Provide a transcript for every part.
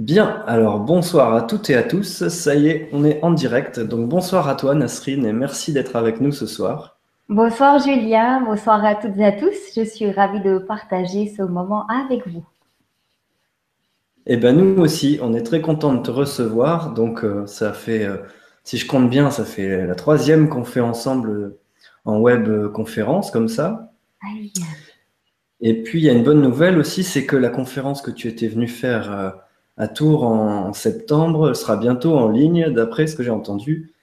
Bien, alors bonsoir à toutes et à tous. Ça y est, on est en direct. Donc bonsoir à toi Nasrine et merci d'être avec nous ce soir. Bonsoir Julien, bonsoir à toutes et à tous. Je suis ravie de partager ce moment avec vous. Eh bien nous aussi, on est très content de te recevoir. Donc euh, ça fait, euh, si je compte bien, ça fait la troisième qu'on fait ensemble euh, en web conférence comme ça. Aïe. Et puis il y a une bonne nouvelle aussi, c'est que la conférence que tu étais venu faire à Tours en septembre sera bientôt en ligne, d'après ce que j'ai entendu.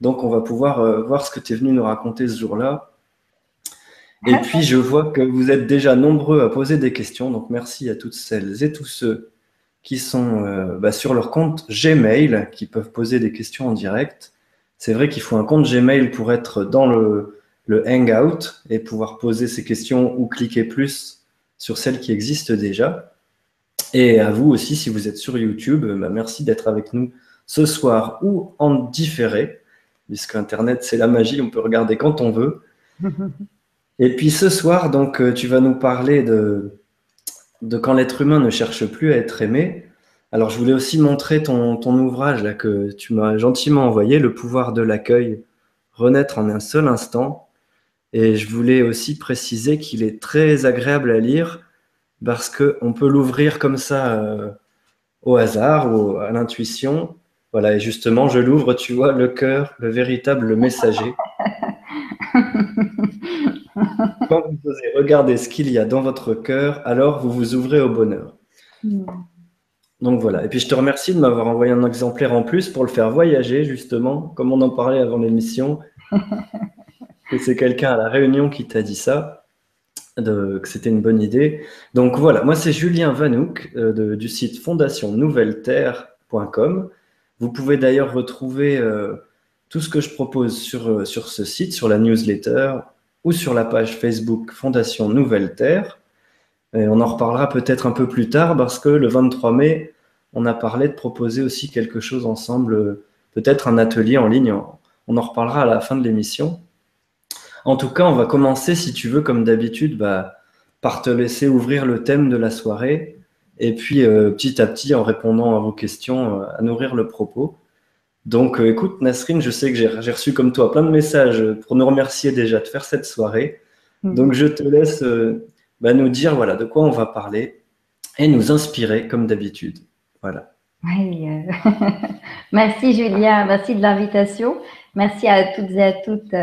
Donc, on va pouvoir euh, voir ce que tu es venu nous raconter ce jour-là. Et ah. puis, je vois que vous êtes déjà nombreux à poser des questions. Donc, merci à toutes celles et tous ceux qui sont euh, bah, sur leur compte Gmail, qui peuvent poser des questions en direct. C'est vrai qu'il faut un compte Gmail pour être dans le, le Hangout et pouvoir poser ces questions ou cliquer plus sur celles qui existent déjà. Et à vous aussi, si vous êtes sur YouTube, bah, merci d'être avec nous ce soir ou en différé puisque Internet, c'est la magie, on peut regarder quand on veut. Et puis ce soir, donc, euh, tu vas nous parler de, de quand l'être humain ne cherche plus à être aimé. Alors, je voulais aussi montrer ton, ton ouvrage là, que tu m'as gentiment envoyé, Le pouvoir de l'accueil, renaître en un seul instant. Et je voulais aussi préciser qu'il est très agréable à lire parce qu'on peut l'ouvrir comme ça euh, au hasard ou à l'intuition. Voilà, et justement, je l'ouvre, tu vois, le cœur, le véritable messager. Quand vous osez regarder ce qu'il y a dans votre cœur, alors vous vous ouvrez au bonheur. Hmm. Donc voilà. Et puis je te remercie de m'avoir envoyé un exemplaire en plus pour le faire voyager, justement, comme on en parlait avant l'émission. que c'est quelqu'un à la réunion qui t'a dit ça, que c'était une bonne idée. Donc voilà, moi c'est Julien Vanouk euh, du site fondationnouvelleterre.com. Vous pouvez d'ailleurs retrouver euh, tout ce que je propose sur, euh, sur ce site, sur la newsletter ou sur la page Facebook Fondation Nouvelle Terre. Et on en reparlera peut-être un peu plus tard parce que le 23 mai, on a parlé de proposer aussi quelque chose ensemble, euh, peut-être un atelier en ligne. On en reparlera à la fin de l'émission. En tout cas, on va commencer, si tu veux, comme d'habitude, bah, par te laisser ouvrir le thème de la soirée et puis euh, petit à petit, en répondant à vos questions, euh, à nourrir le propos. Donc euh, écoute, Nasrine, je sais que j'ai reçu comme toi plein de messages pour nous remercier déjà de faire cette soirée. Mm. Donc je te laisse bah, nous dire voilà, de quoi on va parler et nous inspirer comme d'habitude. Voilà. Oui, merci Julien, merci de l'invitation. Merci à toutes et à toutes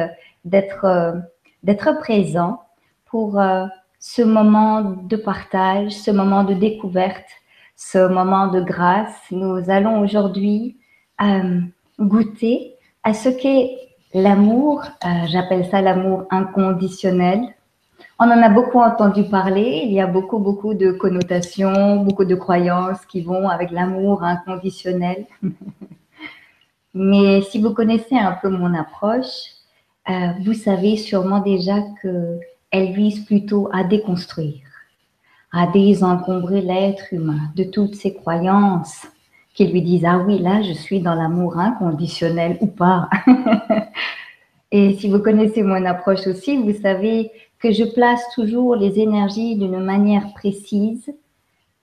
d'être d'être présents pour ce moment de partage, ce moment de découverte, ce moment de grâce. Nous allons aujourd'hui euh, goûter à ce qu'est l'amour. Euh, j'appelle ça l'amour inconditionnel. On en a beaucoup entendu parler. Il y a beaucoup, beaucoup de connotations, beaucoup de croyances qui vont avec l'amour inconditionnel. Mais si vous connaissez un peu mon approche, euh, vous savez sûrement déjà que elle vise plutôt à déconstruire, à désencombrer l'être humain de toutes ses croyances qui lui disent Ah oui, là, je suis dans l'amour inconditionnel ou pas. Et si vous connaissez mon approche aussi, vous savez que je place toujours les énergies d'une manière précise,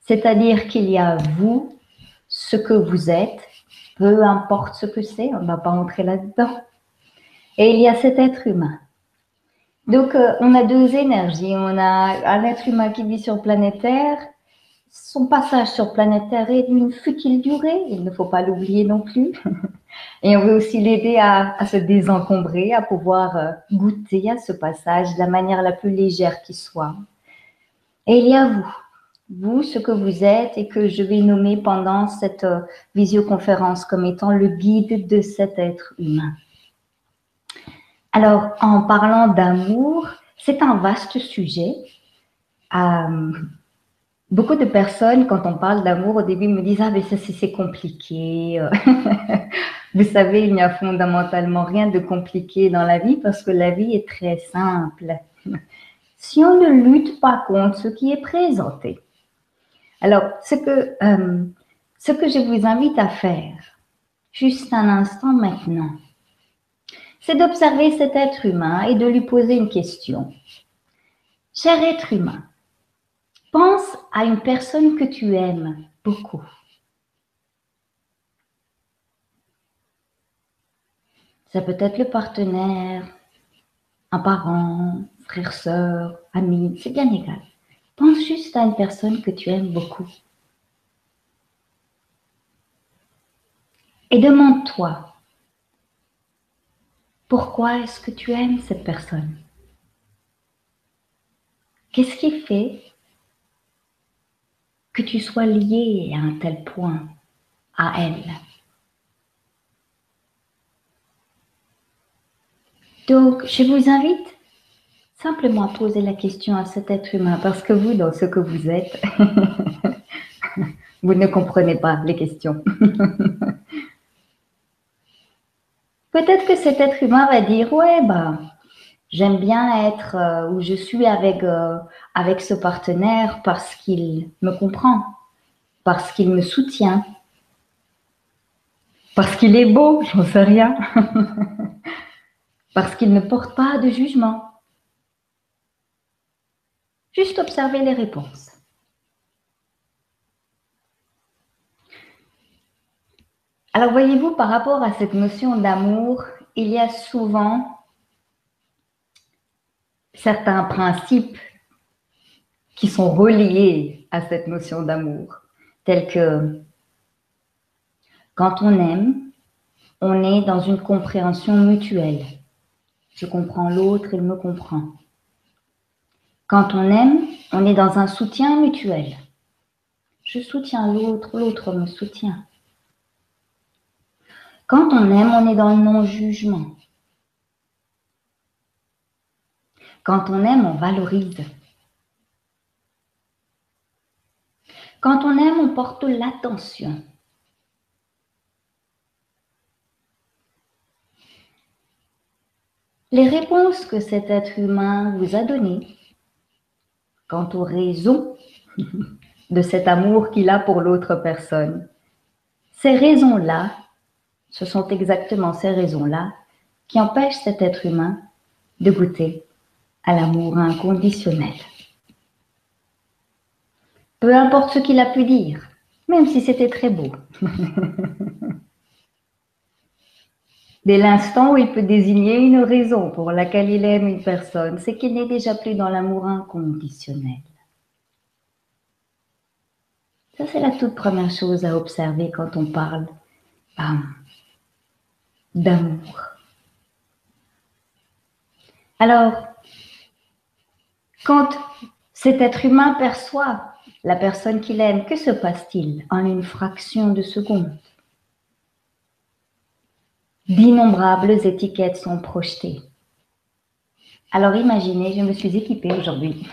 c'est-à-dire qu'il y a vous, ce que vous êtes, peu importe ce que c'est, on ne va pas entrer là-dedans. Et il y a cet être humain donc, euh, on a deux énergies. On a un être humain qui vit sur planète Terre. Son passage sur planète Terre est d'une futile durée. Il ne faut pas l'oublier non plus. Et on veut aussi l'aider à, se désencombrer, à pouvoir euh, goûter à ce passage de la manière la plus légère qui soit. Et il y a vous, vous, ce que vous êtes et que je vais nommer pendant cette euh, visioconférence comme étant le guide de cet être humain. Alors, en parlant d'amour, c'est un vaste sujet. Euh, beaucoup de personnes, quand on parle d'amour, au début me disent Ah, mais ça, c'est compliqué. Vous savez, il n'y a fondamentalement rien de compliqué dans la vie parce que la vie est très simple. Si on ne lutte pas contre ce qui est présenté. Alors, ce que, euh, ce que je vous invite à faire, juste un instant maintenant, c'est d'observer cet être humain et de lui poser une question. Cher être humain, pense à une personne que tu aimes beaucoup. Ça peut être le partenaire, un parent, frère, sœur, ami, c'est bien égal. Pense juste à une personne que tu aimes beaucoup. Et demande-toi, pourquoi est-ce que tu aimes cette personne? Qu'est-ce qui fait que tu sois lié à un tel point à elle? Donc, je vous invite simplement à poser la question à cet être humain parce que vous, dans ce que vous êtes, vous ne comprenez pas les questions. Peut-être que cet être humain va dire, ouais, bah, j'aime bien être euh, où je suis avec, euh, avec ce partenaire parce qu'il me comprend, parce qu'il me soutient, parce qu'il est beau, j'en sais rien, parce qu'il ne porte pas de jugement. Juste observer les réponses. Alors voyez-vous, par rapport à cette notion d'amour, il y a souvent certains principes qui sont reliés à cette notion d'amour, tels que quand on aime, on est dans une compréhension mutuelle. Je comprends l'autre, il me comprend. Quand on aime, on est dans un soutien mutuel. Je soutiens l'autre, l'autre me soutient. Quand on aime, on est dans le non-jugement. Quand on aime, on valorise. Quand on aime, on porte l'attention. Les réponses que cet être humain vous a données quant aux raisons de cet amour qu'il a pour l'autre personne, ces raisons-là ce sont exactement ces raisons-là qui empêchent cet être humain de goûter à l'amour inconditionnel. Peu importe ce qu'il a pu dire, même si c'était très beau. Dès l'instant où il peut désigner une raison pour laquelle il aime une personne, c'est qu'il n'est déjà plus dans l'amour inconditionnel. Ça, c'est la toute première chose à observer quand on parle d'amour. Alors, quand cet être humain perçoit la personne qu'il aime, que se passe-t-il en une fraction de seconde? D'innombrables étiquettes sont projetées. Alors imaginez, je me suis équipée aujourd'hui.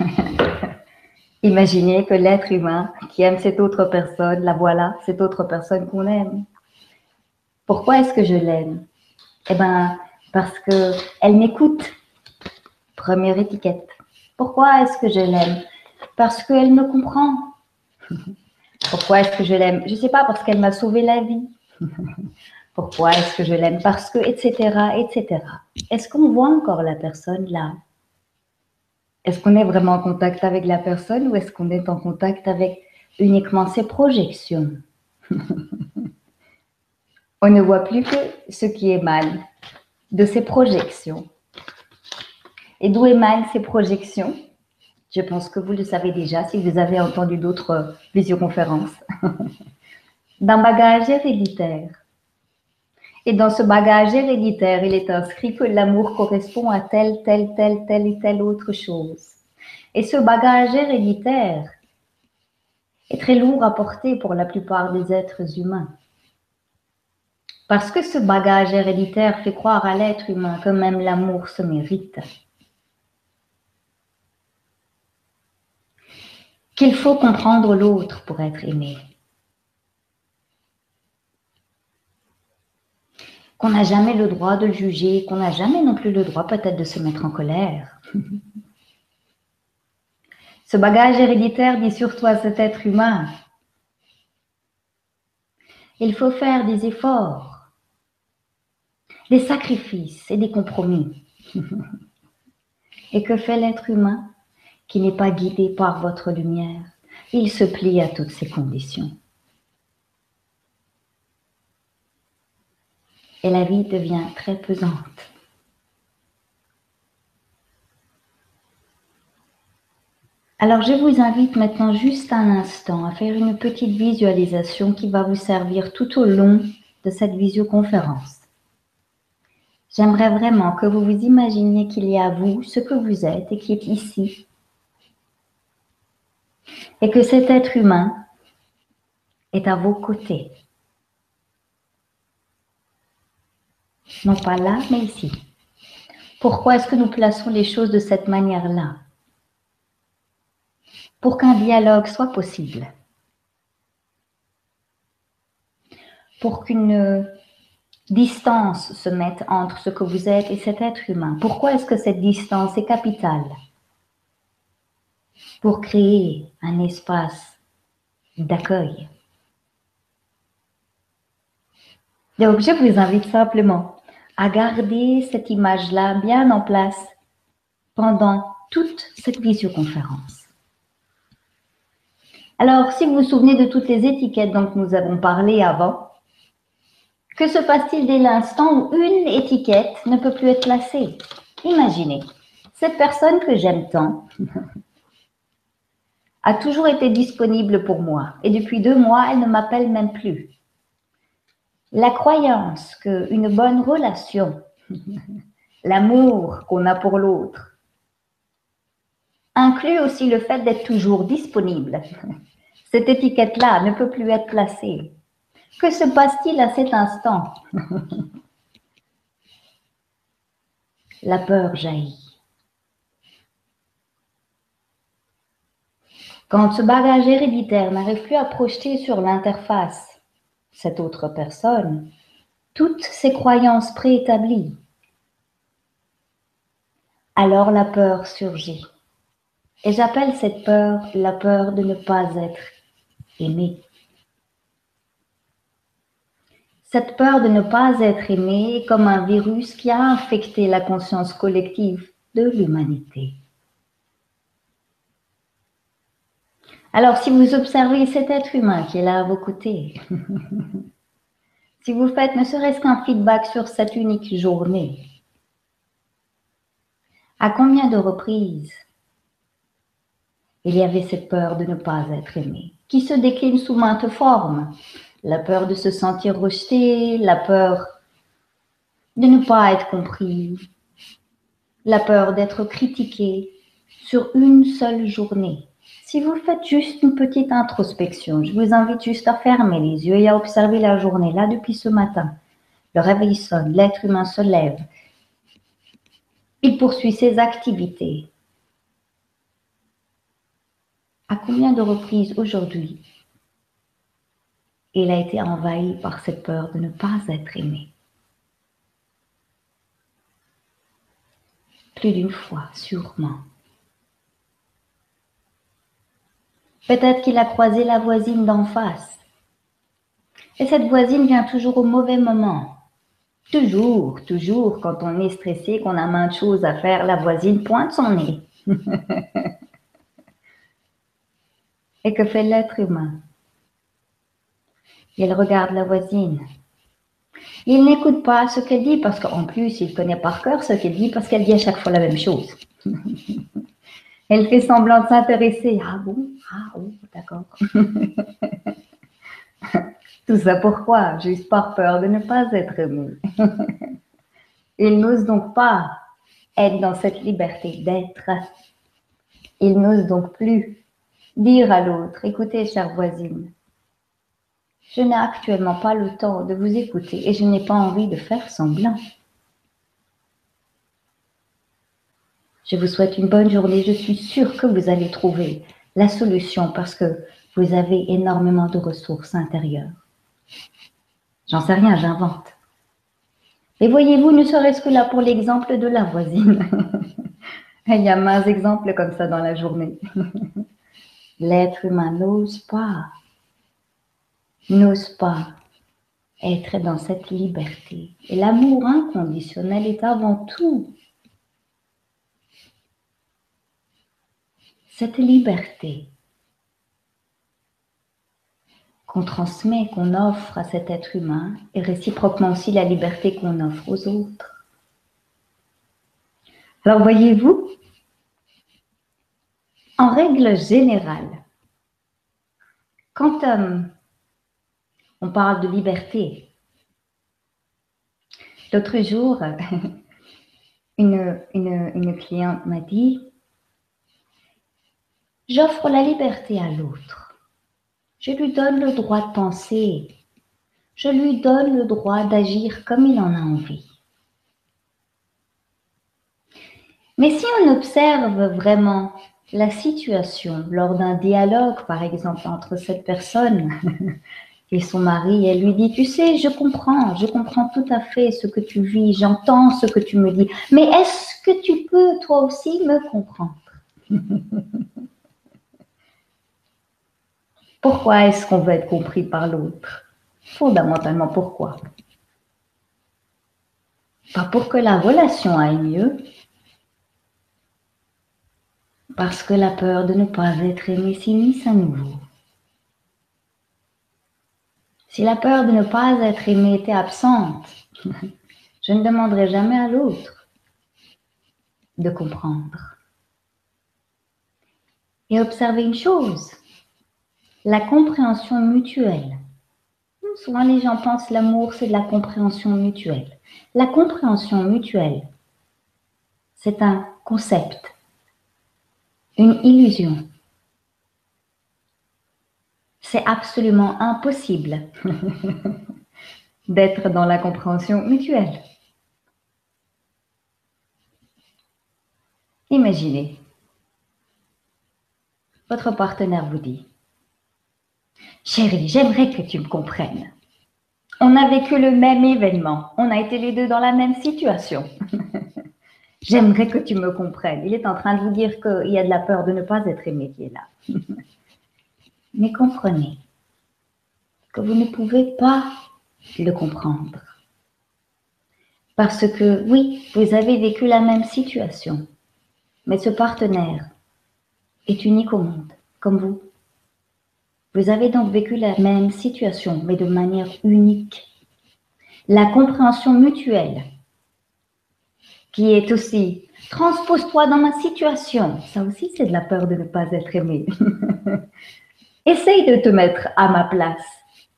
imaginez que l'être humain qui aime cette autre personne, la voilà, cette autre personne qu'on aime. Pourquoi est-ce que je l'aime? Eh bien, parce qu'elle m'écoute. Première étiquette. Pourquoi est-ce que je l'aime? Parce qu'elle me comprend. Pourquoi est-ce que je l'aime? Je ne sais pas, parce qu'elle m'a sauvé la vie. Pourquoi est-ce que je l'aime? Parce que, etc., etc. Est-ce qu'on voit encore la personne là? Est-ce qu'on est vraiment en contact avec la personne ou est-ce qu'on est en contact avec uniquement ses projections? on ne voit plus que ce qui émane de ces projections. Et d'où émanent ces projections? Je pense que vous le savez déjà si vous avez entendu d'autres visioconférences. D'un bagage héréditaire. Et dans ce bagage héréditaire, il est inscrit que l'amour correspond à telle, telle, telle, telle et telle autre chose. Et ce bagage héréditaire est très lourd à porter pour la plupart des êtres humains. Parce que ce bagage héréditaire fait croire à l'être humain que même l'amour se mérite. Qu'il faut comprendre l'autre pour être aimé. Qu'on n'a jamais le droit de le juger, qu'on n'a jamais non plus le droit peut-être de se mettre en colère. Ce bagage héréditaire dit surtout à cet être humain, il faut faire des efforts des sacrifices et des compromis. et que fait l'être humain qui n'est pas guidé par votre lumière? Il se plie à toutes ces conditions. et la vie devient très pesante. Alors je vous invite maintenant juste un instant à faire une petite visualisation qui va vous servir tout au long de cette visioconférence. J'aimerais vraiment que vous vous imaginiez qu'il y a vous ce que vous êtes et qui est ici. Et que cet être humain est à vos côtés. Non pas là, mais ici. Pourquoi est-ce que nous plaçons les choses de cette manière-là? Pour qu'un dialogue soit possible, pour qu'une distance se mette entre ce que vous êtes et cet être humain. Pourquoi est-ce que cette distance est capitale? Pour créer un espace d'accueil. Donc, je vous invite simplement à garder cette image-là bien en place pendant toute cette visioconférence. Alors, si vous vous souvenez de toutes les étiquettes dont nous avons parlé avant, que se passe-t-il dès l'instant où une étiquette ne peut plus être placée? Imaginez, cette personne que j'aime tant a toujours été disponible pour moi et depuis deux mois, elle ne m'appelle même plus. La croyance qu'une bonne relation, l'amour qu'on a pour l'autre, inclut aussi le fait d'être toujours disponible. Cette étiquette-là ne peut plus être placée. Que se passe-t-il à cet instant? La peur jaillit. Quand ce bagage héréditaire n'arrive plus à projeter sur l'interface cette autre personne, toutes ses croyances préétablies, alors la peur surgit. Et j'appelle cette peur la peur de ne pas être aimé. Cette peur de ne pas être aimé comme un virus qui a infecté la conscience collective de l'humanité. Alors, si vous observez cet être humain qui est là à vos côtés, si vous faites ne serait-ce qu'un feedback sur cette unique journée, à combien de reprises il y avait cette peur de ne pas être aimé, qui se décline sous maintes formes. La peur de se sentir rejeté, la peur de ne pas être compris, la peur d'être critiqué sur une seule journée. Si vous faites juste une petite introspection, je vous invite juste à fermer les yeux et à observer la journée là depuis ce matin. Le réveil sonne, l'être humain se lève. Il poursuit ses activités. À combien de reprises aujourd'hui il a été envahi par cette peur de ne pas être aimé Plus d'une fois, sûrement. Peut-être qu'il a croisé la voisine d'en face. Et cette voisine vient toujours au mauvais moment. Toujours, toujours, quand on est stressé, qu'on a maintes choses à faire, la voisine pointe son nez. Et que fait l'être humain? Il regarde la voisine. Il n'écoute pas ce qu'elle dit parce qu'en plus, il connaît par cœur ce qu'elle dit parce qu'elle dit à chaque fois la même chose. Elle fait semblant de s'intéresser. Ah bon? Ah oui, d'accord. Tout ça pourquoi? Juste par peur de ne pas être aimé. Il n'ose donc pas être dans cette liberté d'être. Il n'ose donc plus Dire à l'autre, écoutez, chère voisine, je n'ai actuellement pas le temps de vous écouter et je n'ai pas envie de faire semblant. Je vous souhaite une bonne journée. Je suis sûre que vous allez trouver la solution parce que vous avez énormément de ressources intérieures. J'en sais rien, j'invente. Et voyez-vous, ne serait-ce que là pour l'exemple de la voisine. Il y a maints exemples comme ça dans la journée. L'être humain n'ose pas, n'ose pas être dans cette liberté. Et l'amour inconditionnel est avant tout cette liberté. qu'on transmet, qu'on offre à cet être humain, et réciproquement aussi la liberté qu'on offre aux autres. Alors voyez-vous, en règle générale, quand euh, on parle de liberté, l'autre jour, une, cliente m'a dit, j'offre la liberté à l'autre. Je lui donne le droit de penser. Je lui donne le droit d'agir comme il en a envie. Mais si on observe vraiment la situation lors d'un dialogue, par exemple, entre cette personne et son mari, elle lui dit, tu sais, je comprends, je comprends tout à fait ce que tu vis, j'entends ce que tu me dis, mais est-ce que tu peux toi aussi me comprendre? Pourquoi est-ce qu'on veut être compris par l'autre? Fondamentalement, pourquoi? Pas pour que la relation aille mieux, parce que la peur de ne pas être aimé s'immisce à nouveau. Si la peur de ne pas être aimé était absente, je ne demanderais jamais à l'autre de comprendre. Et observer une chose, la compréhension mutuelle. Souvent les gens pensent l'amour, c'est de la compréhension mutuelle. La compréhension mutuelle, c'est un concept, une illusion. C'est absolument impossible d'être dans la compréhension mutuelle. Imaginez, votre partenaire vous dit, Chérie, j'aimerais que tu me comprennes. On a vécu le même événement. On a été les deux dans la même situation. j'aimerais que tu me comprennes. Il est en train de vous dire qu'il y a de la peur de ne pas être aimé qui est là. Mais comprenez que vous ne pouvez pas le comprendre. Parce que oui, vous avez vécu la même situation, mais ce partenaire est unique au monde, comme vous. Vous avez donc vécu la même situation, mais de manière unique. La compréhension mutuelle, qui est aussi transpose-toi dans ma situation. Ça aussi, c'est de la peur de ne pas être aimé. Essaye de te mettre à ma place.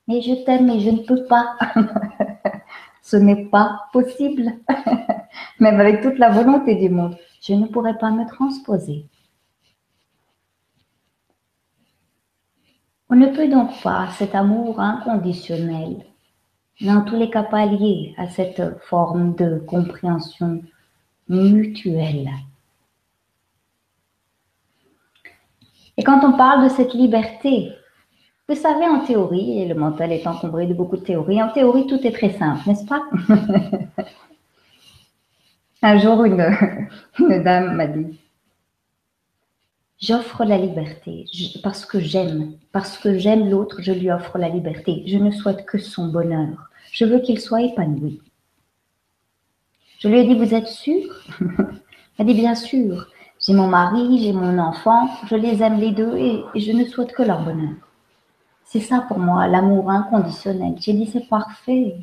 Mais je t'aime, mais je ne peux pas. Ce n'est pas possible. Même avec toute la volonté du monde, je ne pourrais pas me transposer. On ne peut donc pas cet amour inconditionnel, dans tous les cas pas lié à cette forme de compréhension mutuelle. Et quand on parle de cette liberté, vous savez, en théorie, et le mental est encombré de beaucoup de théories, en théorie, tout est très simple, n'est-ce pas? Un jour, une dame m'a dit, J'offre la liberté parce que j'aime, parce que j'aime l'autre, je lui offre la liberté. Je ne souhaite que son bonheur. Je veux qu'il soit épanoui. Je lui ai dit, vous êtes sûr? Elle dit, bien sûr. J'ai mon mari, j'ai mon enfant, je les aime les deux et, je ne souhaite que leur bonheur. C'est ça pour moi, l'amour inconditionnel. J'ai dit, c'est parfait.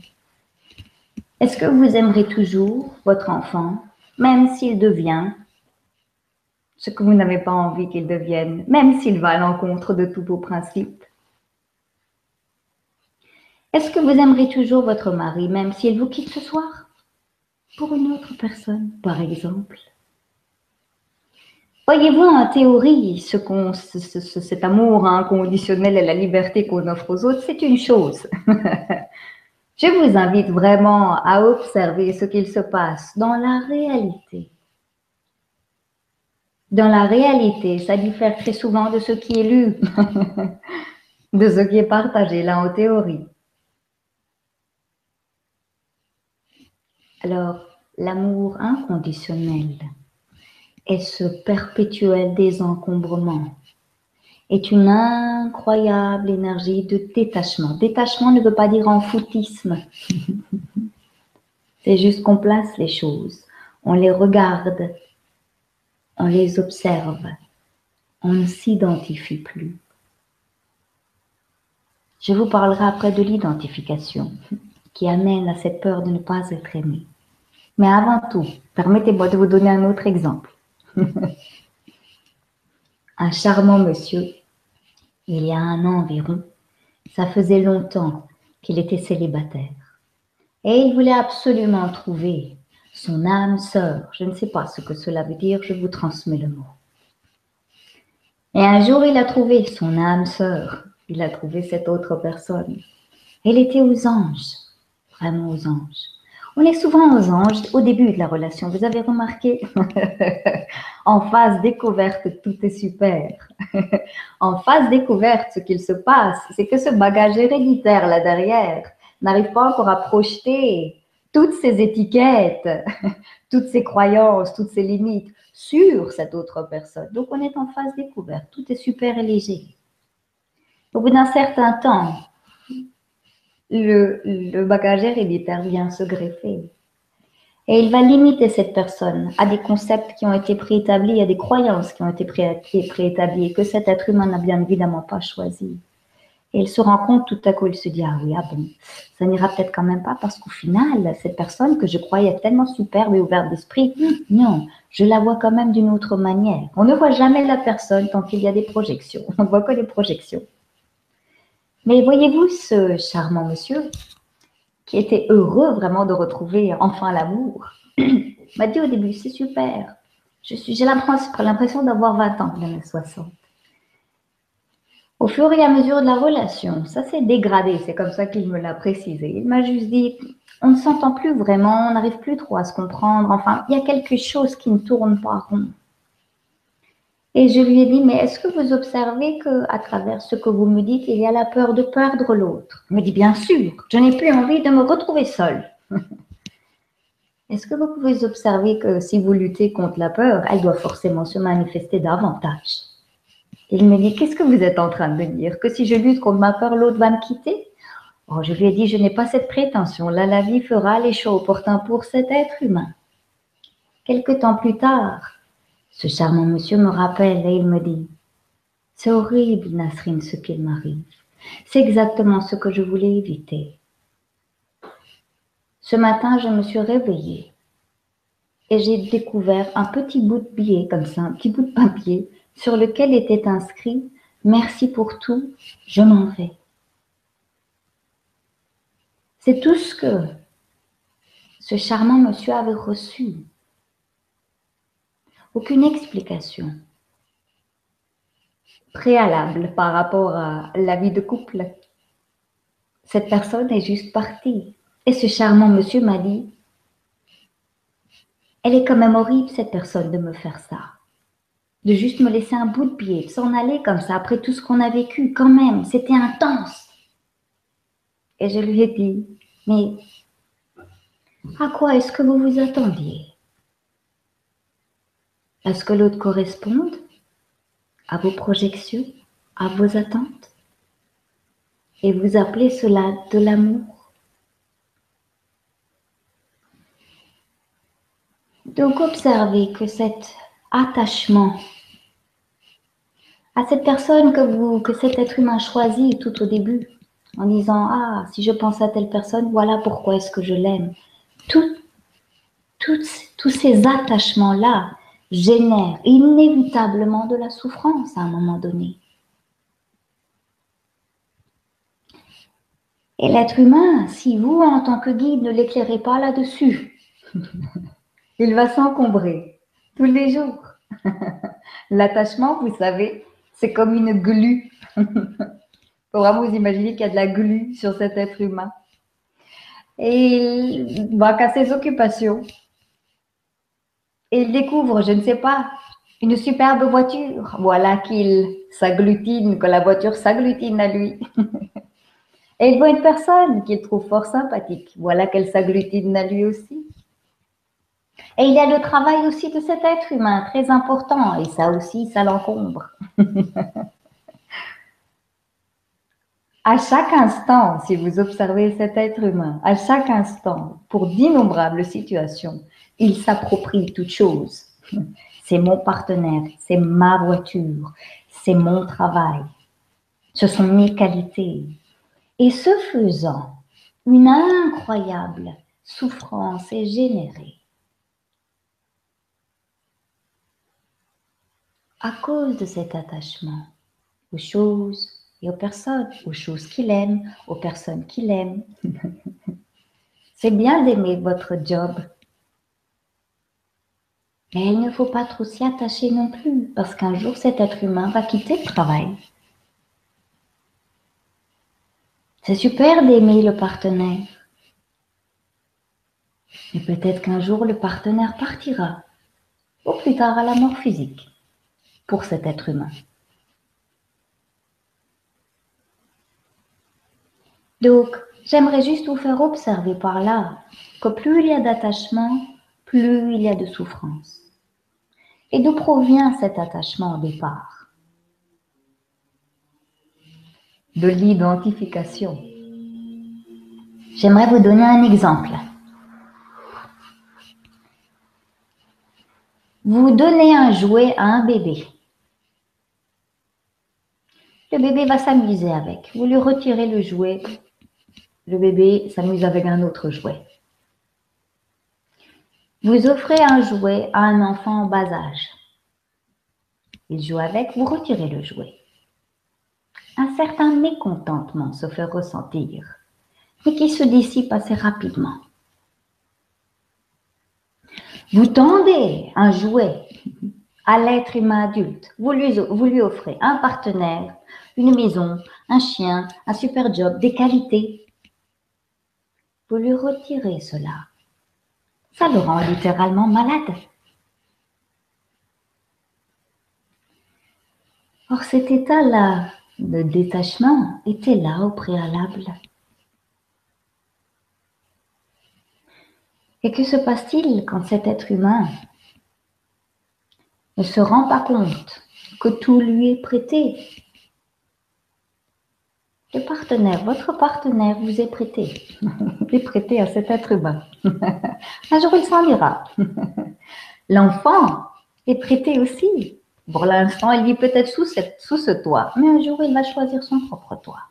Est-ce que vous aimerez toujours votre enfant, même s'il devient ce que vous n'avez pas envie qu'il devienne, même s'il va à l'encontre de tous vos principes? Est-ce que vous aimerez toujours votre mari, même s'il vous quitte ce soir Pour une autre personne, par exemple? Voyez-vous, en théorie, ce cet amour inconditionnel et la liberté qu'on offre aux autres, c'est une chose. Je vous invite vraiment à observer ce qu'il se passe dans la réalité dans la réalité, ça diffère très souvent de ce qui est lu, de ce qui est partagé là en théorie. Alors, l'amour inconditionnel et ce perpétuel désencombrement est une incroyable énergie de détachement. Détachement ne veut pas dire enfoutisme. C'est juste qu'on place les choses, on les regarde, on les observe, on ne s'identifie plus. Je vous parlerai après de l'identification qui amène à cette peur de ne pas être aimé. Mais avant tout, permettez-moi de vous donner un autre exemple. un charmant monsieur, il y a un an environ, ça faisait longtemps qu'il était célibataire. Et il voulait absolument trouver son âme sœur. Je ne sais pas ce que cela veut dire, je vous transmets le mot. Et un jour, il a trouvé son âme sœur. Il a trouvé cette autre personne. Elle était aux anges, vraiment aux anges. On est souvent aux anges au début de la relation. Vous avez remarqué? En phase découverte, tout est super. en phase découverte, ce qu'il se passe, c'est que ce bagage héréditaire là derrière n'arrive pas encore à projeter toutes ces étiquettes, toutes ces croyances, toutes ces limites sur cette autre personne. Donc on est en phase découverte, tout est super léger. Au bout d'un certain temps, le, le bagage héréditaire vient se greffer. Et il va limiter cette personne à des concepts qui ont été préétablis, à des croyances qui ont été préétablies, que cet être humain n'a bien évidemment pas choisi. Et il se rend compte tout à coup, il se dit, ah oui, ah bon, ça n'ira peut-être quand même pas parce qu'au final, cette personne que je croyais tellement superbe et ouverte d'esprit, non, je la vois quand même d'une autre manière. On ne voit jamais la personne tant qu'il y a des projections. On ne voit que les projections. Mais voyez-vous ce charmant monsieur qui était heureux vraiment de retrouver enfin l'amour? M'a dit au début, c'est super. J'ai l'impression d'avoir 20 ans, les 60. Au fur et à mesure de la relation, ça s'est dégradé, c'est comme ça qu'il me l'a précisé. Il m'a juste dit, on ne s'entend plus vraiment, on n'arrive plus trop à se comprendre, enfin, il y a quelque chose qui ne tourne pas rond. Et je lui ai dit, mais est-ce que vous observez que à travers ce que vous me dites, il y a la peur de perdre l'autre? Il me dit, bien sûr, je n'ai plus envie de me retrouver seule. est-ce que vous pouvez observer que si vous luttez contre la peur, elle doit forcément se manifester davantage? Il me dit, qu'est-ce que vous êtes en train de me dire? Que si je lutte contre ma peur, l'autre va me quitter? Oh, Je lui ai dit, je n'ai pas cette prétention. Là, la vie fera les choix opportuns pour cet être humain. Quelque temps plus tard, ce charmant monsieur me rappelle et il me dit C'est horrible, Nasrine, ce qu'il m'arrive. C'est exactement ce que je voulais éviter. Ce matin, je me suis réveillée et j'ai découvert un petit bout de billet, comme ça, un petit bout de papier, sur lequel était inscrit Merci pour tout, je m'en vais. C'est tout ce que ce charmant monsieur avait reçu aucune explication préalable par rapport à la vie de couple. Cette personne est juste partie. Et ce charmant monsieur m'a dit, elle est quand même horrible cette personne de me faire ça. De juste me laisser un bout de pied, de s'en aller comme ça après tout ce qu'on a vécu. Quand même, c'était intense. Et je lui ai dit, mais à quoi est-ce que vous vous attendiez? Est ce que l'autre corresponde à vos projections, à vos attentes Et vous appelez cela de l'amour Donc observez que cet attachement à cette personne que vous, que cet être humain choisit tout au début, en disant ah si je pense à telle personne, voilà pourquoi est-ce que je l'aime. tous ces attachements là génère inévitablement de la souffrance à un moment donné. Et l'être humain, si vous, en tant que guide, ne l'éclairez pas là-dessus, il va s'encombrer tous les jours. L'attachement, vous savez, c'est comme une glu. Faut vraiment vous imaginer qu'il y a de la glu sur cet être humain. Et il va qu'à ses occupations, il découvre, je ne sais pas, une superbe voiture. Voilà qu'il s'agglutine, que la voiture s'agglutine à lui. Et il voit une personne qu'il trouve fort sympathique. Voilà qu'elle s'agglutine à lui aussi. Et il y a le travail aussi de cet être humain, très important. Et ça aussi, ça l'encombre. à chaque instant, si vous observez cet être humain, à chaque instant, pour d'innombrables situations, il s'approprie toute chose. C'est mon partenaire, c'est ma voiture, c'est mon travail. Ce sont mes qualités. Et ce faisant, une incroyable souffrance est générée. À cause de cet attachement aux choses et aux personnes, aux choses qu'il aime, aux personnes qu'il aime. C'est bien d'aimer votre job, mais il ne faut pas trop s'y attacher non plus, parce qu'un jour cet être humain va quitter le travail. C'est super d'aimer le partenaire. Mais peut-être qu'un jour le partenaire partira, ou plus tard à la mort physique, pour cet être humain. Donc, j'aimerais juste vous faire observer par là que plus il y a d'attachement, plus il y a de souffrance. Et d'où provient cet attachement au départ? De l'identification. J'aimerais vous donner un exemple. Vous donnez un jouet à un bébé. Le bébé va s'amuser avec. Vous lui retirez le jouet. Le bébé s'amuse avec un autre jouet. Vous offrez un jouet à un enfant en bas âge. Il joue avec, vous retirez le jouet. Un certain mécontentement se fait ressentir, mais qui se dissipe assez rapidement. Vous tendez un jouet à l'être humain adulte. Vous lui, vous lui offrez un partenaire, une maison, un chien, un super job, des qualités. Vous lui retirez cela ça le rend littéralement malade. Or cet état-là de détachement était là au préalable. Et que se passe-t-il quand cet être humain ne se rend pas compte que tout lui est prêté partenaire, votre partenaire vous est prêté, est prêté à cet être humain. un jour, il s'en ira. L'enfant est prêté aussi. Pour l'instant, il vit peut-être sous ce toit, mais un jour, il va choisir son propre toit.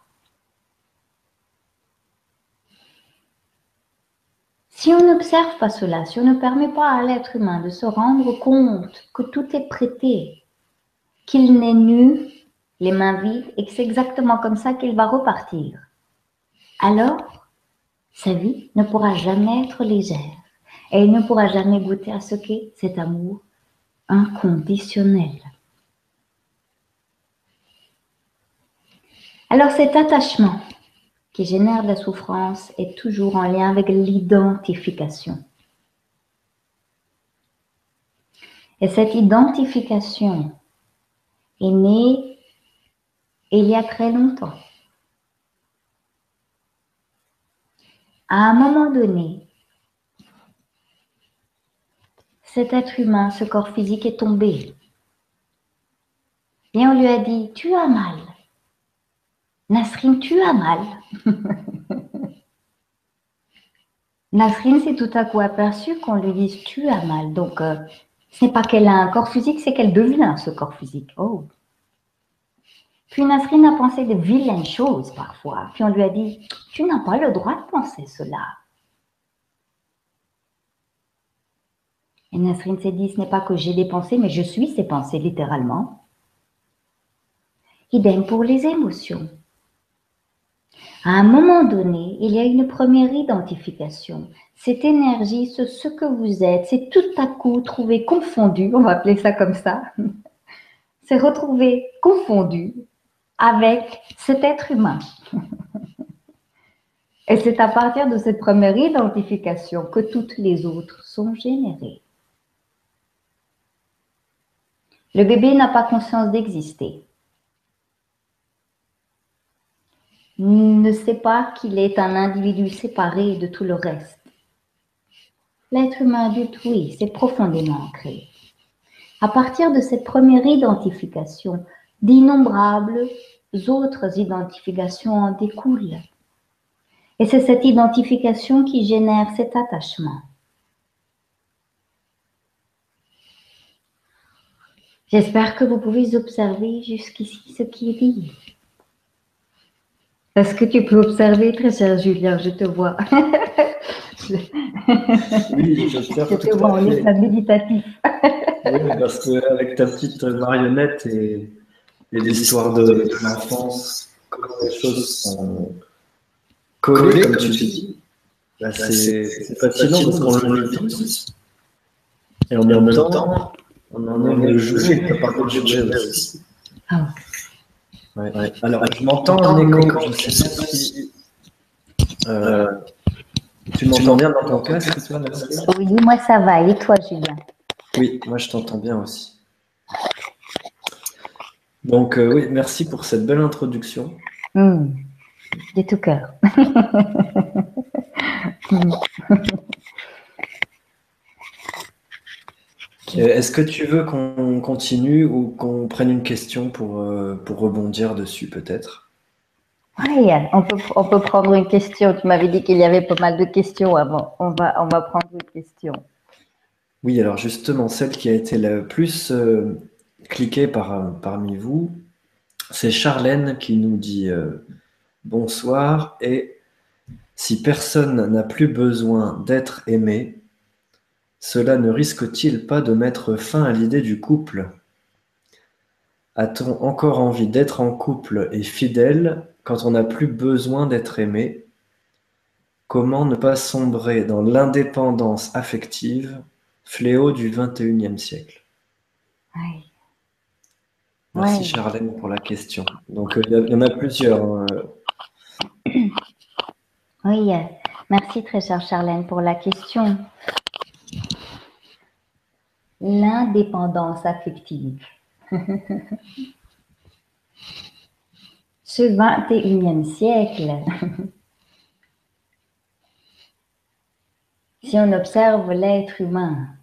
Si on n'observe pas cela, si on ne permet pas à l'être humain de se rendre compte que tout est prêté, qu'il n'est nu les mains vides, et que c'est exactement comme ça qu'il va repartir. Alors, sa vie ne pourra jamais être légère et il ne pourra jamais goûter à ce qu'est cet amour inconditionnel. Alors cet attachement qui génère la souffrance est toujours en lien avec l'identification. Et cette identification est née il y a très longtemps. À un moment donné, cet être humain, ce corps physique est tombé. Et on lui a dit, tu as mal. Nasrine, tu as mal. Nasrine s'est tout à coup aperçue qu'on lui dise tu as mal. Donc, euh, ce n'est pas qu'elle a un corps physique, c'est qu'elle devient ce corps physique. Oh, puis Nasrine a pensé de vilaines choses parfois. Puis on lui a dit, tu n'as pas le droit de penser cela. Et Nasrine s'est dit, ce n'est pas que j'ai des pensées, mais je suis ces pensées littéralement. Idem pour les émotions. À un moment donné, il y a une première identification. Cette énergie, ce, ce que vous êtes, c'est tout à coup trouvé confondu, on va appeler ça comme ça, c'est retrouvé confondu avec cet être humain. Et c'est à partir de cette première identification que toutes les autres sont générées. Le bébé n'a pas conscience d'exister. Ne sait pas qu'il est un individu séparé de tout le reste. L'être humain adulte, oui, c'est profondément ancré. À partir de cette première identification, d'innombrables autres identifications en découlent. Et c'est cette identification qui génère cet attachement. J'espère que vous pouvez observer jusqu'ici ce qui est dit. Est-ce que tu peux observer, très cher Julien? Je te vois. oui, j'observe. Je te vois en état méditatif. oui, parce qu'avec ta petite marionnette et, l'histoire de, l'enfance, comment les choses sont collées, comme tu dis, bah, c'est fascinant parce qu'on le vit tous. Et en même temps, on en a le jouer, tu as parlé de jouer aussi. Ah. Ouais, ouais. Alors, je m'entends en écho, je ne sais pas si. Euh, tu m'entends bien dans ton casque, toi, Oui, moi ça va. Et toi, Julien? Oui, moi je t'entends bien aussi. Donc, euh, oui, merci pour cette belle introduction. Mmh. De tout cœur. Euh, est-ce que tu veux qu'on continue ou qu'on prenne une question pour, euh, pour rebondir dessus peut-être? Oui, on peut, on peut prendre une question. Tu m'avais dit qu'il y avait pas mal de questions avant. On va, on va prendre une question. Oui, alors justement, celle qui a été la plus euh, cliquée par, parmi vous, c'est Charlène qui nous dit bonsoir et si personne n'a plus besoin d'être aimé, cela ne risque-t-il pas de mettre fin à l'idée du couple? A-t-on encore envie d'être en couple et fidèle quand on n'a plus besoin d'être aimé? Comment ne pas sombrer dans l'indépendance affective, fléau du XXIe siècle Merci Charlène pour la question. Donc euh, il y, en a plusieurs. Hein. Oui, merci très chère Charlène pour la question l'indépendance affective. Ce 21e siècle, si on observe l'être humain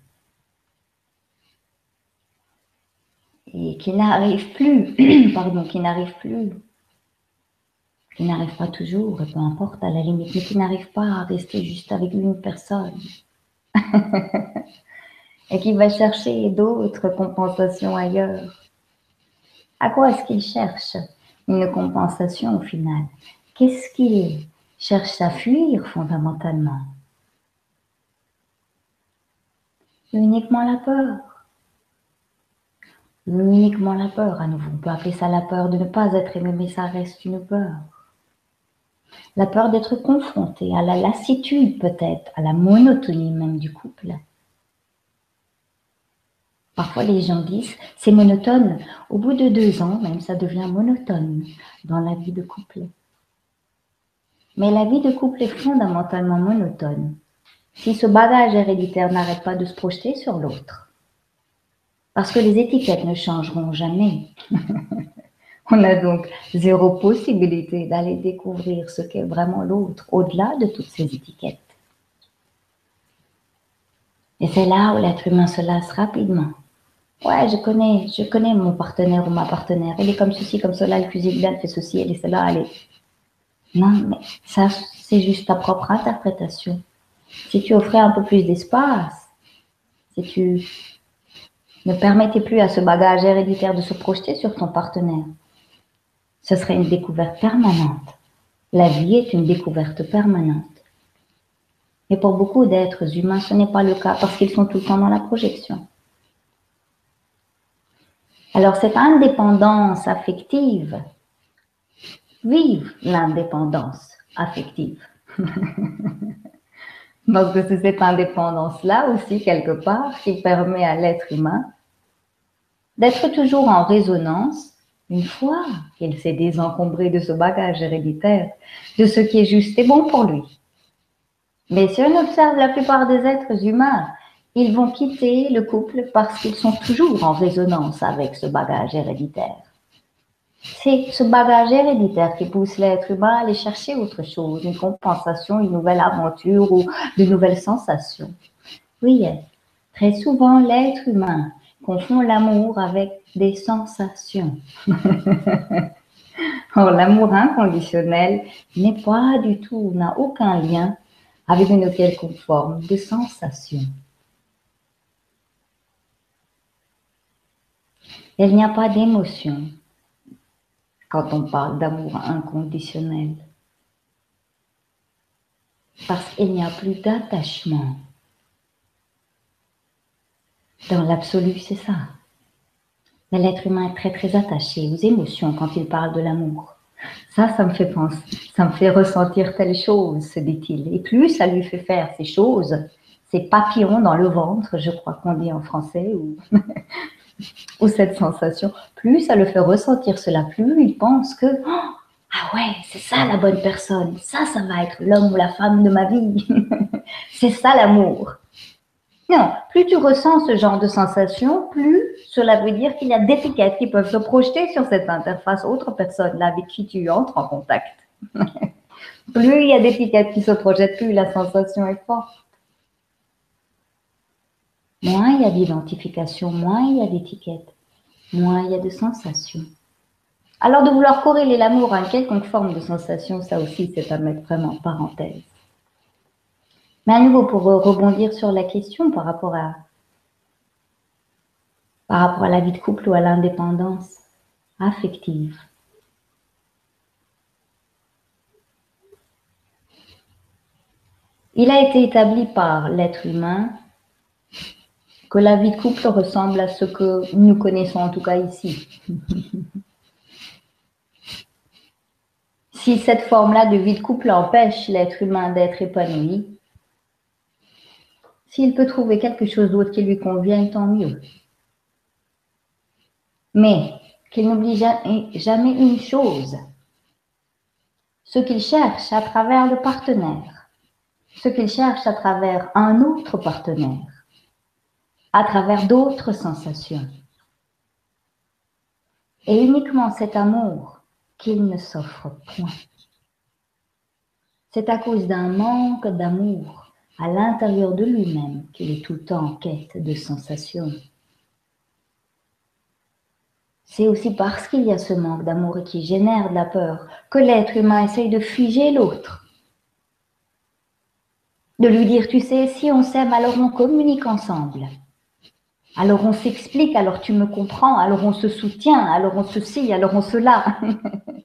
et qui n'arrive plus, pardon, qui n'arrive plus, qui n'arrive pas toujours, peu importe à la limite, mais qui n'arrive pas à rester juste avec une personne. et qui va chercher d'autres compensations ailleurs. À quoi est-ce qu'il cherche une compensation au final? Qu'est-ce qu'il cherche à fuir fondamentalement? Uniquement la peur. Uniquement la peur, à nouveau. On peut appeler ça la peur de ne pas être aimé, mais ça reste une peur. La peur d'être confronté à la lassitude peut-être, à la monotonie même du couple Parfois, les gens disent, c'est monotone. Au bout de deux ans, même, ça devient monotone dans la vie de couple. Mais la vie de couple est fondamentalement monotone si ce bagage héréditaire n'arrête pas de se projeter sur l'autre. Parce que les étiquettes ne changeront jamais. On a donc zéro possibilité d'aller découvrir ce qu'est vraiment l'autre au-delà de toutes ces étiquettes. Et c'est là où l'être humain se lasse rapidement Ouais, je connais, je connais mon partenaire ou ma partenaire. Elle est comme ceci, comme cela, elle cuisine bien, elle fait ceci, elle est cela, elle est. Non, mais ça, c'est juste ta propre interprétation. Si tu offrais un peu plus d'espace, si tu ne permettais plus à ce bagage héréditaire de se projeter sur ton partenaire, ce serait une découverte permanente. La vie est une découverte permanente. Mais pour beaucoup d'êtres humains, ce n'est pas le cas parce qu'ils sont tout le temps dans la projection. Alors cette indépendance affective, vive l'indépendance affective. Donc c'est cette indépendance-là aussi, quelque part, qui permet à l'être humain d'être toujours en résonance une fois qu'il s'est désencombré de ce bagage héréditaire, de ce qui est juste et bon pour lui. Mais si on observe la plupart des êtres humains, ils vont quitter le couple parce qu'ils sont toujours en résonance avec ce bagage héréditaire. C'est ce bagage héréditaire qui pousse l'être humain à aller chercher autre chose, une compensation, une nouvelle aventure ou de nouvelles sensations. Oui, très souvent l'être humain confond l'amour avec des sensations. Or, l'amour inconditionnel n'est pas du tout, n'a aucun lien avec une quelconque forme de sensation. Il n'y a pas d'émotion quand on parle d'amour inconditionnel. Parce qu'il n'y a plus d'attachement. Dans l'absolu, c'est ça. Mais l'être humain est très très attaché aux émotions quand il parle de l'amour. Ça, ça me fait penser, ça me fait ressentir telle chose, se dit-il. Et plus ça lui fait faire ces choses, ces papillons dans le ventre, je crois qu'on dit en français, ou, ou cette sensation, plus ça le fait ressentir cela, plus il pense que oh, ah ouais, c'est ça la bonne personne, ça, ça va être l'homme ou la femme de ma vie, c'est ça l'amour. Non, plus tu ressens ce genre de sensation, plus cela veut dire qu'il y a d'étiquettes qui peuvent se projeter sur cette interface autre personne là avec qui tu entres en contact. plus il y a d'étiquettes qui se projettent, plus la sensation est forte. Moins il y a d'identification, moins il y a d'étiquettes, moins il y a de sensations. Alors de vouloir corréler l'amour à une quelconque forme de sensation, ça aussi c'est à mettre vraiment en parenthèse. Mais à nouveau, pour rebondir sur la question par rapport à, par rapport à la vie de couple ou à l'indépendance affective. Il a été établi par l'être humain que la vie de couple ressemble à ce que nous connaissons en tout cas ici. si cette forme-là de vie de couple empêche l'être humain d'être épanoui, s'il peut trouver quelque chose d'autre qui lui convient, tant mieux. Mais qu'il n'oublie jamais une chose, ce qu'il cherche à travers le partenaire, ce qu'il cherche à travers un autre partenaire, à travers d'autres sensations. Et uniquement cet amour qu'il ne s'offre point. C'est à cause d'un manque d'amour à l'intérieur de lui-même qu'il est tout le temps en quête de sensations. C'est aussi parce qu'il y a ce manque d'amour qui génère de la peur que l'être humain essaye de figer l'autre. De lui dire, tu sais, si on s'aime, alors on communique ensemble. Alors on s'explique, alors tu me comprends, alors on se soutient, alors on se scie, alors on se.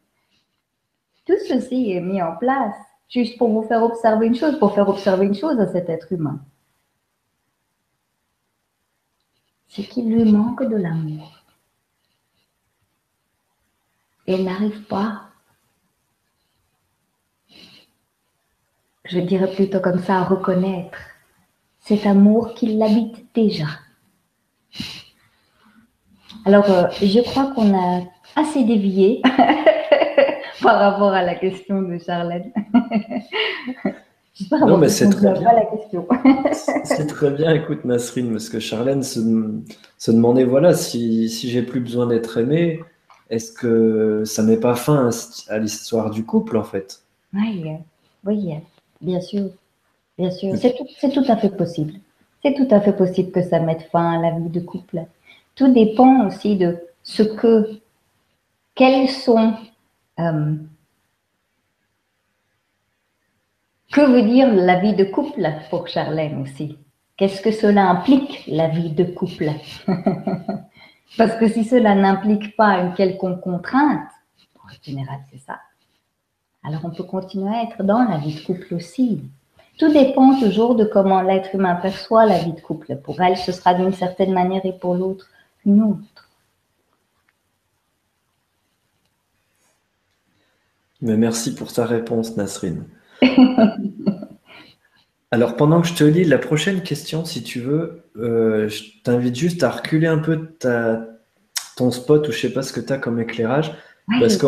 Tout ceci est mis en place juste pour vous faire observer une chose, pour faire observer une chose à cet être humain. C'est qu'il lui manque de l'amour. Et il n'arrive pas, je dirais plutôt comme ça, à reconnaître cet amour qui l'habite déjà. Alors, euh, je crois qu'on a assez dévié par rapport à la question de Charlène. non, mais c'est très bien. c'est très bien, écoute, Nasrine, parce que Charlène se, demandait voilà, si, si j'ai plus besoin d'être aimé, est-ce que ça met pas fin à, l'histoire du couple, en fait? Oui, oui, bien sûr. Bien sûr, c'est tout, tout, à fait possible. C'est tout à fait possible que ça mette fin à la vie de couple. Tout dépend aussi de ce que, quels sont euh, que veut dire la vie de couple pour Charlène aussi? Qu'est-ce que cela implique, la vie de couple? Parce que si cela n'implique pas une quelconque contrainte, en général c'est ça, alors on peut continuer à être dans la vie de couple aussi. Tout dépend toujours de comment l'être humain perçoit la vie de couple. Pour elle, ce sera d'une certaine manière et pour l'autre, une autre. Merci pour ta réponse, Nasrine. Alors, pendant que je te lis la prochaine question, si tu veux, euh, je t'invite juste à reculer un peu ta, ton spot ou je sais pas ce que tu as comme éclairage. Parce que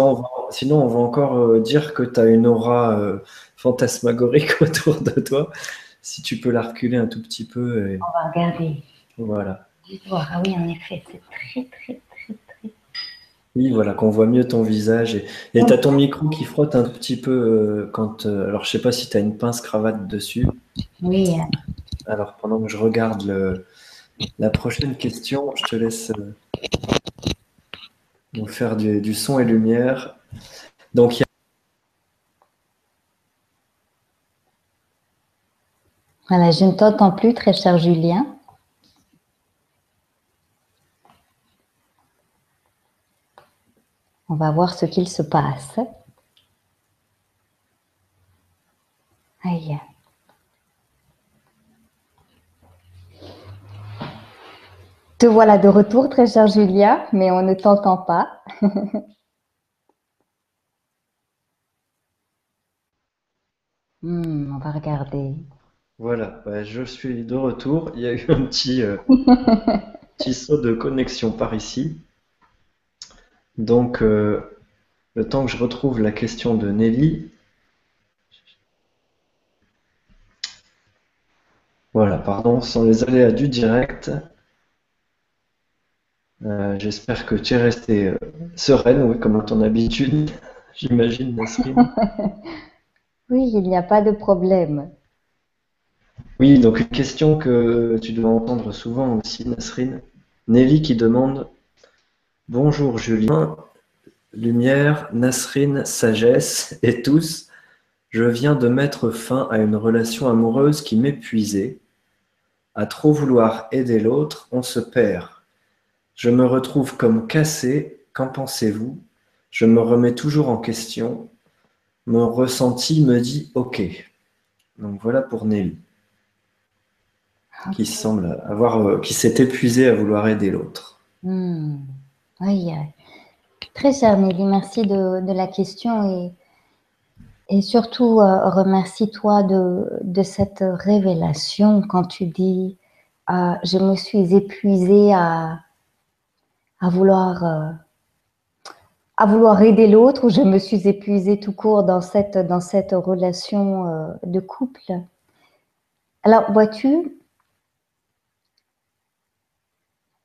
sinon, on va encore euh, dire que tu as une aura euh, fantasmagorique autour de toi. Si tu peux la reculer un tout petit peu. On va regarder. Voilà. Ah oui, en effet, c'est très, très, oui, voilà, qu'on voit mieux ton visage. Et tu as ton micro qui frotte un petit peu euh, quand. Euh, alors, je sais pas si tu as une pince cravate dessus. Oui. Alors, pendant que je regarde la prochaine question, je te laisse euh, faire du, son et lumière. Donc, Voilà, je ne t'entends plus, très cher Julien. On va voir ce qu'il se passe. Aïe. Te voilà de retour, très cher Julia, mais on ne t'entend pas. Hmm, on va regarder. Voilà, je suis de retour. Il y a eu un petit, euh, petit saut de connexion par ici. Donc, euh, le temps que je retrouve la question de Nelly. Voilà, pardon, sans les aléas du direct. Euh, j'espère que tu es restée sereine, oui, comme à ton habitude, j'imagine, Nasrine. Oui, il n'y a pas de problème. Oui, donc une question que tu dois entendre souvent aussi, Nasrine. Nelly qui demande Bonjour Julien, lumière, Nasrine, sagesse et tous. Je viens de mettre fin à une relation amoureuse qui m'épuisait. À trop vouloir aider l'autre, on se perd. Je me retrouve comme cassé. Qu'en pensez-vous? Je me remets toujours en question. Mon ressenti me dit OK. Donc voilà pour Nelly, qui semble avoir, euh, qui s'est épuisée à vouloir aider l'autre. Hmm. Oui, très cher Nelly, merci de, la question et, et surtout euh, remercie-toi de, cette révélation quand tu dis euh, je me suis épuisée à, à vouloir à vouloir aider l'autre, je me suis épuisée tout court dans cette, dans cette relation euh, de couple. Alors, vois-tu,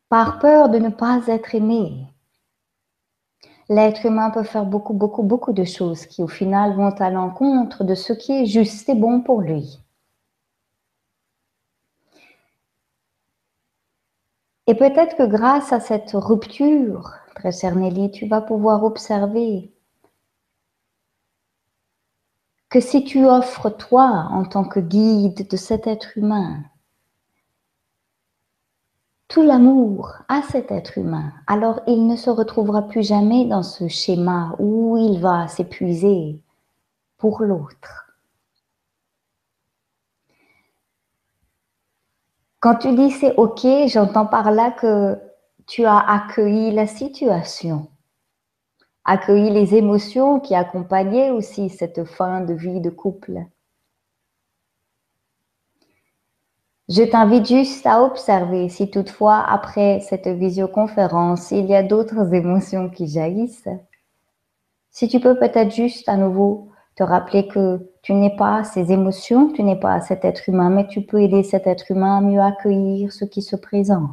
par peur de ne pas être aimé, l'être humain peut faire beaucoup, beaucoup, beaucoup de choses qui, au final, vont à l'encontre de ce qui est juste et bon pour lui. Et peut-être que grâce à cette rupture, très Nelly, tu vas pouvoir observer que si tu offres toi en tant que guide de cet être humain, tout l'amour à cet être humain, alors il ne se retrouvera plus jamais dans ce schéma où il va s'épuiser pour l'autre. Quand tu dis c'est OK, j'entends par là que tu as accueilli la situation, accueilli les émotions qui accompagnaient aussi cette fin de vie de couple. Je t'invite juste à observer si toutefois, après cette visioconférence, il y a d'autres émotions qui jaillissent. Si tu peux peut-être juste à nouveau te rappeler que tu n'es pas ces émotions, tu n'es pas cet être humain, mais tu peux aider cet être humain à mieux accueillir ce qui se présente.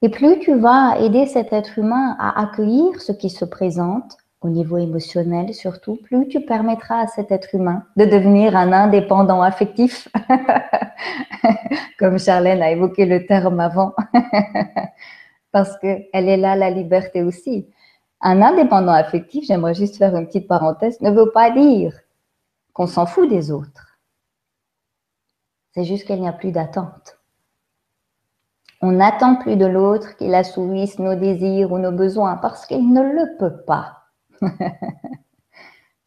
Et plus tu vas aider cet être humain à accueillir ce qui se présente, au niveau émotionnel surtout, plus tu permettras à cet être humain de devenir un indépendant affectif, comme Charlène a évoqué le terme avant, parce qu'elle est là la liberté aussi. Un indépendant affectif, j'aimerais juste faire une petite parenthèse, ne veut pas dire qu'on s'en fout des autres. C'est juste qu'il n'y a plus d'attente. On n'attend plus de l'autre qu'il assouvisse nos désirs ou nos besoins parce qu'il ne le peut pas.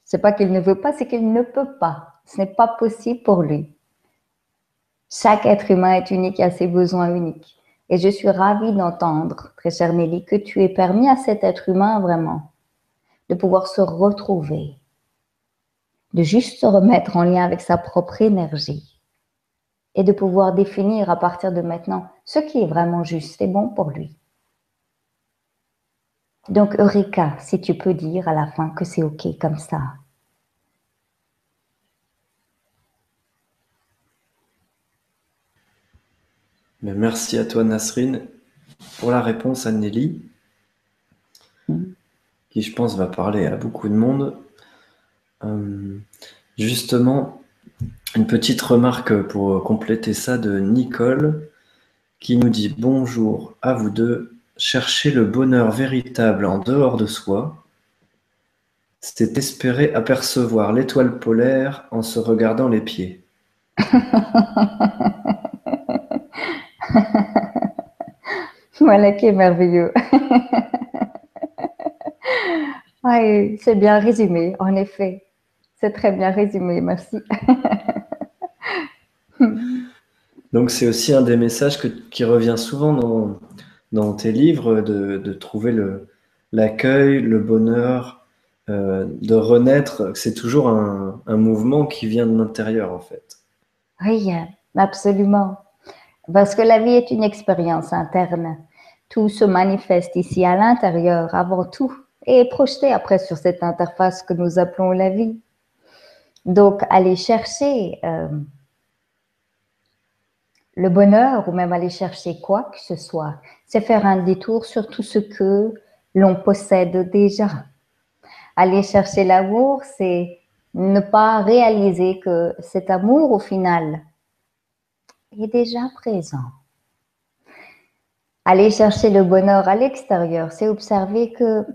c'est pas qu'il ne veut pas, c'est qu'il ne peut pas. Ce n'est pas possible pour lui. Chaque être humain est unique et a ses besoins uniques. Et je suis ravie d'entendre, très chère Nelly, que tu aies permis à cet être humain vraiment de pouvoir se retrouver, de juste se remettre en lien avec sa propre énergie et de pouvoir définir à partir de maintenant ce qui est vraiment juste et bon pour lui. Donc, Eureka, si tu peux dire à la fin que c'est OK comme ça. Merci à toi, Nasrine, pour la réponse à Nelly, qui, je pense, va parler à beaucoup de monde. Euh, justement, une petite remarque pour compléter ça de Nicole, qui nous dit Bonjour à vous deux. Chercher le bonheur véritable en dehors de soi, c'est espérer apercevoir l'étoile polaire en se regardant les pieds. voilà qui est merveilleux. oui, c'est bien résumé, en effet. C'est très bien résumé, merci. Donc c'est aussi un des messages qui revient souvent dans, dans tes livres, de, trouver l'accueil, le, bonheur, euh, de renaître. C'est toujours un, mouvement qui vient de l'intérieur en fait. Oui, absolument. Parce que la vie est une expérience interne. Tout se manifeste ici à l'intérieur avant tout et est projeté après sur cette interface que nous appelons la vie. Donc, aller chercher euh, le bonheur ou même aller chercher quoi que ce soit, c'est faire un détour sur tout ce que l'on possède déjà. Aller chercher l'amour, c'est ne pas réaliser que cet amour, au final, est déjà présent. Aller chercher le bonheur à l'extérieur, c'est observer que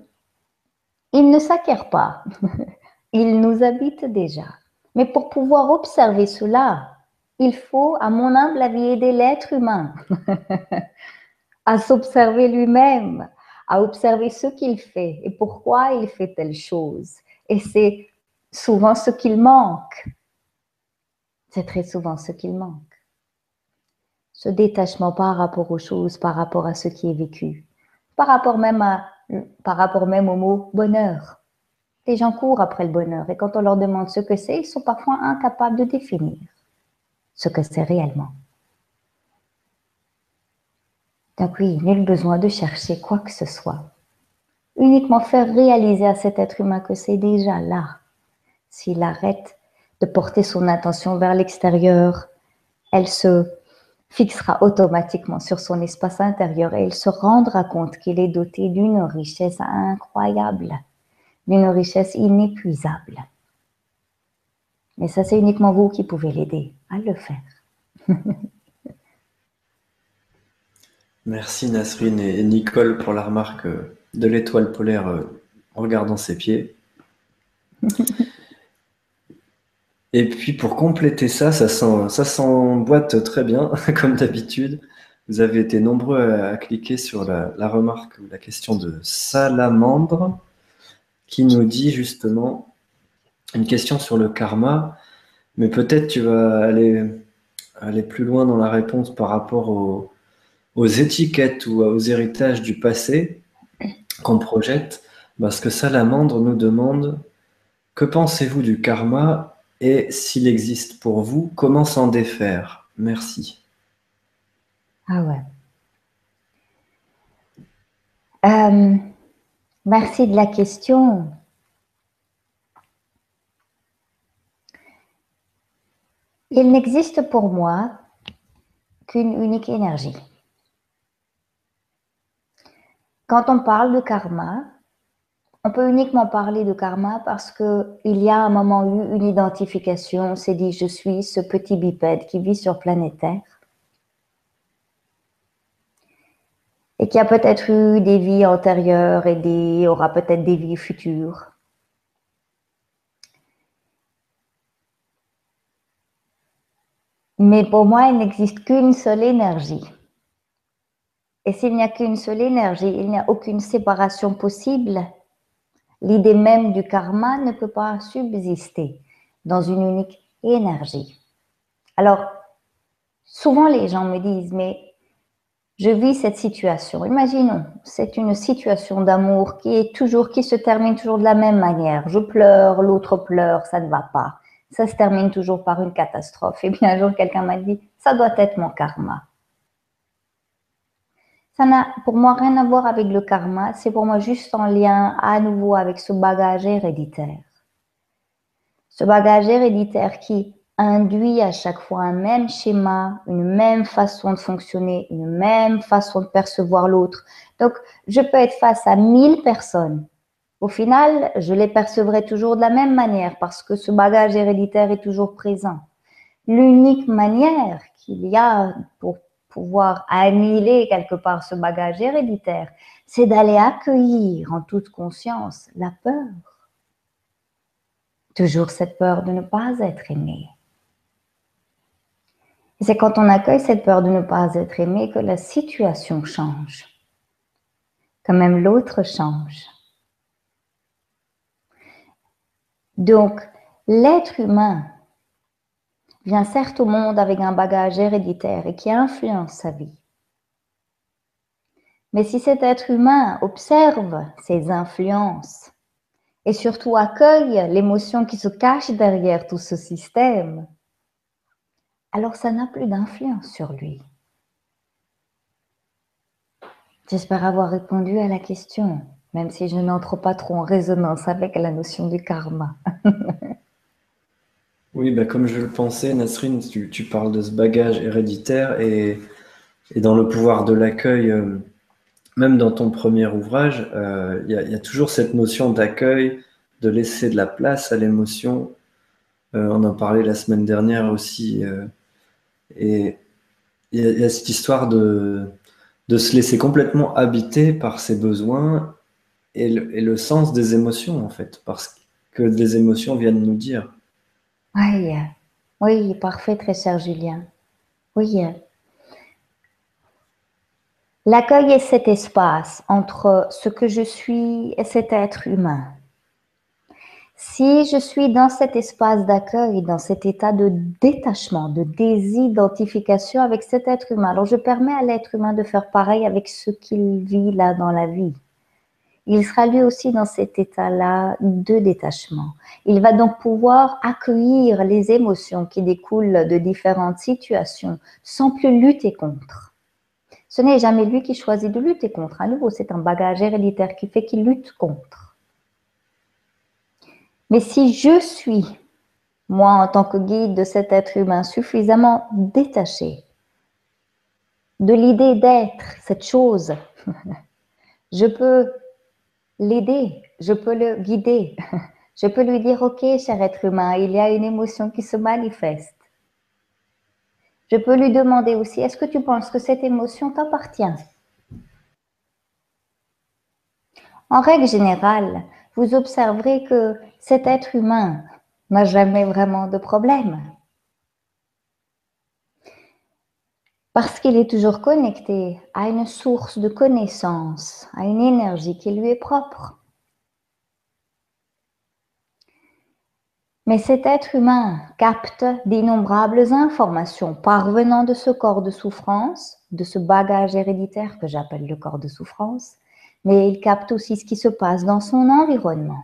il ne s'acquiert pas. il nous habite déjà. Mais pour pouvoir observer cela, il faut, à mon humble avis, aider l'être humain à s'observer lui-même, à observer ce qu'il fait et pourquoi il fait telle chose. Et c'est souvent ce qu'il manque. C'est très souvent ce qu'il manque. Ce détachement par rapport aux choses, par rapport à ce qui est vécu, par rapport même, à, par rapport même au mot bonheur. Les gens courent après le bonheur et quand on leur demande ce que c'est, ils sont parfois incapables de définir ce que c'est réellement. Donc oui, nul besoin de chercher quoi que ce soit. Uniquement faire réaliser à cet être humain que c'est déjà là. S'il arrête de porter son attention vers l'extérieur, elle se fixera automatiquement sur son espace intérieur et il se rendra compte qu'il est doté d'une richesse incroyable, d'une richesse inépuisable. Mais ça, c'est uniquement vous qui pouvez l'aider à le faire. Merci Nasrine et Nicole pour la remarque de l'étoile polaire euh, en regardant ses pieds. Et puis pour compléter ça, ça s'emboîte très bien, comme d'habitude. Vous avez été nombreux à, cliquer sur la, remarque ou la question de Salamandre, qui nous dit justement une question sur le karma, mais peut-être tu vas aller, aller plus loin dans la réponse par rapport aux étiquettes ou aux héritages du passé qu'on projette, parce que Salamandre nous demande que pensez-vous du karma et s'il existe pour vous, comment s'en défaire? Merci. Ah ouais. Euh, merci de la question. Il n'existe pour moi qu'une unique énergie. Quand on parle de karma, on peut uniquement parler de karma parce qu'il y a un moment eu une identification, on s'est dit je suis ce petit bipède qui vit sur planète Terre et qui a peut-être eu des vies antérieures et des, aura peut-être des vies futures. Mais pour moi, il n'existe qu'une seule énergie. Et s'il n'y a qu'une seule énergie, il n'y a aucune séparation possible. L'idée même du karma ne peut pas subsister dans une unique énergie. Alors, souvent les gens me disent, mais je vis cette situation. Imaginons, c'est une situation d'amour qui est toujours, qui se termine toujours de la même manière. Je pleure, l'autre pleure, ça ne va pas. Ça se termine toujours par une catastrophe. Et bien un jour, quelqu'un m'a dit, ça doit être mon karma. Ça n'a pour moi rien à voir avec le karma, c'est pour moi juste en lien à nouveau avec ce bagage héréditaire. Ce bagage héréditaire qui induit à chaque fois un même schéma, une même façon de fonctionner, une même façon de percevoir l'autre. Donc, je peux être face à mille personnes. Au final, je les percevrai toujours de la même manière parce que ce bagage héréditaire est toujours présent. L'unique manière qu'il y a pour pouvoir annihiler quelque part ce bagage héréditaire, c'est d'aller accueillir en toute conscience la peur. Toujours cette peur de ne pas être aimé. c'est quand on accueille cette peur de ne pas être aimé que la situation change, que même l'autre change. Donc, l'être humain vient certes au monde avec un bagage héréditaire et qui influence sa vie. Mais si cet être humain observe ces influences et surtout accueille l'émotion qui se cache derrière tout ce système, alors ça n'a plus d'influence sur lui. J'espère avoir répondu à la question, même si je n'entre pas trop en résonance avec la notion du karma. oui, bah comme je le pensais, Nasrine, tu, parles de ce bagage héréditaire et, dans le pouvoir de l'accueil, euh, même dans ton premier ouvrage, euh, il y, a toujours cette notion d'accueil, de laisser de la place à l'émotion. Euh, on en parlait la semaine dernière aussi. et il y, a cette histoire de se laisser complètement habiter par ses besoins et le, sens des émotions, en fait, parce que des émotions viennent nous dire. Oui, oui, parfait, très cher Julien. Oui. L'accueil est cet espace entre ce que je suis et cet être humain. Si je suis dans cet espace d'accueil, dans cet état de détachement, de désidentification avec cet être humain, alors je permets à l'être humain de faire pareil avec ce qu'il vit là dans la vie. Il sera lui aussi dans cet état-là de détachement. Il va donc pouvoir accueillir les émotions qui découlent de différentes situations sans plus lutter contre. Ce n'est jamais lui qui choisit de lutter contre. À nouveau, c'est un bagage héréditaire qui fait qu'il lutte contre. Mais si je suis, moi en tant que guide de cet être humain, suffisamment détaché de l'idée d'être cette chose, je peux l'aider, je peux le guider, je peux lui dire, OK, cher être humain, il y a une émotion qui se manifeste. Je peux lui demander aussi, est-ce que tu penses que cette émotion t'appartient? En règle générale, vous observerez que cet être humain n'a jamais vraiment de problème. Parce qu'il est toujours connecté à une source de connaissance, à une énergie qui lui est propre. Mais cet être humain capte d'innombrables informations parvenant de ce corps de souffrance, de ce bagage héréditaire que j'appelle le corps de souffrance, mais il capte aussi ce qui se passe dans son environnement.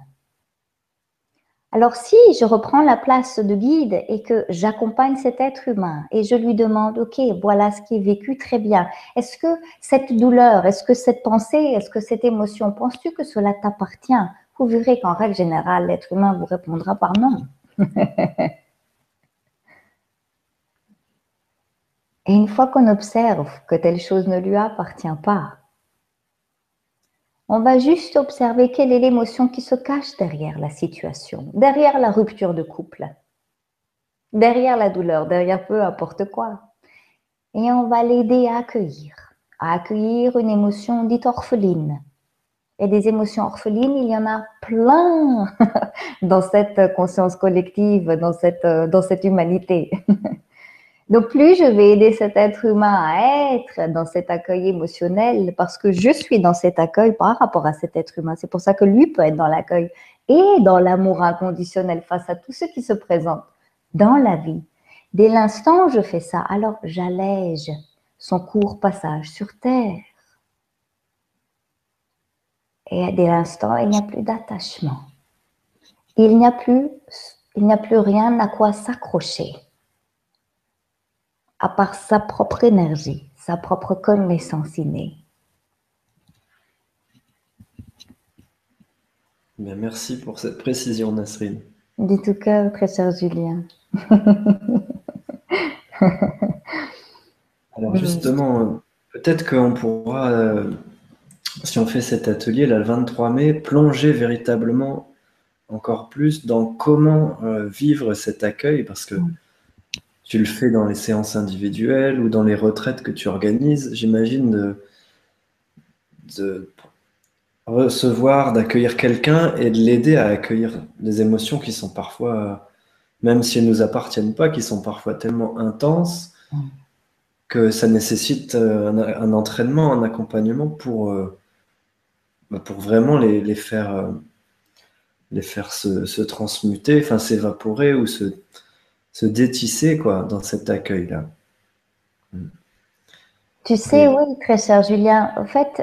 Alors si je reprends la place de guide et que j'accompagne cet être humain et je lui demande, OK, voilà ce qui est vécu très bien, est-ce que cette douleur, est-ce que cette pensée, est-ce que cette émotion, penses-tu que cela t'appartient? Vous verrez qu'en règle générale, l'être humain vous répondra par non. et une fois qu'on observe que telle chose ne lui appartient pas, on va juste observer quelle est l'émotion qui se cache derrière la situation, derrière la rupture de couple, derrière la douleur, derrière peu importe quoi. Et on va l'aider à accueillir, à accueillir une émotion dite orpheline. Et des émotions orphelines, il y en a plein dans cette conscience collective, dans cette, dans cette humanité. Donc, plus je vais aider cet être humain à être dans cet accueil émotionnel, parce que je suis dans cet accueil par rapport à cet être humain. C'est pour ça que lui peut être dans l'accueil et dans l'amour inconditionnel face à tout ce qui se présente dans la vie. Dès l'instant où je fais ça, alors j'allège son court passage sur Terre. Et dès l'instant, il n'y a plus d'attachement. Il n'y a plus, il n'y a plus rien à quoi s'accrocher à part sa propre énergie, sa propre connaissance innée. merci pour cette précision, Nasrine. Du tout cœur, très cher Julien. Alors justement, peut-être qu'on pourra, euh, si on fait cet atelier là, le 23 mai, plonger véritablement encore plus dans comment euh, vivre cet accueil, parce que tu le fais dans les séances individuelles ou dans les retraites que tu organises, j'imagine, de, recevoir, d'accueillir quelqu'un et de l'aider à accueillir des émotions qui sont parfois, même si elles ne nous appartiennent pas, qui sont parfois tellement intenses que ça nécessite un, entraînement, un accompagnement pour, euh, bah, pour vraiment les, faire, les faire se transmuter, enfin s'évaporer ou se se détisser quoi, dans cet accueil-là. Tu sais, oui, très cher Julien, en fait,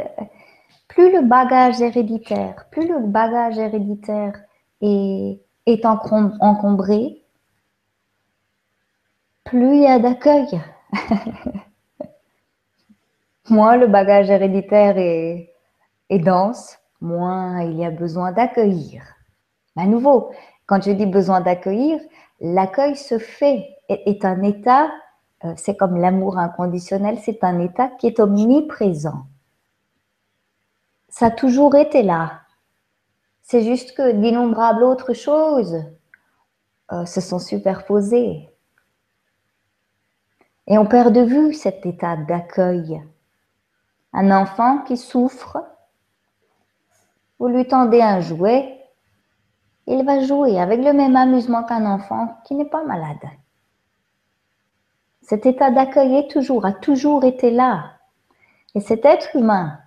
plus le bagage héréditaire, plus le bagage héréditaire est, est encombré, plus il y a d'accueil. moins le bagage héréditaire est, est dense, moins il y a besoin d'accueillir. À nouveau, quand je dis besoin d'accueillir, l'accueil se fait, est un état, euh, c'est comme l'amour inconditionnel, c'est un état qui est omniprésent. Ça a toujours été là. C'est juste que d'innombrables autres choses euh, se sont superposées. Et on perd de vue cet état d'accueil. Un enfant qui souffre, vous lui tendez un jouet, il va jouer avec le même amusement qu'un enfant qui n'est pas malade. Cet état d'accueil est toujours, a toujours été là. Et cet être humain,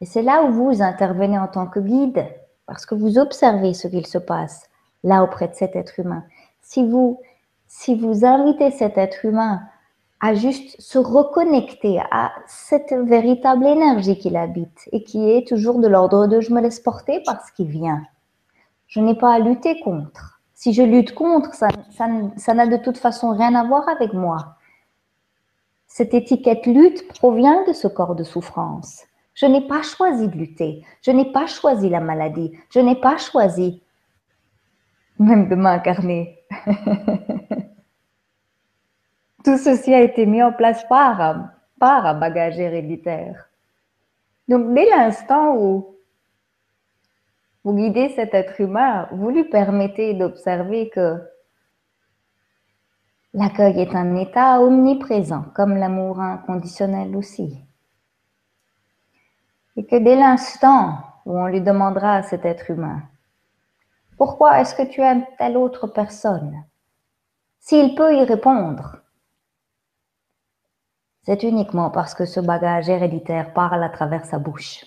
et c'est là où vous intervenez en tant que guide, parce que vous observez ce qu'il se passe là auprès de cet être humain. Si vous, si vous invitez cet être humain à juste se reconnecter à cette véritable énergie qu'il habite et qui est toujours de l'ordre de je me laisse porter par ce qui vient. Je n'ai pas à lutter contre. Si je lutte contre, ça, ça n'a de toute façon rien à voir avec moi. Cette étiquette lutte provient de ce corps de souffrance. Je n'ai pas choisi de lutter. Je n'ai pas choisi la maladie. Je n'ai pas choisi même de m'incarner. Tout ceci a été mis en place par, par un bagage héréditaire. Donc, dès l'instant où vous guidez cet être humain, vous lui permettez d'observer que l'accueil est un état omniprésent, comme l'amour inconditionnel aussi. Et que dès l'instant où on lui demandera à cet être humain, pourquoi est-ce que tu aimes telle autre personne? S'il peut y répondre, c'est uniquement parce que ce bagage héréditaire parle à travers sa bouche.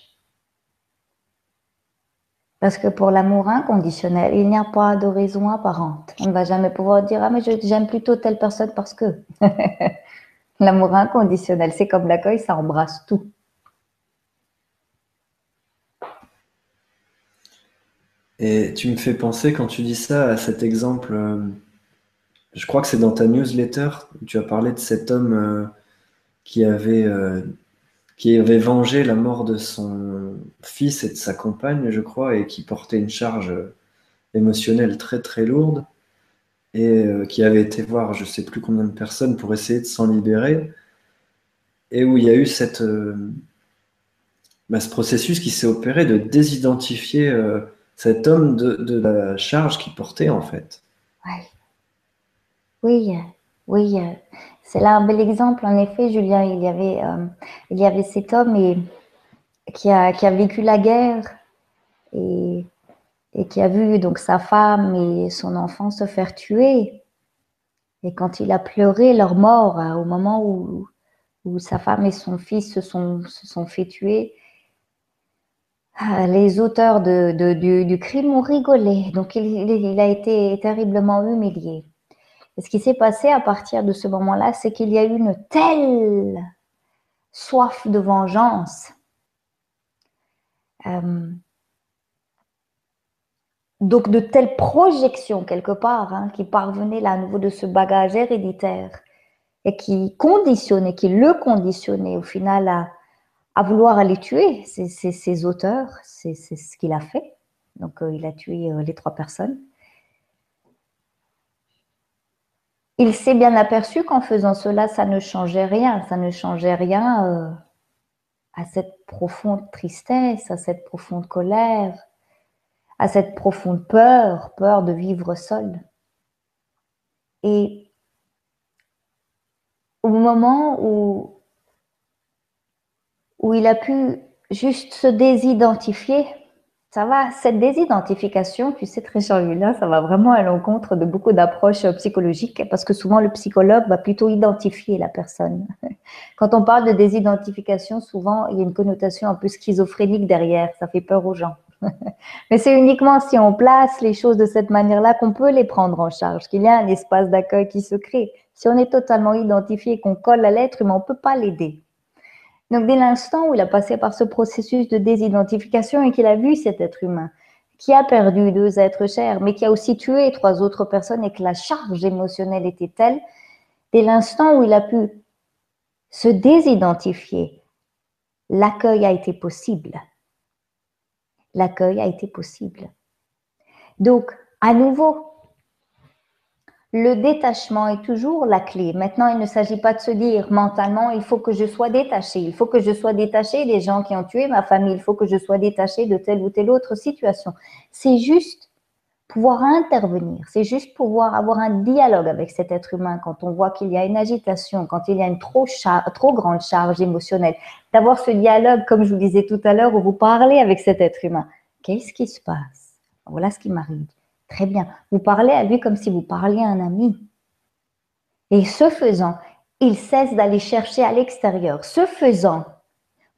Parce que pour l'amour inconditionnel, il n'y a pas de raison apparente. On ne va jamais pouvoir dire Ah, mais j'aime plutôt telle personne parce que. l'amour inconditionnel, c'est comme l'accueil, ça embrasse tout. Et tu me fais penser, quand tu dis ça, à cet exemple, euh, je crois que c'est dans ta newsletter, tu as parlé de cet homme euh, qui avait, euh, qui avait vengé la mort de son fils et de sa compagne, je crois, et qui portait une charge émotionnelle très très lourde, et qui avait été voir je ne sais plus combien de personnes pour essayer de s'en libérer, et où il y a eu cette, bah, ce processus qui s'est opéré de désidentifier cet homme de, la charge qu'il portait en fait. Oui, oui, c'est là un bel exemple. En effet, Julien, il y avait, euh, il y avait cet homme qui, a, vécu la guerre et, qui a vu donc sa femme et son enfant se faire tuer. Et quand il a pleuré leur mort, hein, au moment où, sa femme et son fils se sont, se sont fait tuer, ah, les auteurs du, crime ont rigolé, donc il, a été terriblement humilié. Et ce qui s'est passé à partir de ce moment-là, c'est qu'il y a eu une telle soif de vengeance. Euh, donc de telles projections quelque part hein, qui parvenaient là à nouveau de ce bagage héréditaire et qui conditionnait, qui le conditionnait au final à, vouloir aller tuer ces, auteurs. C'est ce qu'il a fait. Donc, euh, il a tué euh, les trois personnes. Il s'est bien aperçu qu'en faisant cela, ça ne changeait rien. Ça ne changeait rien euh, à cette profonde tristesse, à cette profonde colère, à cette profonde peur, peur de vivre seul. Et au moment où où il a pu juste se désidentifier. Ça cette désidentification, tu sais très cher là, ça va vraiment à l'encontre de beaucoup d'approches psychologiques parce que souvent le psychologue va plutôt identifier la personne. Quand on parle de désidentification, souvent il y a une connotation un peu schizophrénique derrière, ça fait peur aux gens. Mais c'est uniquement si on place les choses de cette manière-là qu'on peut les prendre en charge, qu'il y a un espace d'accueil qui se crée. Si on est totalement identifié, qu'on colle à l'être humain, on ne peut pas l'aider. Donc, dès l'instant où il a passé par ce processus de désidentification et qu'il a vu cet être humain, qui a perdu deux êtres chers, mais qui a aussi tué trois autres personnes et que la charge émotionnelle était telle, dès l'instant où il a pu se désidentifier, l'accueil a été possible. L'accueil a été possible. Donc, à nouveau, le détachement est toujours la clé. Maintenant, il ne s'agit pas de se dire mentalement, il faut que je sois détaché. Il faut que je sois détaché des gens qui ont tué ma famille. Il faut que je sois détaché de telle ou telle autre situation. C'est juste pouvoir intervenir. C'est juste pouvoir avoir un dialogue avec cet être humain quand on voit qu'il y a une agitation, quand il y a une trop, trop grande charge émotionnelle. D'avoir ce dialogue, comme je vous disais tout à l'heure, où vous parlez avec cet être humain. Qu'est-ce qui se passe? Voilà ce qui m'arrive. Très bien. Vous parlez à lui comme si vous parliez à un ami. Et ce faisant, il cesse d'aller chercher à l'extérieur. Ce faisant,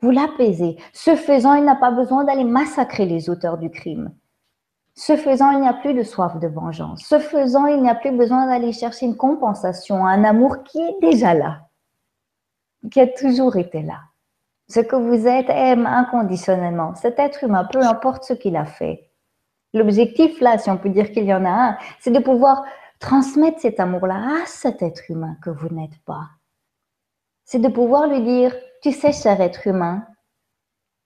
vous l'apaisez. Ce faisant, il n'a pas besoin d'aller massacrer les auteurs du crime. Ce faisant, il n'y a plus de soif de vengeance. Ce faisant, il n'y a plus besoin d'aller chercher une compensation, un amour qui est déjà là, qui a toujours été là. Ce que vous êtes aime inconditionnellement. Cet être humain, peu importe ce qu'il a fait, L'objectif, là, si on peut dire qu'il y en a un, c'est de pouvoir transmettre cet amour-là à cet être humain que vous n'êtes pas. C'est de pouvoir lui dire, tu sais, cher être humain,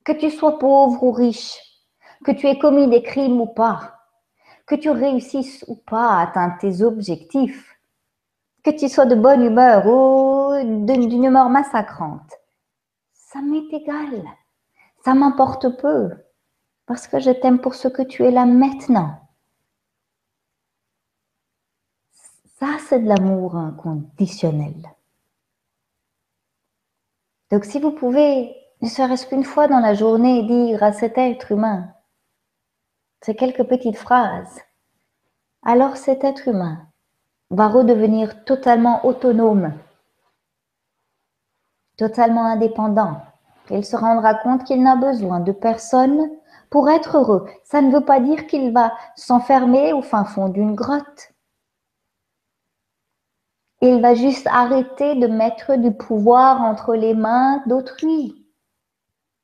que tu sois pauvre ou riche, que tu aies commis des crimes ou pas, que tu réussisses ou pas à atteindre tes objectifs, que tu sois de bonne humeur ou d'une humeur massacrante. Ça m'est égal. Ça m'importe peu parce que je t'aime pour ce que tu es là maintenant. Ça, c'est de l'amour inconditionnel. Donc si vous pouvez, ne serait-ce qu'une fois dans la journée, dire à cet être humain, ces quelques petites phrases, alors cet être humain va redevenir totalement autonome, totalement indépendant. Il se rendra compte qu'il n'a besoin de personne pour être heureux. Ça ne veut pas dire qu'il va s'enfermer au fin fond d'une grotte. Il va juste arrêter de mettre du pouvoir entre les mains d'autrui.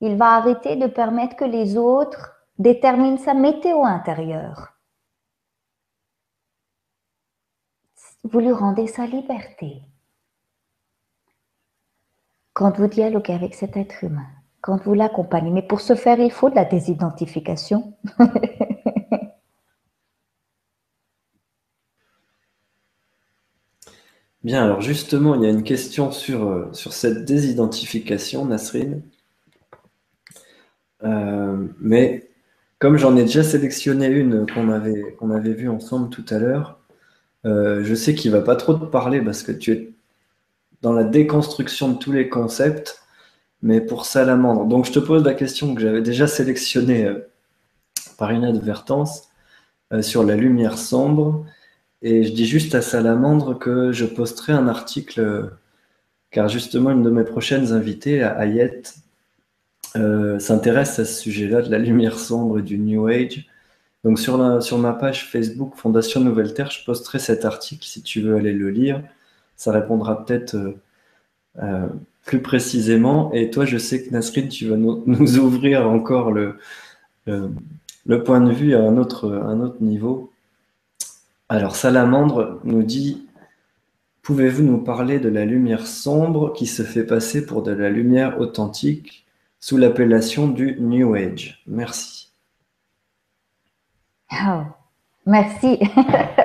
Il va arrêter de permettre que les autres déterminent sa météo intérieure. Vous lui rendez sa liberté. Quand vous dialoguez avec cet être humain, quand vous l'accompagnez. Mais pour ce faire, il faut de la désidentification. Bien, alors justement, il y a une question sur, euh, sur cette désidentification, Nasrine. Euh, mais comme j'en ai déjà sélectionné une qu'on avait, qu'on avait vue ensemble tout à l'heure, euh, je sais qu'il ne va pas trop te parler parce que tu es dans la déconstruction de tous les concepts mais pour salamandre. Donc je te pose la question que j'avais déjà sélectionnée euh, par inadvertance euh, sur la lumière sombre. Et je dis juste à Salamandre que je posterai un article, euh, car justement une de mes prochaines invitées, Ayette, s'intéresse à ce sujet-là de la lumière sombre et du New Age. Donc sur, la, sur ma page Facebook Fondation Nouvelle Terre, je posterai cet article si tu veux aller le lire. Ça répondra peut-être plus précisément. Et toi, je sais que Nasrid, tu vas nous, ouvrir encore le, le, point de vue à un autre, un autre niveau. Alors, Salamandre nous dit Pouvez-vous nous parler de la lumière sombre qui se fait passer pour de la lumière authentique sous l'appellation du New Age? Merci. Oh, merci.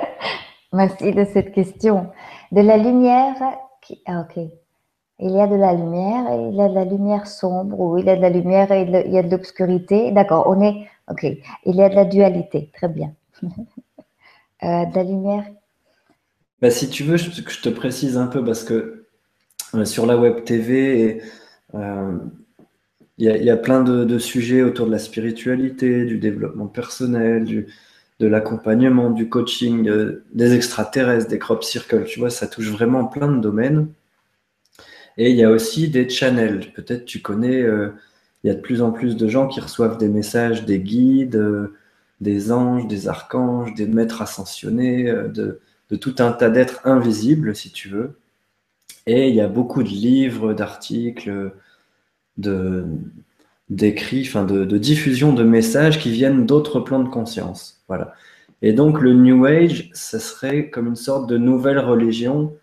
merci de cette question. De la lumière qui. Ah, ok. Il y a de la lumière et il y a de la lumière sombre, ou il y a de la lumière et il y a de l'obscurité. D'accord, on est. Ok. Il y a de la dualité. Très bien. Euh, de la lumière. Bah, si tu veux, je, je, te précise un peu parce que euh, sur la web TV, euh, il y, a plein de, sujets autour de la spiritualité, du développement personnel, de l'accompagnement, du coaching, des extraterrestres, des crop circles. Tu vois, ça touche vraiment plein de domaines. Et il y a aussi des channels. Peut-être tu connais euh, il y a de plus en plus de gens qui reçoivent des messages des guides, des anges, des archanges, des maîtres ascensionnés, de, de tout un tas d'êtres invisibles, si tu veux. Et il y a beaucoup de livres, d'articles, d'écrits, enfin de, de, diffusion de messages qui viennent d'autres plans de conscience. Voilà. Et donc le New Age, ce serait comme une sorte de nouvelle religion,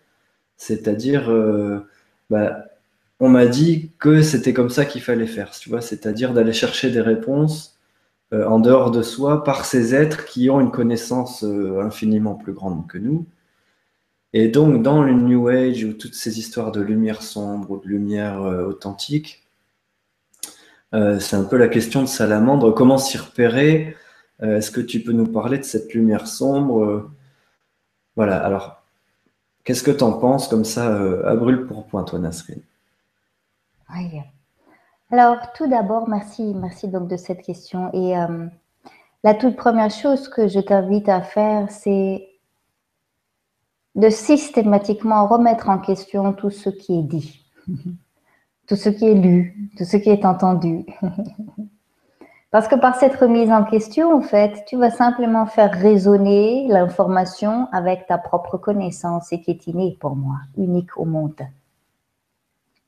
c'est-à-dire, euh, bah, on m'a dit que c'était comme ça qu'il fallait faire, tu c'est-à-dire d'aller chercher des réponses euh, en dehors de soi par ces êtres qui ont une connaissance euh, infiniment plus grande que nous. Et donc dans le New Age ou toutes ces histoires de lumière sombre ou de lumière authentique, euh, c'est un peu la question de Salamandre. Comment s'y repérer? Est-ce que tu peux nous parler de cette lumière sombre? Voilà, alors, qu'est-ce que tu en penses comme ça, euh, à brûle pour point, toi, Nasrine Oui. Alors, tout d'abord, merci, merci donc de cette question. Et la toute première chose que je t'invite à faire, c'est de systématiquement remettre en question tout ce qui est dit. tout ce qui est lu, tout ce qui est entendu. Parce que par cette remise en question, en fait, tu vas simplement faire résonner l'information avec ta propre connaissance et qui est innée pour moi, unique au monde.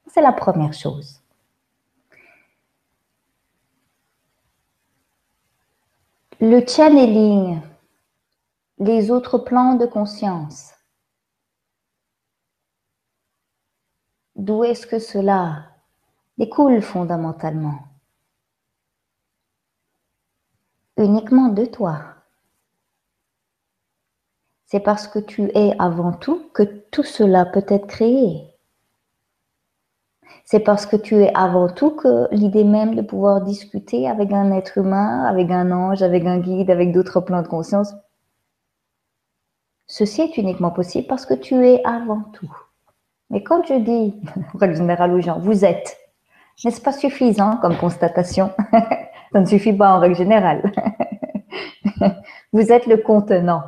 C'est la première chose. Le channeling, les autres plans de conscience, D'où est-ce que cela découle fondamentalement? Uniquement de toi. C'est parce que tu es avant tout que tout cela peut être créé. C'est parce que tu es avant tout que l'idée même de pouvoir discuter avec un être humain, avec un ange, avec un guide, avec d'autres plans de conscience, ceci est uniquement possible parce que tu es avant tout. Mais quand je dis, en règle générale aux gens, vous êtes, n'est-ce pas suffisant comme constatation? Ça ne suffit pas en règle générale. vous êtes le contenant.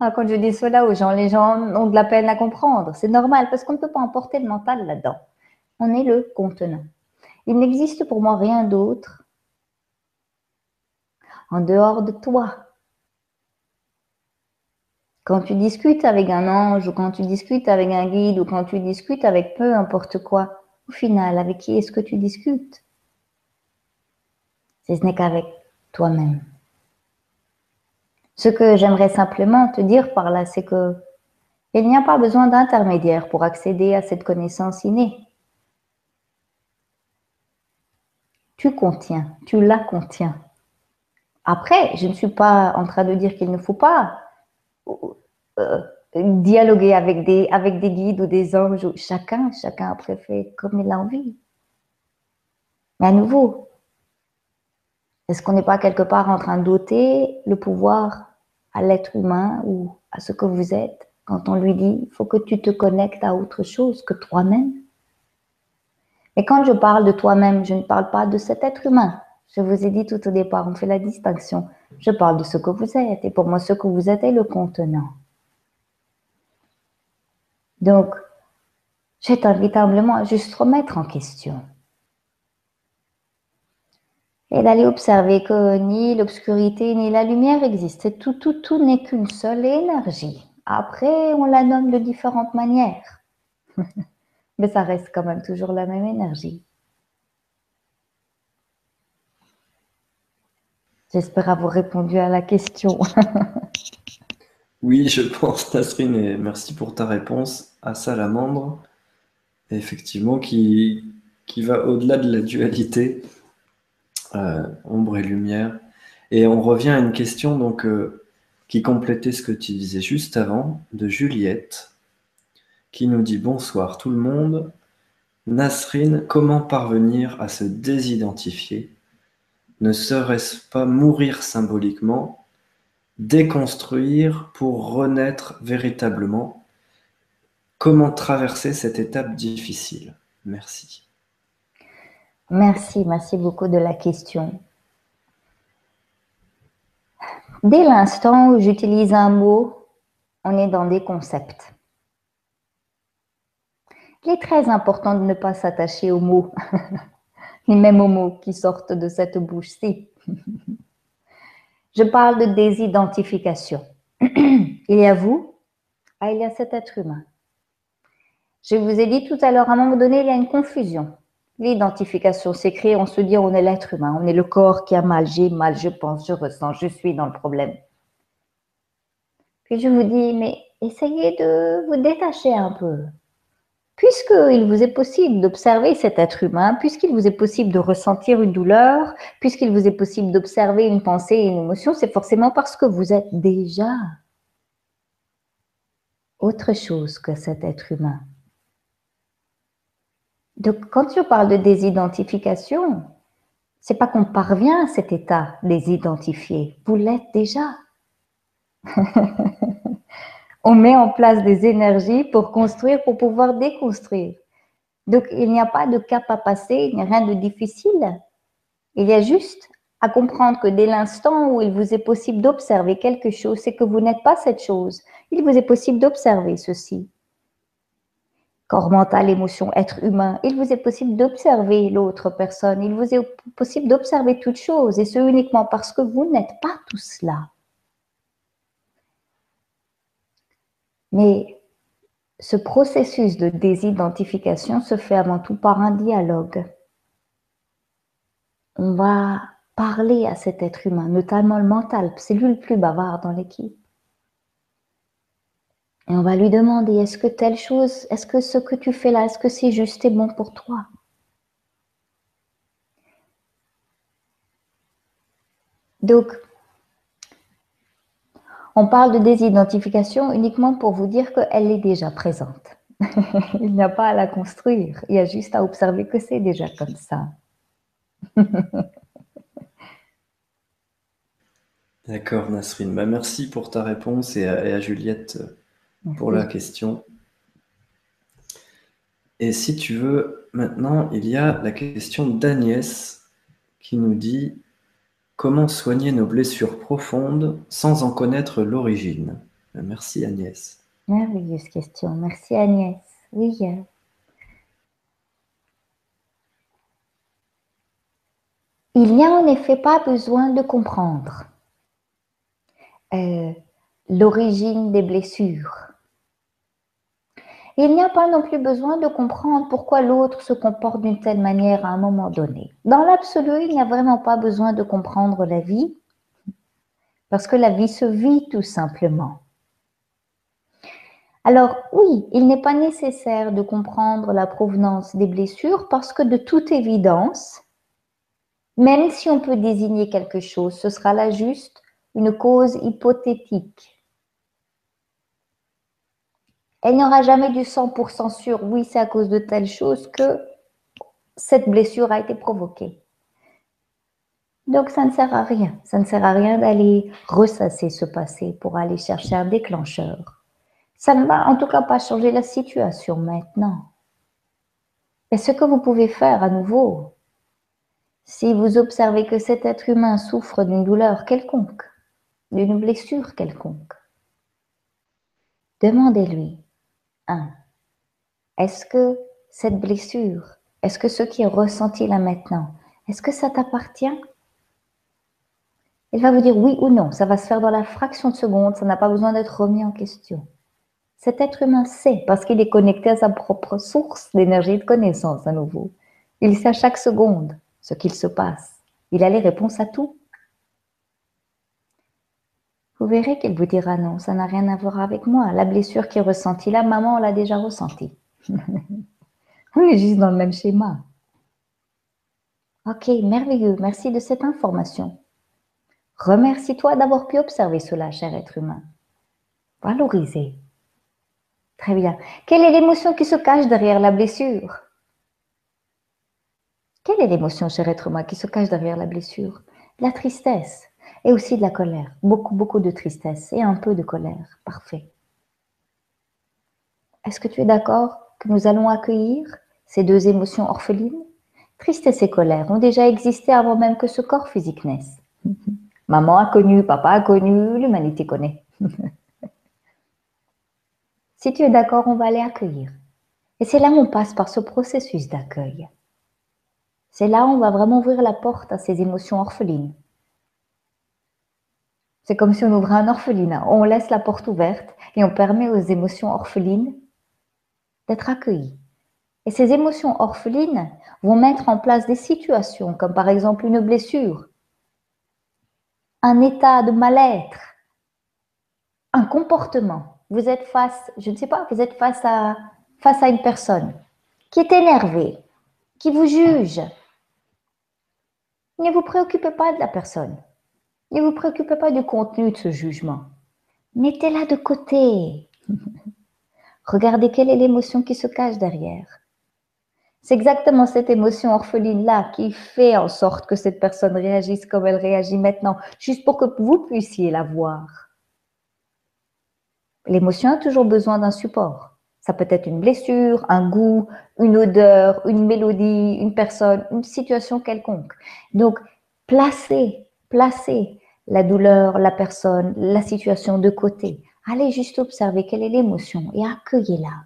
Ah, quand je dis cela aux gens, les gens ont de la peine à comprendre. C'est normal parce qu'on ne peut pas emporter le mental là-dedans. On est le contenant. Il n'existe pour moi rien d'autre en dehors de toi. Quand tu discutes avec un ange ou quand tu discutes avec un guide ou quand tu discutes avec peu importe quoi, au final, avec qui est-ce que tu discutes? Si ce n'est qu'avec toi-même. Ce que j'aimerais simplement te dire par là, c'est que il n'y a pas besoin d'intermédiaire pour accéder à cette connaissance innée. Tu contiens, tu la contiens. Après, je ne suis pas en train de dire qu'il ne faut pas euh, dialoguer avec des, guides ou des anges. Chacun, chacun après fait comme il a envie. Mais à nouveau, est-ce qu'on n'est pas quelque part en train d'ôter le pouvoir à l'être humain ou à ce que vous êtes quand on lui dit il faut que tu te connectes à autre chose que toi-même? Et quand je parle de toi-même, je ne parle pas de cet être humain. Je vous ai dit tout au départ, on fait la distinction. Je parle de ce que vous êtes. Et pour moi, ce que vous êtes est le contenant. Donc, je t'invite humblement à juste remettre en question. Et d'aller observer que ni l'obscurité ni la lumière existent. Tout, tout, tout n'est qu'une seule énergie. Après, on la nomme de différentes manières. Mais ça reste quand même toujours la même énergie. J'espère avoir répondu à la question. oui, je pense, Nasrine, et merci pour ta réponse à Salamandre, effectivement, qui, qui va au-delà de la dualité, euh, ombre et lumière. Et on revient à une question donc, euh, qui complétait ce que tu disais juste avant, de Juliette, qui nous dit Bonsoir tout le monde. Nasrine, comment parvenir à se désidentifier? Ne serait-ce pas mourir symboliquement, déconstruire pour renaître véritablement? Comment traverser cette étape difficile? Merci. Merci, merci beaucoup de la question. Dès l'instant où j'utilise un mot, on est dans des concepts. Il est très important de ne pas s'attacher aux mots. les mêmes mots qui sortent de cette bouche-ci. Je parle de désidentification. il y a vous, ah, il y a cet être humain. Je vous ai dit tout à l'heure, à un moment donné, il y a une confusion. L'identification s'écrit, on se dit on est l'être humain, on est le corps qui a mal, j'ai mal, je pense, je ressens, je suis dans le problème. Puis je vous dis, mais essayez de vous détacher un peu. Puisqu'il vous est possible d'observer cet être humain, puisqu'il vous est possible de ressentir une douleur, puisqu'il vous est possible d'observer une pensée et une émotion, c'est forcément parce que vous êtes déjà autre chose que cet être humain. Donc, quand je parle de désidentification, c'est pas qu'on parvient à cet état désidentifié. Vous l'êtes déjà. On met en place des énergies pour construire, pour pouvoir déconstruire. Donc, il n'y a pas de cap à passer, il n'y a rien de difficile. Il y a juste à comprendre que dès l'instant où il vous est possible d'observer quelque chose, c'est que vous n'êtes pas cette chose. Il vous est possible d'observer ceci. Corps mental, émotion, être humain. Il vous est possible d'observer l'autre personne. Il vous est possible d'observer toute chose, et ce uniquement parce que vous n'êtes pas tout cela. Mais ce processus de désidentification se fait avant tout par un dialogue. On va parler à cet être humain, notamment le mental, c'est lui le plus bavard dans l'équipe. Et on va lui demander, est-ce que telle chose, est-ce que ce que tu fais là, est-ce que c'est juste et bon pour toi? Donc, on parle de désidentification uniquement pour vous dire qu'elle est déjà présente. il n'y a pas à la construire, il y a juste à observer que c'est déjà comme ça. D'accord, Nasrine. Bah, merci pour ta réponse et à, Juliette euh, pour la question. Et si tu veux, maintenant, il y a la question d'Agnès qui nous dit Comment soigner nos blessures profondes sans en connaître l'origine? Merci Agnès. Merveilleuse question. Merci Agnès. Oui. Il n'y a en effet pas besoin de comprendre euh, l'origine des blessures. Il n'y a pas non plus besoin de comprendre pourquoi l'autre se comporte d'une telle manière à un moment donné. Dans l'absolu, il n'y a vraiment pas besoin de comprendre la vie, parce que la vie se vit tout simplement. Alors oui, il n'est pas nécessaire de comprendre la provenance des blessures parce que de toute évidence, même si on peut désigner quelque chose, ce sera là juste une cause hypothétique. Elle n'aura jamais du 100% sûr, oui, c'est à cause de telle chose que cette blessure a été provoquée. Donc ça ne sert à rien. Ça ne sert à rien d'aller ressasser ce passé pour aller chercher un déclencheur. Ça ne va en tout cas pas changer la situation maintenant. Mais ce que vous pouvez faire à nouveau, si vous observez que cet être humain souffre d'une douleur quelconque, d'une blessure quelconque, demandez-lui est-ce que cette blessure, est-ce que ce qui est ressenti là maintenant, est-ce que ça t'appartient? Il va vous dire oui ou non. Ça va se faire dans la fraction de seconde. Ça n'a pas besoin d'être remis en question. Cet être humain sait parce qu'il est connecté à sa propre source d'énergie et de connaissance à nouveau. Il sait à chaque seconde ce qu'il se passe. Il a les réponses à tout. Vous verrez qu'il vous dira non, ça n'a rien à voir avec moi. La blessure qui est ressentie là, maman l'a déjà ressentie. On est juste dans le même schéma. Ok, merveilleux. Merci de cette information. Remercie-toi d'avoir pu observer cela, cher être humain. Valoriser. Très bien. Quelle est l'émotion qui se cache derrière la blessure? Quelle est l'émotion, cher être humain, qui se cache derrière la blessure? La tristesse et aussi de la colère. Beaucoup, beaucoup de tristesse et un peu de colère. Parfait. Est-ce que tu es d'accord que nous allons accueillir ces deux émotions orphelines? Tristesse et colère ont déjà existé avant même que ce corps physique naisse. Maman a connu, papa a connu, l'humanité connaît. si tu es d'accord, on va les accueillir. Et c'est là où on passe par ce processus d'accueil. C'est là où on va vraiment ouvrir la porte à ces émotions orphelines. C'est comme si on ouvrait un orphelinat. On laisse la porte ouverte et on permet aux émotions orphelines d'être accueillies. Et ces émotions orphelines vont mettre en place des situations, comme par exemple une blessure, un état de mal-être, un comportement. Vous êtes face, je ne sais pas, vous êtes face à, face à une personne qui est énervée, qui vous juge. Ne vous préoccupez pas de la personne. Ne vous préoccupez pas du contenu de ce jugement. Mettez-la de côté. Regardez quelle est l'émotion qui se cache derrière. C'est exactement cette émotion orpheline-là qui fait en sorte que cette personne réagisse comme elle réagit maintenant, juste pour que vous puissiez la voir. L'émotion a toujours besoin d'un support. Ça peut être une blessure, un goût, une odeur, une mélodie, une personne, une situation quelconque. Donc, placez, placez la douleur, la personne, la situation de côté. Allez juste observer quelle est l'émotion et accueillez-la.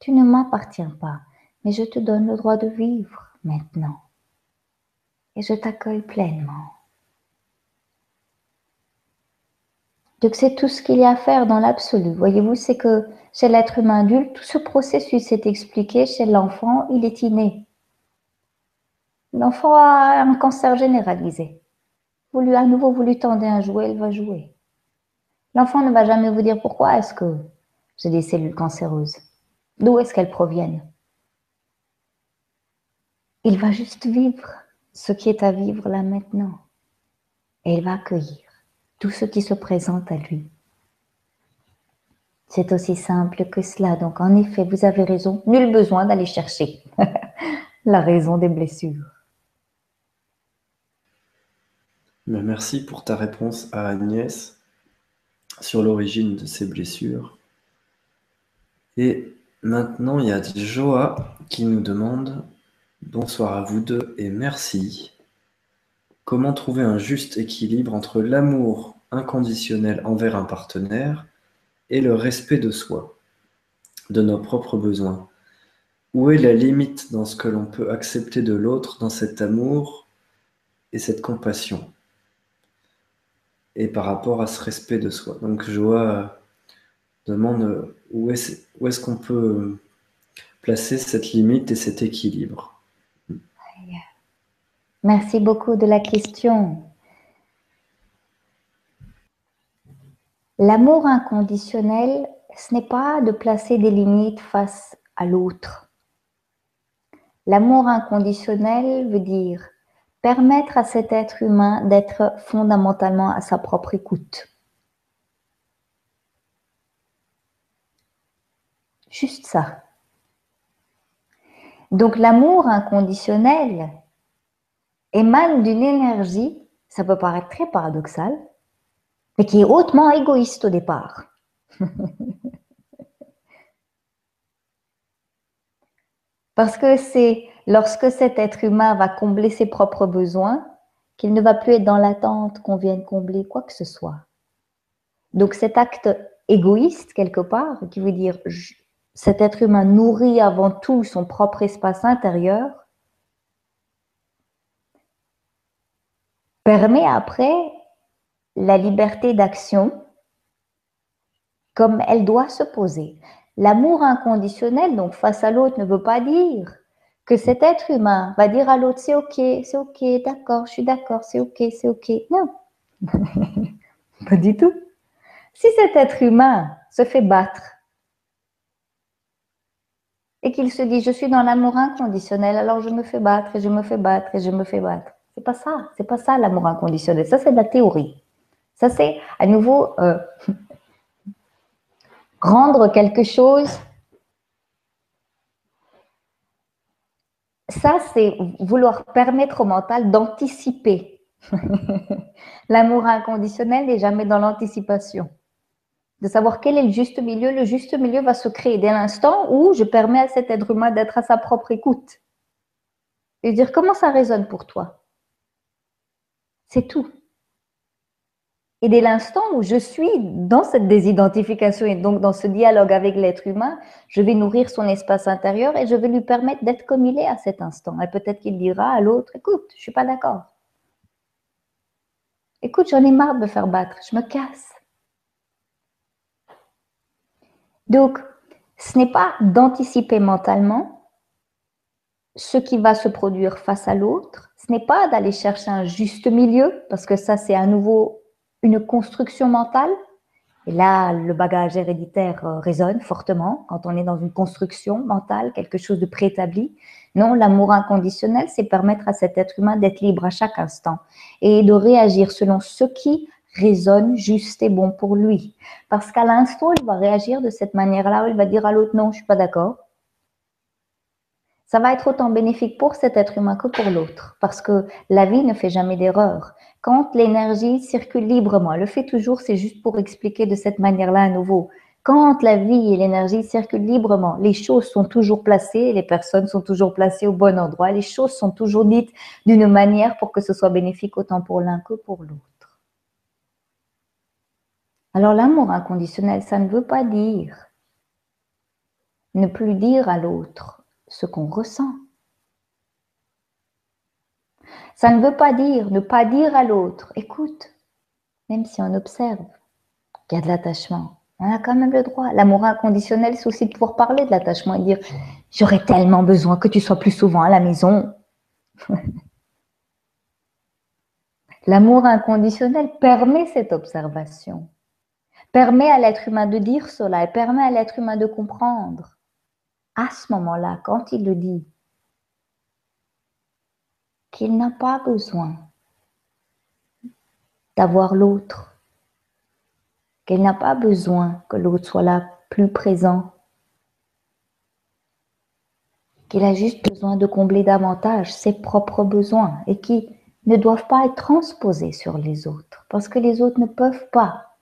Tu ne m'appartiens pas mais je te donne le droit de vivre maintenant. Et je t'accueille pleinement. Donc c'est tout ce qu'il y a à faire dans l'absolu. Voyez-vous, c'est que chez l'être humain adulte, tout ce processus est expliqué. Chez l'enfant, il est inné. L'enfant a un cancer généralisé. Vous lui, à nouveau, vous lui tendez un jouet, il va jouer. L'enfant ne va jamais vous dire pourquoi est-ce que j'ai des cellules cancéreuses. D'où est-ce qu'elles proviennent? Il va juste vivre ce qui est à vivre là maintenant. Et il va accueillir tout ce qui se présente à lui. C'est aussi simple que cela. Donc, en effet, vous avez raison. Nul besoin d'aller chercher la raison des blessures. Merci pour ta réponse à Agnès sur l'origine de ces blessures. Et maintenant, il y a Joa qui nous demande Bonsoir à vous deux et merci. Comment trouver un juste équilibre entre l'amour inconditionnel envers un partenaire et le respect de soi, de nos propres besoins? Où est la limite dans ce que l'on peut accepter de l'autre, dans cet amour et cette compassion? Et par rapport à ce respect de soi. Donc Joa demande où est-ce qu'on peut placer cette limite et cet équilibre? Merci beaucoup de la question. L'amour inconditionnel, ce n'est pas de placer des limites face à l'autre. L'amour inconditionnel veut dire permettre à cet être humain d'être fondamentalement à sa propre écoute. Juste ça. Donc l'amour inconditionnel, émane d'une énergie, ça peut paraître très paradoxal, mais qui est hautement égoïste au départ. Parce que c'est lorsque cet être humain va combler ses propres besoins qu'il ne va plus être dans l'attente qu'on vienne combler quoi que ce soit. Donc cet acte égoïste, quelque part, qui veut dire cet être humain nourrit avant tout son propre espace intérieur, permet après la liberté d'action comme elle doit se poser. L'amour inconditionnel, donc face à l'autre, ne veut pas dire que cet être humain va dire à l'autre c'est ok, c'est ok, d'accord, je suis d'accord, c'est ok, c'est ok. Non, pas du tout. Si cet être humain se fait battre et qu'il se dit je suis dans l'amour inconditionnel, alors je me fais battre et je me fais battre et je me fais battre. C'est pas ça. C'est pas ça l'amour inconditionnel. Ça, c'est de la théorie. Ça, c'est à nouveau euh, rendre quelque chose. Ça, c'est vouloir permettre au mental d'anticiper. l'amour inconditionnel n'est jamais dans l'anticipation. De savoir quel est le juste milieu. Le juste milieu va se créer dès l'instant où je permets à cet être humain d'être à sa propre écoute. Et dire comment ça résonne pour toi? C'est tout. Et dès l'instant où je suis dans cette désidentification et donc dans ce dialogue avec l'être humain, je vais nourrir son espace intérieur et je vais lui permettre d'être comme il est à cet instant. Et peut-être qu'il dira à l'autre, écoute, je suis pas d'accord. Écoute, j'en ai marre de me faire battre, je me casse. Donc, ce n'est pas d'anticiper mentalement ce qui va se produire face à l'autre, ce n'est pas d'aller chercher un juste milieu, parce que ça, c'est à nouveau une construction mentale. Et là, le bagage héréditaire euh, résonne fortement quand on est dans une construction mentale, quelque chose de préétabli. Non, l'amour inconditionnel, c'est permettre à cet être humain d'être libre à chaque instant et de réagir selon ce qui résonne juste et bon pour lui. Parce qu'à l'instant, il va réagir de cette manière-là, il va dire à l'autre non, je suis pas d'accord ça va être autant bénéfique pour cet être humain que pour l'autre, parce que la vie ne fait jamais d'erreur. Quand l'énergie circule librement, elle le fait toujours, c'est juste pour expliquer de cette manière-là à nouveau. Quand la vie et l'énergie circulent librement, les choses sont toujours placées, les personnes sont toujours placées au bon endroit, les choses sont toujours dites d'une manière pour que ce soit bénéfique autant pour l'un que pour l'autre. Alors l'amour inconditionnel, ça ne veut pas dire ne plus dire à l'autre ce qu'on ressent. Ça ne veut pas dire ne pas dire à l'autre, écoute, même si on observe qu'il y a de l'attachement, on a quand même le droit. L'amour inconditionnel, c'est aussi de pouvoir parler de l'attachement et dire j'aurais tellement besoin que tu sois plus souvent à la maison. L'amour inconditionnel permet cette observation, permet à l'être humain de dire cela et permet à l'être humain de comprendre à ce moment-là, quand il le dit, qu'il n'a pas besoin d'avoir l'autre, qu'il n'a pas besoin que l'autre soit là plus présent, qu'il a juste besoin de combler davantage ses propres besoins et qui ne doivent pas être transposés sur les autres, parce que les autres ne peuvent pas,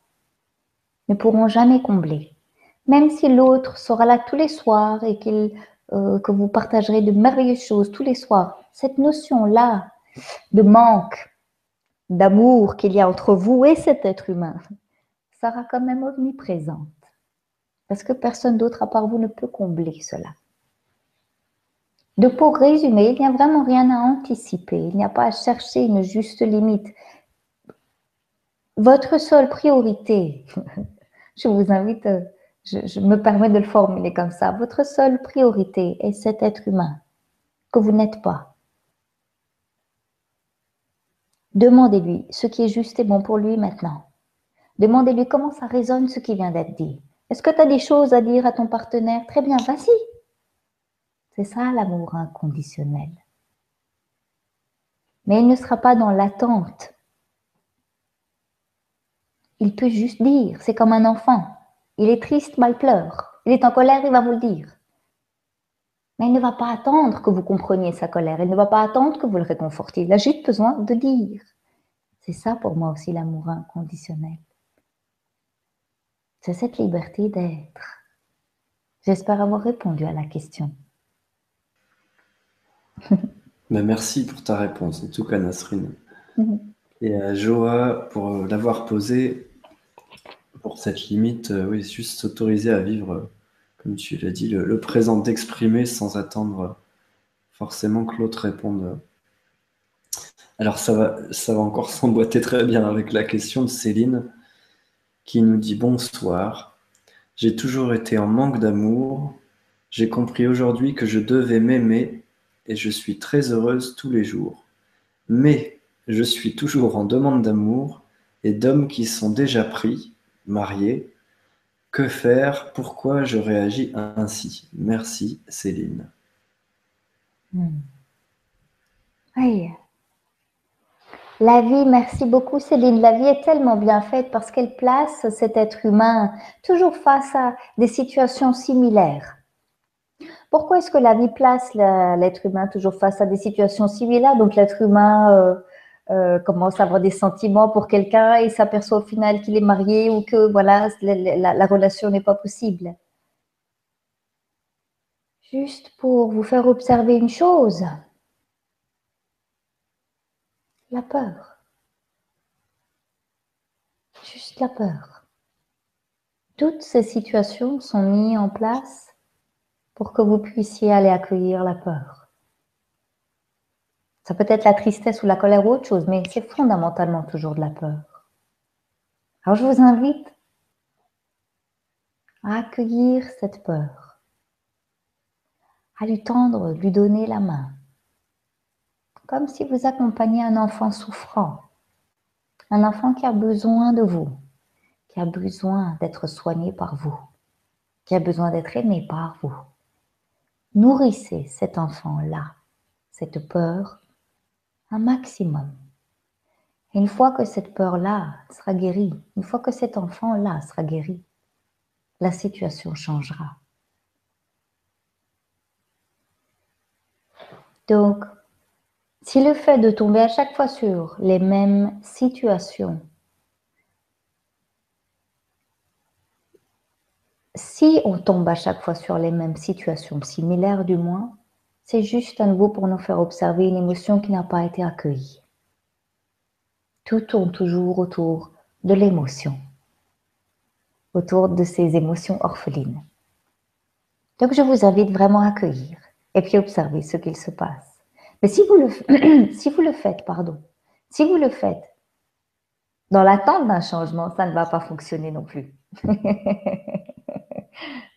ne pourront jamais combler même si l'autre sera là tous les soirs et euh, que vous partagerez de merveilleuses choses tous les soirs, cette notion-là de manque, d'amour qu'il y a entre vous et cet être humain sera quand même omniprésente. Parce que personne d'autre à part vous ne peut combler cela. De pour résumer, il n'y a vraiment rien à anticiper, il n'y a pas à chercher une juste limite. Votre seule priorité, je vous invite je, me permets de le formuler comme ça, votre seule priorité est cet être humain que vous n'êtes pas. Demandez-lui ce qui est juste et bon pour lui maintenant. Demandez-lui comment ça résonne ce qui vient d'être dit. Est-ce que tu as des choses à dire à ton partenaire? Très bien, vas-y. C'est ça l'amour inconditionnel. Mais il ne sera pas dans l'attente. Il peut juste dire, c'est comme un enfant. Il est triste, mal pleure. Il est en colère, il va vous le dire. Mais il ne va pas attendre que vous compreniez sa colère. Il ne va pas attendre que vous le réconfortiez. Il a juste besoin de dire. C'est ça pour moi aussi l'amour inconditionnel. C'est cette liberté d'être. J'espère avoir répondu à la question. Mais merci pour ta réponse, en tout cas, Nasrine. Mhm. Et à Joa pour l'avoir posée pour cette limite, euh, oui, juste s'autoriser à vivre, euh, comme tu l'as dit, le, présent d'exprimer sans attendre euh, forcément que l'autre réponde. Alors ça va, ça va encore s'emboîter très bien avec la question de Céline qui nous dit bonsoir. J'ai toujours été en manque d'amour. J'ai compris aujourd'hui que je devais m'aimer et je suis très heureuse tous les jours. Mais je suis toujours en demande d'amour et d'hommes qui sont déjà pris marié. Que faire? Pourquoi je réagis ainsi? Merci Céline. Hmm. Oui. La vie, merci beaucoup Céline. La vie est tellement bien faite parce qu'elle place cet être humain toujours face à des situations similaires. Pourquoi est-ce que la vie place l'être humain toujours face à des situations similaires? Donc l'être humain euh, euh, commence à avoir des sentiments pour quelqu'un et s'aperçoit au final qu'il est marié ou que voilà la, la relation n'est pas possible. Juste pour vous faire observer une chose, la peur. juste la peur. Toutes ces situations sont mises en place pour que vous puissiez aller accueillir la peur. Ça peut être la tristesse ou la colère ou autre chose, mais c'est fondamentalement toujours de la peur. Alors je vous invite à accueillir cette peur, à lui tendre, lui donner la main, comme si vous accompagniez un enfant souffrant, un enfant qui a besoin de vous, qui a besoin d'être soigné par vous, qui a besoin d'être aimé par vous. Nourrissez cet enfant-là, cette peur, maximum. Et une fois que cette peur-là sera guérie, une fois que cet enfant-là sera guéri, la situation changera. Donc, si le fait de tomber à chaque fois sur les mêmes situations, si on tombe à chaque fois sur les mêmes situations similaires du moins, c'est juste à nouveau pour nous faire observer une émotion qui n'a pas été accueillie. Tout tourne toujours autour de l'émotion autour de ces émotions orphelines. Donc, je vous invite vraiment à accueillir et puis observer ce qu'il se passe. Mais si vous le, si vous le faites, pardon, si vous le faites dans l'attente d'un changement, ça ne va pas fonctionner non plus.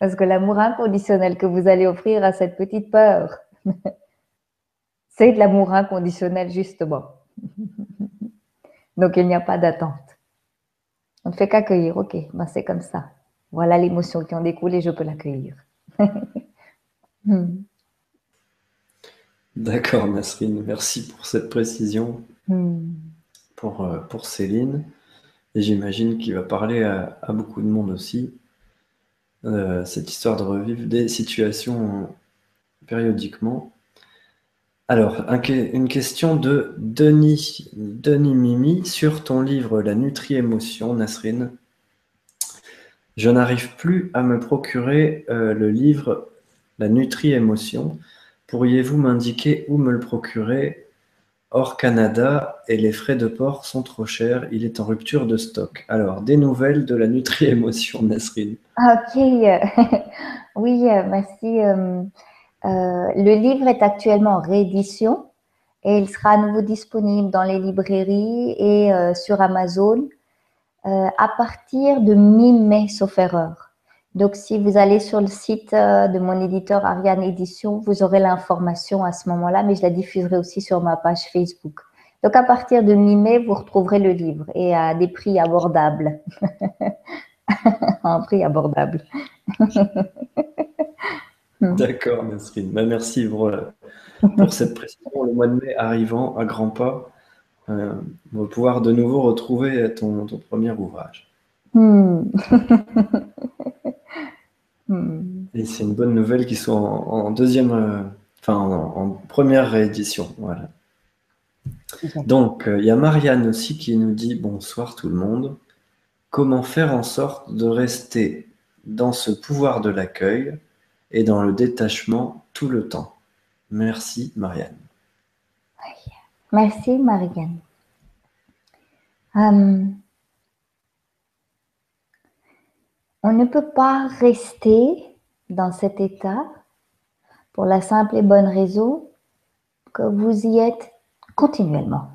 Parce que l'amour inconditionnel que vous allez offrir à cette petite peur, c'est de l'amour inconditionnel justement. Donc il n'y a pas d'attente. On ne fait qu'accueillir, ok, ben c'est comme ça. Voilà l'émotion qui en découle et je peux l'accueillir. Hmm. D'accord, Nasrine, merci pour cette précision hmm. pour, euh, pour Céline. Et j'imagine qu'il va parler à, beaucoup de monde aussi. Euh, cette histoire de revivre des situations périodiquement. Alors, une question de Denis, Denis Mimi sur ton livre La Nutri-émotion, Nasrine. Je n'arrive plus à me procurer euh, le livre La Nutri-émotion. Pourriez-vous m'indiquer où me le procurer? Hors Canada et les frais de port sont trop chers, il est en rupture de stock. Alors, des nouvelles de la Nutri-émotion, Nasrine Ok, oui, euh, merci. Euh, le livre est actuellement en réédition et il sera à nouveau disponible dans les librairies et euh, sur Amazon euh, à partir de mi-mai, sauf erreur. Donc, si vous allez sur le site de mon éditeur Ariane Édition, vous aurez l'information à ce moment-là, mais je la diffuserai aussi sur ma page Facebook. Donc, à partir de mi-mai, vous retrouverez le livre et à des prix abordables. un prix abordable. Hmm. D'accord, Nasrine. Bah, merci pour, euh, cette précision. Le mois de mai arrivant à grands pas, euh, on va pouvoir de nouveau retrouver ton, premier ouvrage. Hmm. Hmm. Et c'est une bonne nouvelle qu'il soit en, deuxième, euh, enfin en, première réédition. Voilà. Donc, il y a Marianne aussi qui nous dit bonsoir tout le monde. Comment faire en sorte de rester dans ce pouvoir de l'accueil? Et dans le détachement tout le temps. Merci Marianne. Merci Marianne. Euh, on ne peut pas rester dans cet état pour la simple et bonne raison que vous y êtes continuellement.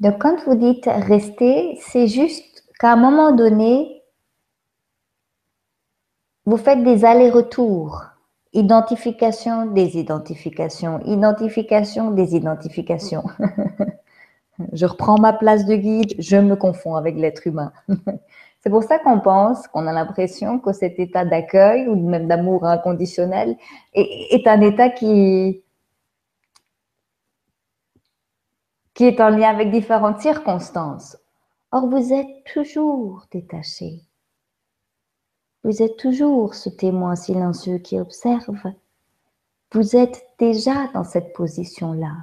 Donc quand vous dites rester, c'est juste qu'à un moment donné, vous faites des allers-retours. Identification des identifications, identification des identifications. je reprends ma place de guide, je me confonds avec l'être humain. C'est pour ça qu'on pense, qu'on a l'impression que cet état d'accueil ou même d'amour inconditionnel est, un état qui, qui est en lien avec différentes circonstances. Or, vous êtes toujours détaché. Vous êtes toujours ce témoin silencieux qui observe. Vous êtes déjà dans cette position-là.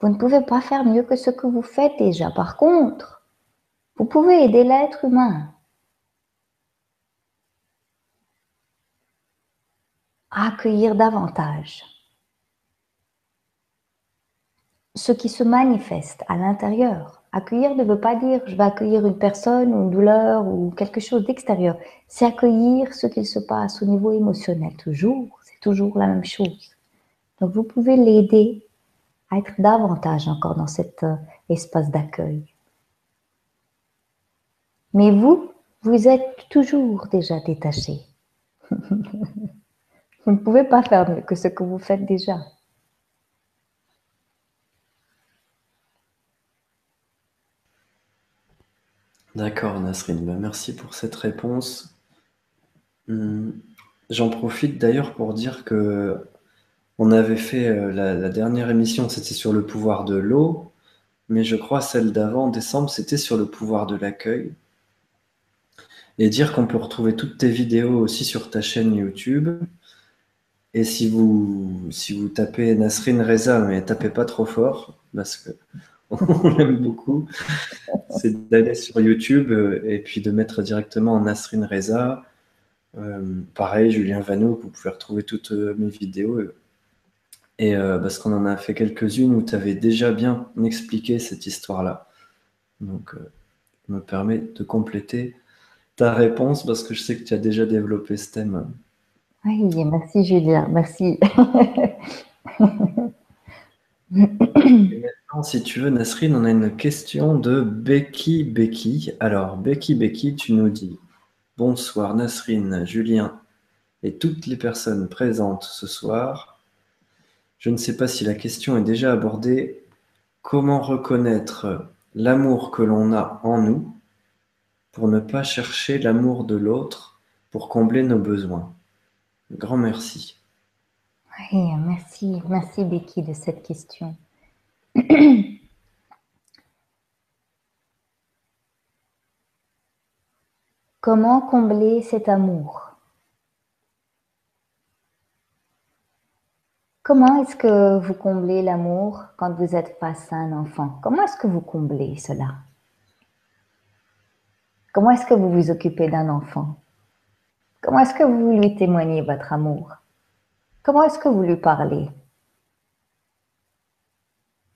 Vous ne pouvez pas faire mieux que ce que vous faites déjà. Par contre, vous pouvez aider l'être humain à accueillir davantage. Ce qui se manifeste à l'intérieur. Accueillir ne veut pas dire je vais accueillir une personne ou une douleur ou quelque chose d'extérieur. C'est accueillir ce qu'il se passe au niveau émotionnel. Toujours, c'est toujours la même chose. Donc vous pouvez l'aider à être davantage encore dans cet euh, espace d'accueil. Mais vous, vous êtes toujours déjà détaché. vous ne pouvez pas faire mieux que ce que vous faites déjà. D'accord, Nasrine. Ben, merci pour cette réponse. Hum, j'en profite d'ailleurs pour dire que on avait fait euh, la, dernière émission, c'était sur le pouvoir de l'eau, mais je crois celle d'avant, décembre, c'était sur le pouvoir de l'accueil. Et dire qu'on peut retrouver toutes tes vidéos aussi sur ta chaîne YouTube. Et si vous, si vous tapez Nasrine Reza, mais tapez pas trop fort, parce que on l'aime beaucoup, c'est d'aller sur YouTube euh, et puis de mettre directement Nasrine Reza. Euh, pareil, Julien Vano, vous pouvez retrouver toutes euh, mes vidéos. Et parce qu'on en a fait quelques-unes où tu avais déjà bien expliqué cette histoire-là. Donc, je me permet de compléter ta réponse parce que je sais que tu as déjà développé ce thème. Oui, merci Julien, merci. si tu veux, Nasrine, on a une question de Becky Becky. Alors, Becky Becky, tu nous dis Bonsoir Nasrine, Julien et toutes les personnes présentes ce soir. Je ne sais pas si la question est déjà abordée. Comment reconnaître l'amour que l'on a en nous pour ne pas chercher l'amour de l'autre pour combler nos besoins? Grand merci. Oui, merci, merci Becky de cette question. Comment combler cet amour? Comment est-ce que vous comblez l'amour quand vous êtes face à un enfant? Comment est-ce que vous comblez cela? Comment est-ce que vous vous occupez d'un enfant? Comment est-ce que vous lui témoignez votre amour? Comment est-ce que vous lui parlez?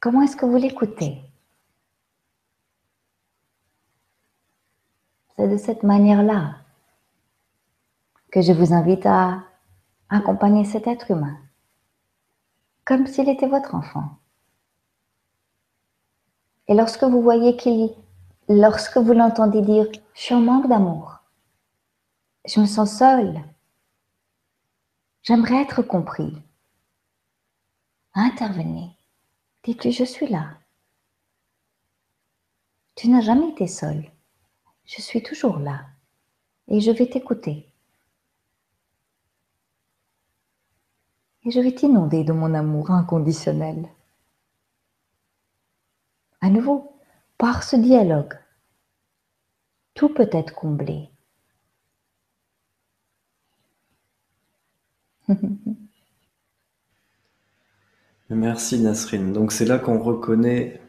Comment est-ce que vous l'écoutez? C'est de cette manière-là que je vous invite à accompagner cet être humain, comme s'il était votre enfant. Et lorsque vous voyez qu'il, lorsque vous l'entendez dire, je suis en manque d'amour, je me sens seule, j'aimerais être compris, intervenez. Dis-tu, je suis là. Tu n'as jamais été seul. Je suis toujours là. Et je vais t'écouter. Et je vais t'inonder de mon amour inconditionnel. À nouveau, par ce dialogue, tout peut être comblé. Merci Nasrine. Donc c'est là qu'on reconnaît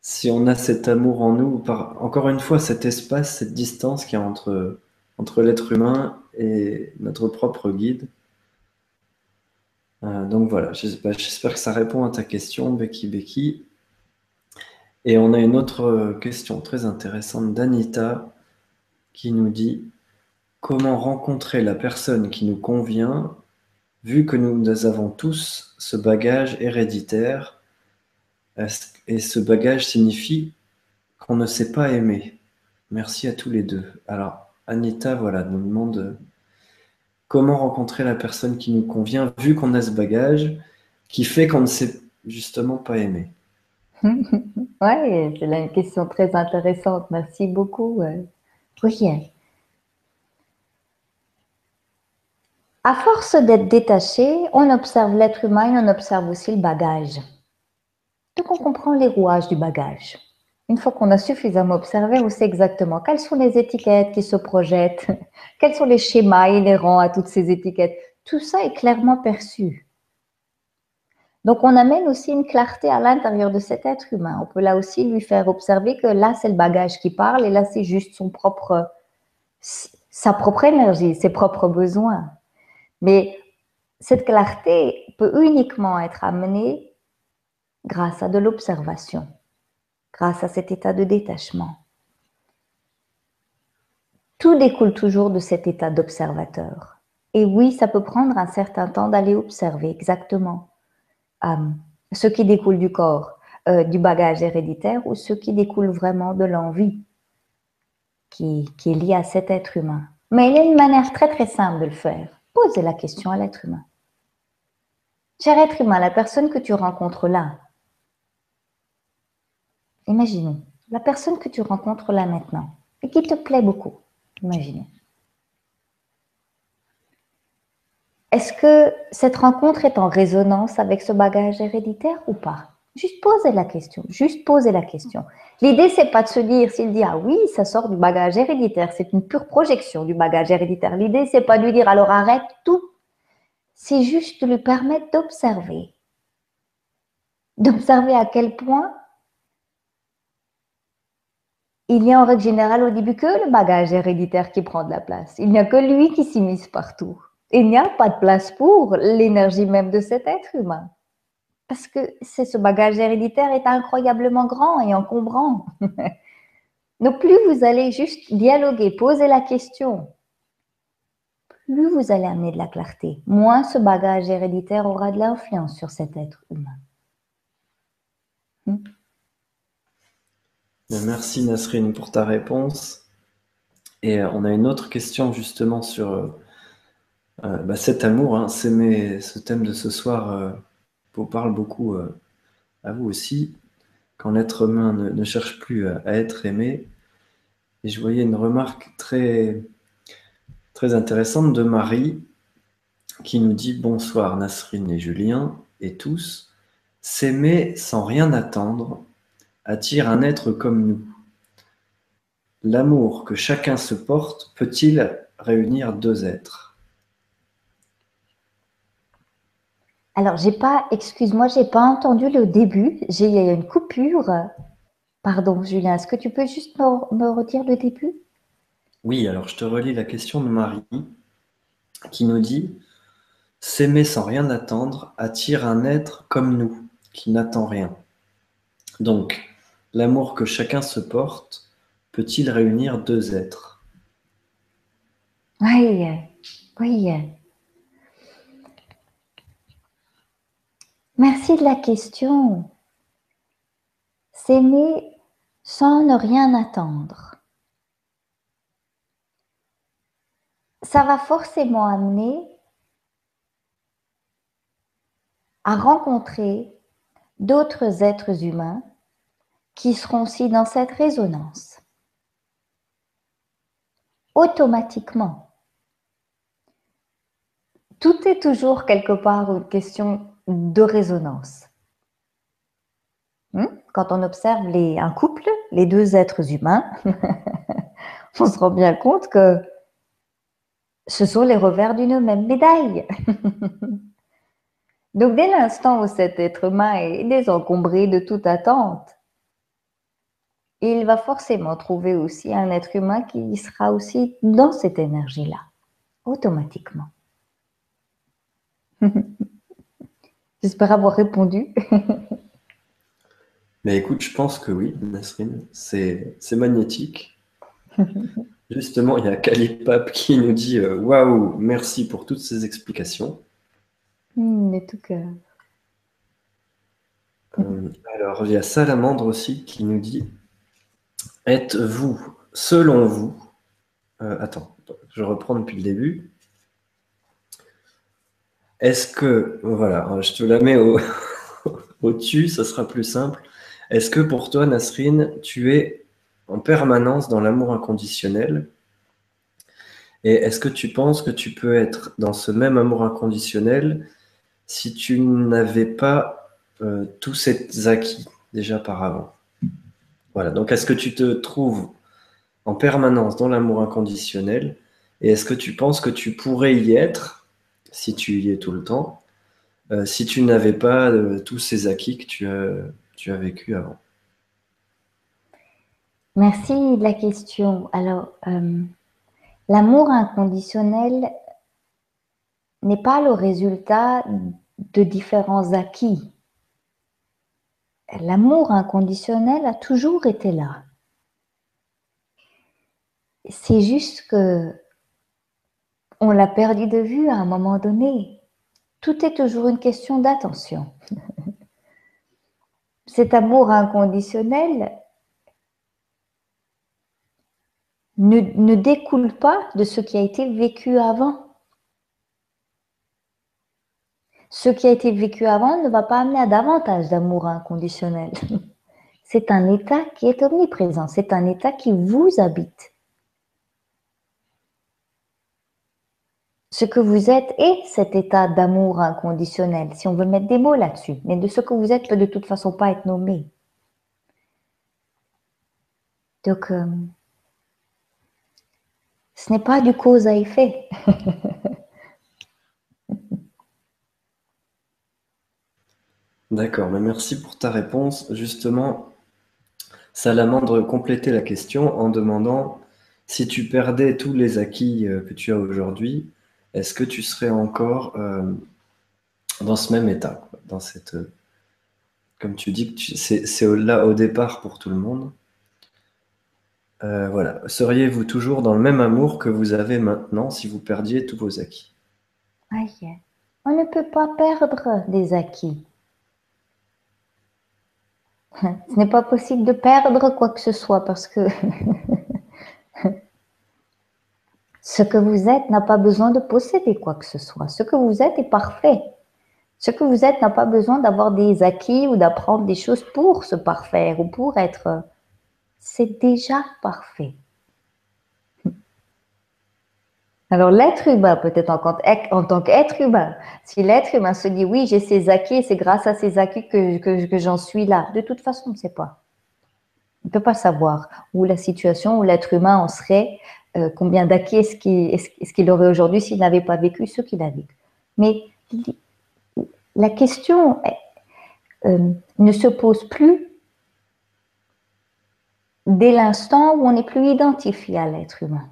si on a cet amour en nous, encore une fois, cet espace, cette distance qu'il y a entre, entre l'être humain et notre propre guide. Euh, donc voilà, bah, j'espère que ça répond à ta question, Becky Becky. Et on a une autre question très intéressante d'Anita qui nous dit comment rencontrer la personne qui nous convient vu que nous avons tous ce bagage héréditaire, et ce bagage signifie qu'on ne sait pas aimer. Merci à tous les deux. Alors, Anita, voilà, nous demande comment rencontrer la personne qui nous convient, vu qu'on a ce bagage qui fait qu'on ne sait justement pas aimer. oui, c'est une question très intéressante. Merci beaucoup. Rien. À force d'être détaché, on observe l'être humain et on observe aussi le bagage. Donc on comprend les rouages du bagage. Une fois qu'on a suffisamment observé, on sait exactement quelles sont les étiquettes qui se projettent, quels sont les schémas inhérents à toutes ces étiquettes. Tout ça est clairement perçu. Donc on amène aussi une clarté à l'intérieur de cet être humain. On peut là aussi lui faire observer que là c'est le bagage qui parle et là c'est juste son propre, sa propre énergie, ses propres besoins. Mais cette clarté peut uniquement être amenée grâce à de l'observation, grâce à cet état de détachement. Tout découle toujours de cet état d'observateur. Et oui, ça peut prendre un certain temps d'aller observer exactement euh, ce qui découle du corps, euh, du bagage héréditaire ou ce qui découle vraiment de l'envie qui, qui est liée à cet être humain. Mais il y a une manière très très simple de le faire. Posez la question à l'être humain. Cher être humain, la personne que tu rencontres là, imaginez, la personne que tu rencontres là maintenant et qui te plaît beaucoup, imaginez. Est-ce que cette rencontre est en résonance avec ce bagage héréditaire ou pas? Juste poser la question, juste poser la question. L'idée, c'est pas de se dire, s'il dit, ah oui, ça sort du bagage héréditaire, c'est une pure projection du bagage héréditaire. L'idée, c'est pas de lui dire, alors arrête tout. C'est juste de lui permettre d'observer. D'observer à quel point il n'y a en règle générale au début que le bagage héréditaire qui prend de la place. Il n'y a que lui qui s'immisce partout. Il n'y a pas de place pour l'énergie même de cet être humain. Parce que ce bagage héréditaire est incroyablement grand et encombrant. Donc plus vous allez juste dialoguer, poser la question, plus vous allez amener de la clarté, moins ce bagage héréditaire aura de l'influence sur cet être humain. Hmm? Merci Nasrine pour ta réponse. Et euh, on a une autre question justement sur euh, euh, bah, cet amour. Hein. C'est ce thème de ce soir vous parle beaucoup à vous aussi. Quand l'être humain ne, cherche plus à, être aimé. Et je voyais une remarque très, très intéressante de Marie qui nous dit Bonsoir Nasrine et Julien et tous. S'aimer sans rien attendre attire un être comme nous. L'amour que chacun se porte peut-il réunir deux êtres? Alors, j'ai pas, excuse-moi, j'ai pas entendu le début. J'ai eu une coupure. Pardon, Julien, est-ce que tu peux juste me, me redire le début? Oui, alors je te relis la question de Marie qui nous dit S'aimer sans rien attendre attire un être comme nous, qui n'attend rien. Donc, L'amour que chacun se porte peut-il réunir deux êtres? Oui, oui. Merci de la question. S'aimer sans ne rien attendre. Ça va forcément amener à rencontrer d'autres êtres humains qui seront aussi dans cette résonance. Automatiquement. Tout est toujours quelque part une question de résonance. Hmm? Quand on observe un couple, les deux êtres humains, on se rend bien compte que ce sont les revers d'une même médaille. Donc dès l'instant où cet être humain est désencombré de toute attente, il va forcément trouver aussi un être humain qui sera aussi dans cette énergie-là, automatiquement. J'espère avoir répondu. Mais écoute, je pense que oui, Nasrine, c'est magnétique. Justement, il y a Kalipap qui nous dit euh, Waouh, merci pour toutes ces explications. Mmh, tout cœur. Euh, alors, il y a Salamandre aussi qui nous dit Êtes-vous, selon vous, euh, attends, je reprends depuis le début. Est-ce que, voilà, je te la mets au, au-dessus, ça sera plus simple. Est-ce que pour toi, Nasrine, tu es en permanence dans l'amour inconditionnel? Et est-ce que tu penses que tu peux être dans ce même amour inconditionnel si tu n'avais pas euh, tous ces acquis déjà par voilà, donc est-ce que tu te trouves en permanence dans l'amour inconditionnel? Et est-ce que tu penses que tu pourrais y être, si tu y es tout le temps, euh, si tu n'avais pas euh, tous ces acquis que tu as, vécu avant Merci de la question. Alors, euh, l'amour inconditionnel n'est pas le résultat de différents acquis. l'amour inconditionnel a toujours été là. C'est juste que on l'a perdu de vue à un moment donné. Tout est toujours une question d'attention. Cet amour inconditionnel ne, découle pas de ce qui a été vécu avant. Ce qui a été vécu avant ne va pas amener à davantage d'amour inconditionnel. C'est un état qui est omniprésent, c'est un état qui vous habite. Ce que vous êtes est cet état d'amour inconditionnel, si on veut mettre des mots là-dessus. Mais de ce que vous êtes peut de toute façon pas être nommé. Donc, euh, ce n'est pas du cause à effet. D'accord, mais merci pour ta réponse. Justement, Salamandre complétait la question en demandant si tu perdais tous les acquis euh, que tu as aujourd'hui, est-ce que tu serais encore euh, dans ce même état, dans cette, euh, comme tu dis, c'est là au départ pour tout le monde. voilà. Seriez-vous toujours dans le même amour que vous avez maintenant si vous perdiez tous vos acquis? On ne peut pas perdre des acquis. Ce n'est pas possible de perdre quoi que ce soit parce que ce que vous êtes n'a pas besoin de posséder quoi que ce soit. Ce que vous êtes est parfait. Ce que vous êtes n'a pas besoin d'avoir des acquis ou d'apprendre des choses pour se parfaire ou pour être. C'est déjà parfait. Alors l'être humain, peut-être en, tant qu'être humain, si l'être humain se dit oui, j'ai ces acquis, c'est grâce à ces acquis que, j'en suis là, de toute façon, on ne sait pas. On ne peut pas savoir où la situation, où l'être humain en serait, euh, combien d'acquis est-ce qu'il aurait aujourd'hui s'il n'avait pas vécu ce qu'il a vécu. Mais la question euh, ne se pose plus dès l'instant où on n'est plus identifié à l'être humain.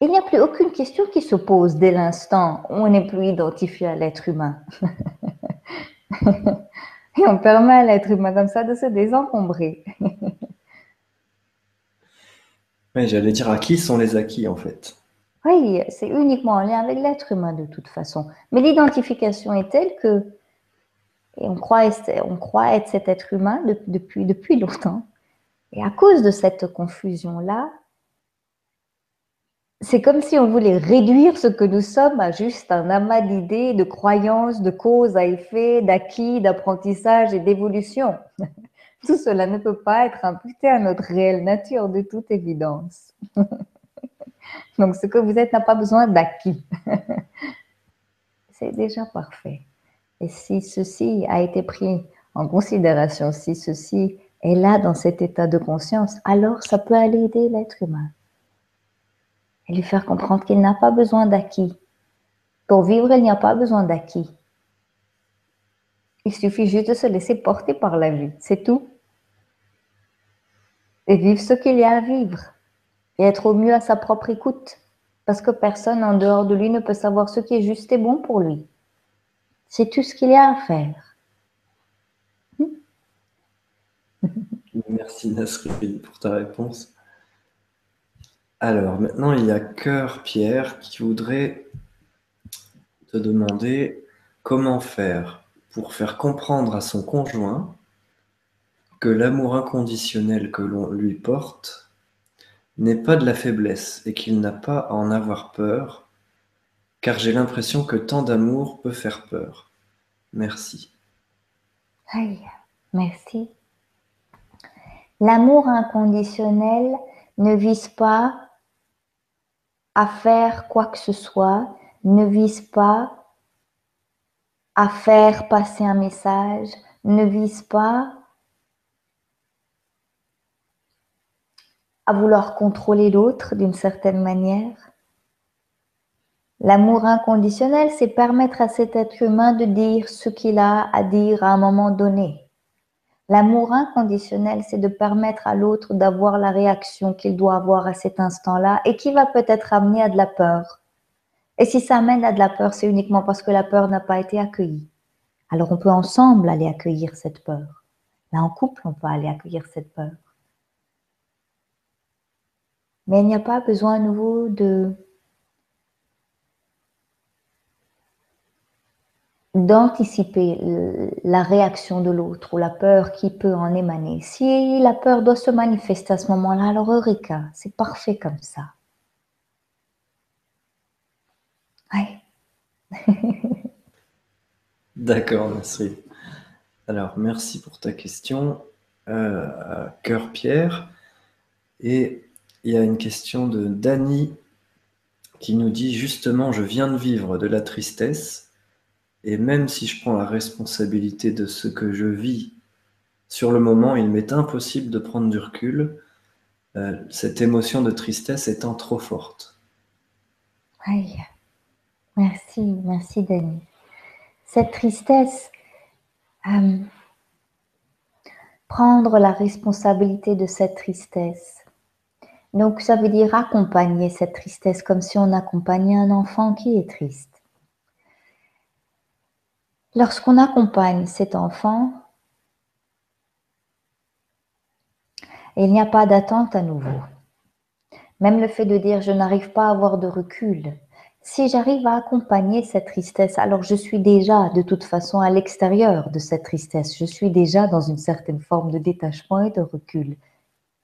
Il n'y a plus aucune question qui se pose dès l'instant où on n'est plus identifié à l'être humain. Et on permet à l'être humain comme ça de se désencombrer. oui, j'allais dire à qui sont les acquis en fait? Oui, c'est uniquement en lien avec l'être humain de toute façon. Mais l'identification est telle que, et on croit, on croit être cet être humain depuis, depuis longtemps. Et à cause de cette confusion-là, c'est comme si on voulait réduire ce que nous sommes à juste un amas d'idées, de croyances, de causes à effet, d'acquis, d'apprentissage et d'évolution. Tout cela ne peut pas être imputé à notre réelle nature de toute évidence. Donc ce que vous êtes n'a pas besoin d'acquis. C'est déjà parfait. Et si ceci a été pris en considération, si ceci est là dans cet état de conscience, alors ça peut aller aider l'être humain et lui faire comprendre qu'il n'a pas besoin d'acquis. Pour vivre, il n'y a pas besoin d'acquis. Il suffit juste de se laisser porter par la vie, c'est tout. Et vivre ce qu'il y a à vivre. Et être au mieux à sa propre écoute. Parce que personne en dehors de lui ne peut savoir ce qui est juste et bon pour lui. C'est tout ce qu'il y a à faire. Merci Nasri pour ta réponse. Alors, maintenant, il y a Cœur Pierre qui voudrait te demander comment faire pour faire comprendre à son conjoint que l'amour inconditionnel que l'on lui porte n'est pas de la faiblesse et qu'il n'a pas à en avoir peur, car j'ai l'impression que tant d'amour peut faire peur. Merci. Merci. L'amour inconditionnel ne vise pas à faire quoi que ce soit, ne vise pas à faire passer un message, ne vise pas à vouloir contrôler l'autre d'une certaine manière. L'amour inconditionnel, c'est permettre à cet être humain de dire ce qu'il a à dire à un moment donné. L'amour inconditionnel, c'est de permettre à l'autre d'avoir la réaction qu'il doit avoir à cet instant-là et qui va peut-être amener à de la peur. Et si ça amène à de la peur, c'est uniquement parce que la peur n'a pas été accueillie. Alors on peut ensemble aller accueillir cette peur. Là, en couple, on peut aller accueillir cette peur. Mais il n'y a pas besoin à nouveau de d'anticiper la réaction de l'autre ou la peur qui peut en émaner. Si la peur doit se manifester à ce moment-là, alors Eureka, c'est parfait comme ça. Ouais. D'accord, merci. Alors, merci pour ta question, euh, Cœur Pierre. Et il y a une question de Dany qui nous dit justement, je viens de vivre de la tristesse et même si je prends la responsabilité de ce que je vis sur le moment, il m'est impossible de prendre du recul, euh, cette émotion de tristesse étant trop forte. Oui, merci, merci Dani. Cette tristesse, euh, prendre la responsabilité de cette tristesse. Donc ça veut dire accompagner cette tristesse comme si on accompagnait un enfant qui est triste. Lorsqu'on accompagne cet enfant, il n'y a pas d'attente à nouveau. Même le fait de dire je n'arrive pas à avoir de recul, si j'arrive à accompagner cette tristesse, alors je suis déjà de toute façon à l'extérieur de cette tristesse. Je suis déjà dans une certaine forme de détachement et de recul.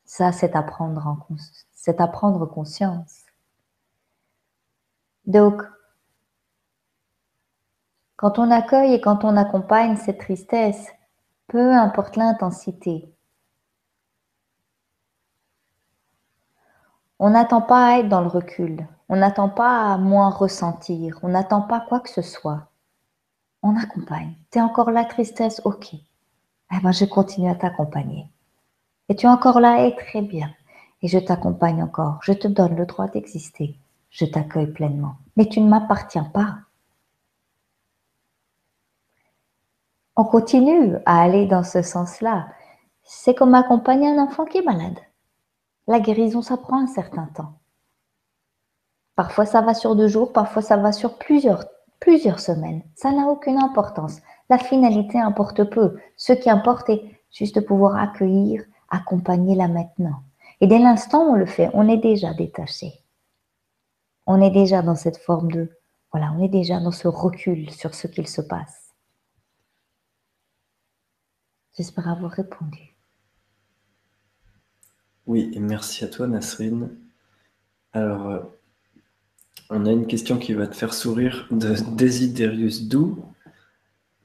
Ça, c'est à prendre, en, à prendre conscience. Donc, quand on accueille et quand on accompagne cette tristesse, peu importe l'intensité, on n'attend pas à être dans le recul, on n'attend pas à moins ressentir, on n'attend pas quoi que ce soit. On accompagne. Tu es encore là, tristesse? Ok. Eh ben, je continue à t'accompagner. Et tu es encore là, et très bien. Et je t'accompagne encore. Je te donne le droit d'exister. Je t'accueille pleinement. Mais tu ne m'appartiens pas. on continue à aller dans ce sens-là. C'est comme accompagner un enfant qui est malade. La guérison, ça prend un certain temps. Parfois, ça va sur deux jours, parfois, ça va sur plusieurs, semaines. Ça n'a aucune importance. La finalité importe peu. Ce qui importe est juste de pouvoir accueillir, accompagner là maintenant. Et dès l'instant où on le fait, on est déjà détaché. On est déjà dans cette forme de, voilà, on est déjà dans ce recul sur ce qu'il se passe. J'espère avoir répondu. Oui, et merci à toi Nasrine. Alors, euh, on a une question qui va te faire sourire de Desiderius Dou,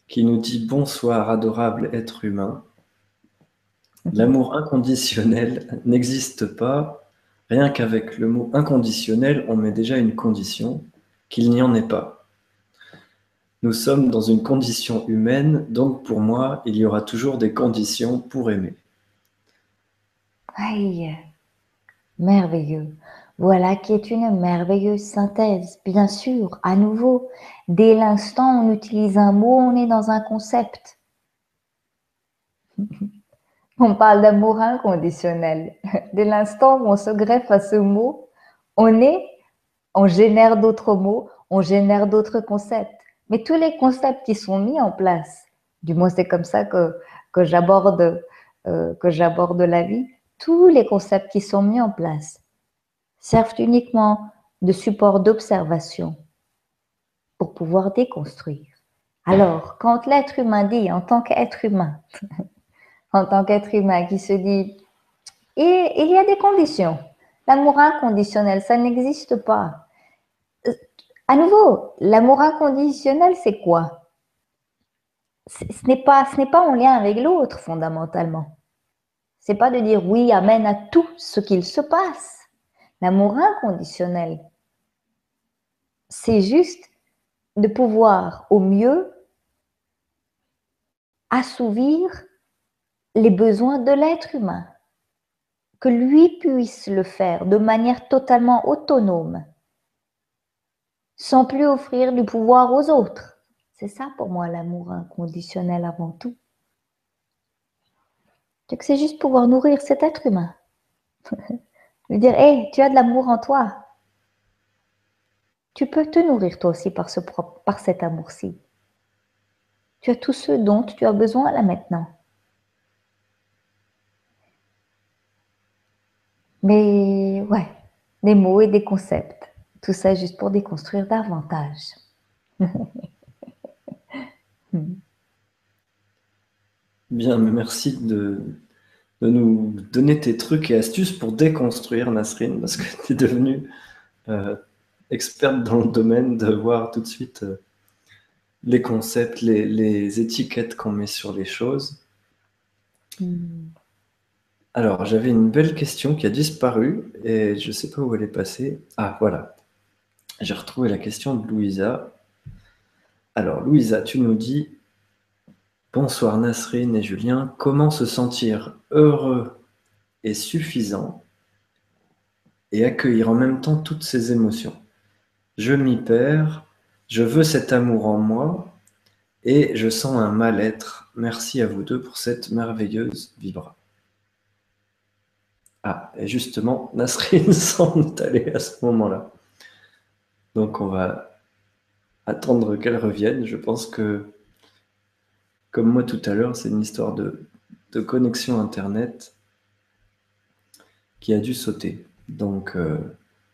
qui nous dit Bonsoir, adorable être humain. L'amour inconditionnel n'existe pas. Rien qu'avec le mot inconditionnel, on met déjà une condition, qu'il n'y en ait pas. Nous sommes dans une condition humaine, donc pour moi, il y aura toujours des conditions pour aimer. Aïe, merveilleux. Voilà qui est une merveilleuse synthèse. Bien sûr, à nouveau, dès l'instant on utilise un mot, on est dans un concept. On parle d'amour inconditionnel. Dès l'instant où on se greffe à ce mot, on est, on génère d'autres mots, on génère d'autres concepts. Mais tous les concepts qui sont mis en place, du moins c'est comme ça que, euh, j'aborde la vie, tous les concepts qui sont mis en place servent uniquement de support d'observation pour pouvoir déconstruire. Alors, quand l'être humain dit, en tant qu'être humain, en tant qu'être humain qui se dit, il y a des conditions, l'amour inconditionnel, ça n'existe pas. À nouveau, l'amour inconditionnel, c'est quoi? Ce n'est pas en lien avec l'autre fondamentalement. C'est pas de dire oui, amène à tout ce qu'il se passe. L'amour inconditionnel, c'est juste de pouvoir au mieux assouvir les besoins de l'être humain, que lui puisse le faire de manière totalement autonome sans plus offrir du pouvoir aux autres. C'est ça pour moi l'amour inconditionnel avant tout. C'est juste pouvoir nourrir cet être humain. Lui dire, hé, tu as de l'amour en toi. Tu peux te nourrir toi aussi par, ce, par cet amour-ci. Tu as tout ce dont tu as besoin là maintenant. Mais ouais, des mots et des concepts. Tout ça juste pour déconstruire davantage. Bien, merci de, nous donner tes trucs et astuces pour déconstruire Nasrine, parce que tu es devenue euh, experte dans le domaine de voir tout de suite euh, les concepts, les, étiquettes qu'on met sur les choses. Hmm. Alors, j'avais une belle question qui a disparu et je ne sais pas où elle est passée. Ah, voilà. J'ai retrouvé la question de Louisa. Alors, Louisa, tu nous dis Bonsoir Nasrine et Julien, comment se sentir heureux et suffisant et accueillir en même temps toutes ces émotions? Je m'y perds, je veux cet amour en moi et je sens un mal-être. Merci à vous deux pour cette merveilleuse vibra. Ah, et justement, Nasrine semble aller à ce moment-là. Donc on va attendre qu'elle revienne. Je pense que, comme moi tout à l'heure, c'est une histoire de, connexion Internet qui a dû sauter. Donc euh,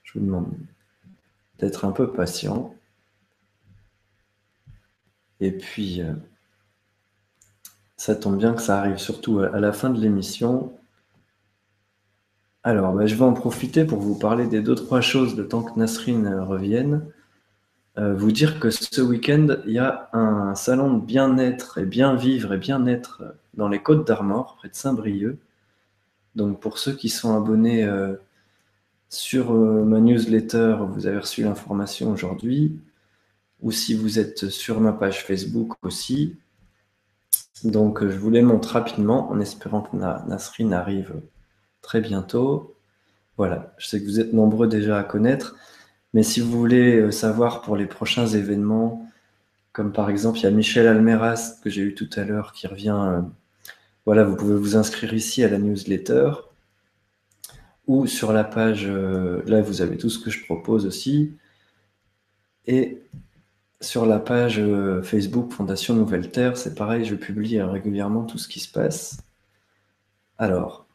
je vous demande d'être un peu patient. Et puis, euh, ça tombe bien que ça arrive surtout à la fin de l'émission. Alors, bah, je vais en profiter pour vous parler des deux, trois choses le temps que Nasrine euh, revienne. Euh, vous dire que ce week-end, il y a un salon de bien-être et bien vivre et bien-être dans les Côtes d'Armor, près de Saint-Brieuc. Donc, pour ceux qui sont abonnés euh, sur ma newsletter, vous avez reçu l'information aujourd'hui. Ou si vous êtes sur ma page Facebook aussi. Donc, je vous les montre rapidement en espérant que Nasrine arrive très bientôt. Voilà, je sais que vous êtes nombreux déjà à connaître, mais si vous voulez euh, savoir pour les prochains événements, comme par exemple, il y a Michel Almeras que j'ai eu tout à l'heure qui revient. Euh, voilà, vous pouvez vous inscrire ici à la newsletter ou sur la page. Euh, là, vous avez tout ce que je propose aussi. Et sur la page Facebook Fondation Nouvelle Terre, c'est pareil, je publie régulièrement tout ce qui se passe. Alors,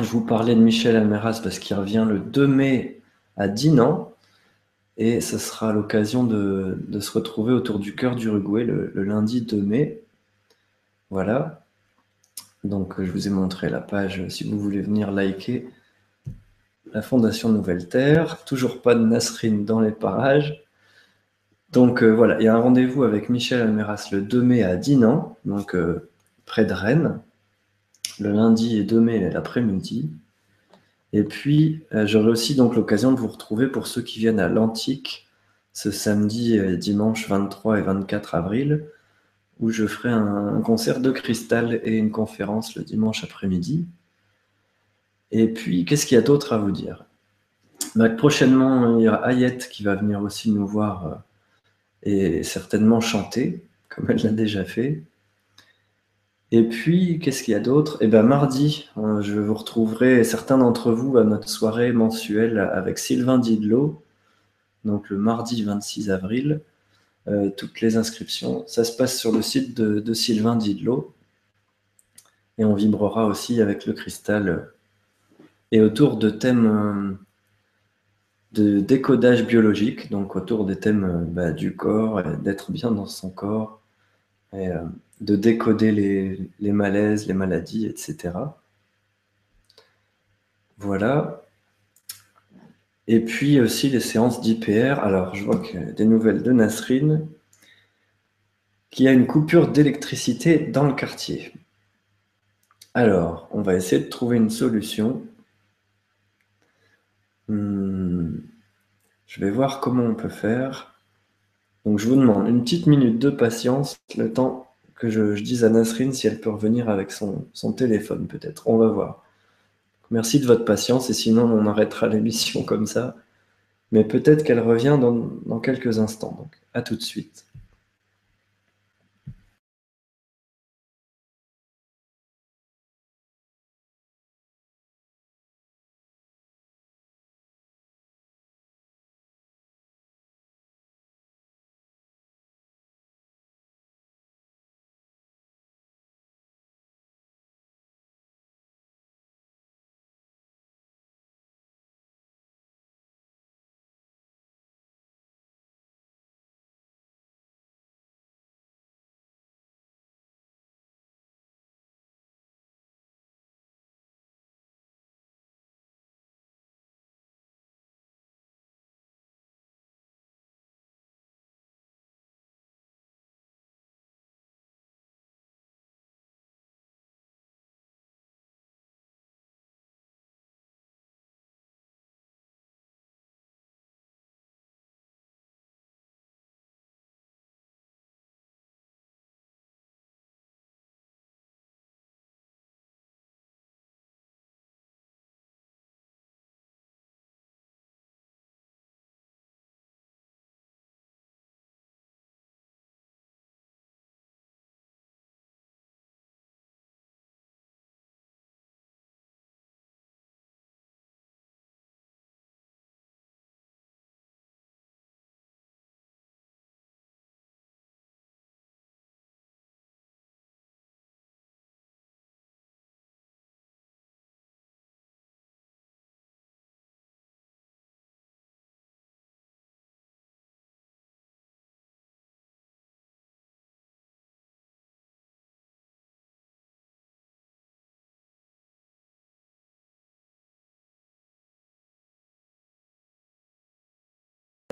je vous parlais de Michel Almeras parce qu'il revient le 2 mai à Dinan. Et ce sera l'occasion de, se retrouver autour du cœur d'Uruguay le, le lundi 2 mai. Voilà. Donc je vous ai montré la page si vous voulez venir liker la Fondation Nouvelle Terre. Toujours pas de Nasrine dans les parages. Donc euh, voilà, il y a un rendez-vous avec Michel Almeras le 2 mai à Dinan, donc euh, près de Rennes le lundi et 2 mai l'après-midi. Et puis, euh, j'aurai aussi donc l'occasion de vous retrouver pour ceux qui viennent à l'Antique ce samedi et dimanche 23 et 24 avril, où je ferai un, concert de cristal et une conférence le dimanche après-midi. Et puis, qu'est-ce qu'il y a d'autre à vous dire? Bah, Prochainement, il y aura Ayette qui va venir aussi nous voir euh, et certainement chanter, comme elle l'a déjà fait. Et puis, qu'est-ce qu'il y a d'autre? Eh bien, mardi, euh, je vous retrouverai certains d'entre vous à notre soirée mensuelle avec Sylvain Didlot, donc le mardi 26 avril. Euh, toutes les inscriptions, ça se passe sur le site de, Sylvain Didlot. Et on vibrera aussi avec le cristal et autour de thèmes euh, de décodage biologique, donc autour des thèmes bah, du corps, d'être bien dans son corps. Et, de décoder les, malaises, les maladies, etc. Voilà. Et puis aussi les séances d'IPR. Alors, je vois que des nouvelles de Nasrine, qui a une coupure d'électricité dans le quartier. Alors, on va essayer de trouver une solution. Hmm. Je vais voir comment on peut faire. Donc, je vous demande une petite minute de patience, le temps que je, dise à Nasrine si elle peut revenir avec son, téléphone, peut-être. On va voir. Merci de votre patience et sinon on arrêtera l'émission comme ça. Mais peut-être qu'elle revient dans, dans quelques instants. Donc, à tout de suite.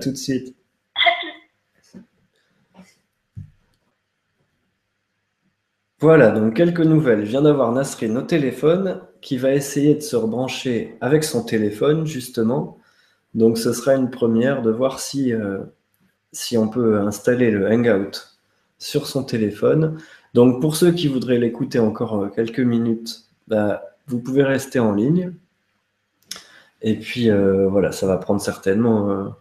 Tout de suite. Voilà, donc quelques nouvelles. Je viens d'avoir Nasrine au téléphone qui va essayer de se rebrancher avec son téléphone, justement. Donc ce sera une première de voir si, euh, on peut installer le Hangout sur son téléphone. Donc pour ceux qui voudraient l'écouter encore euh, quelques minutes, bah, vous pouvez rester en ligne. Et puis euh, voilà, ça va prendre certainement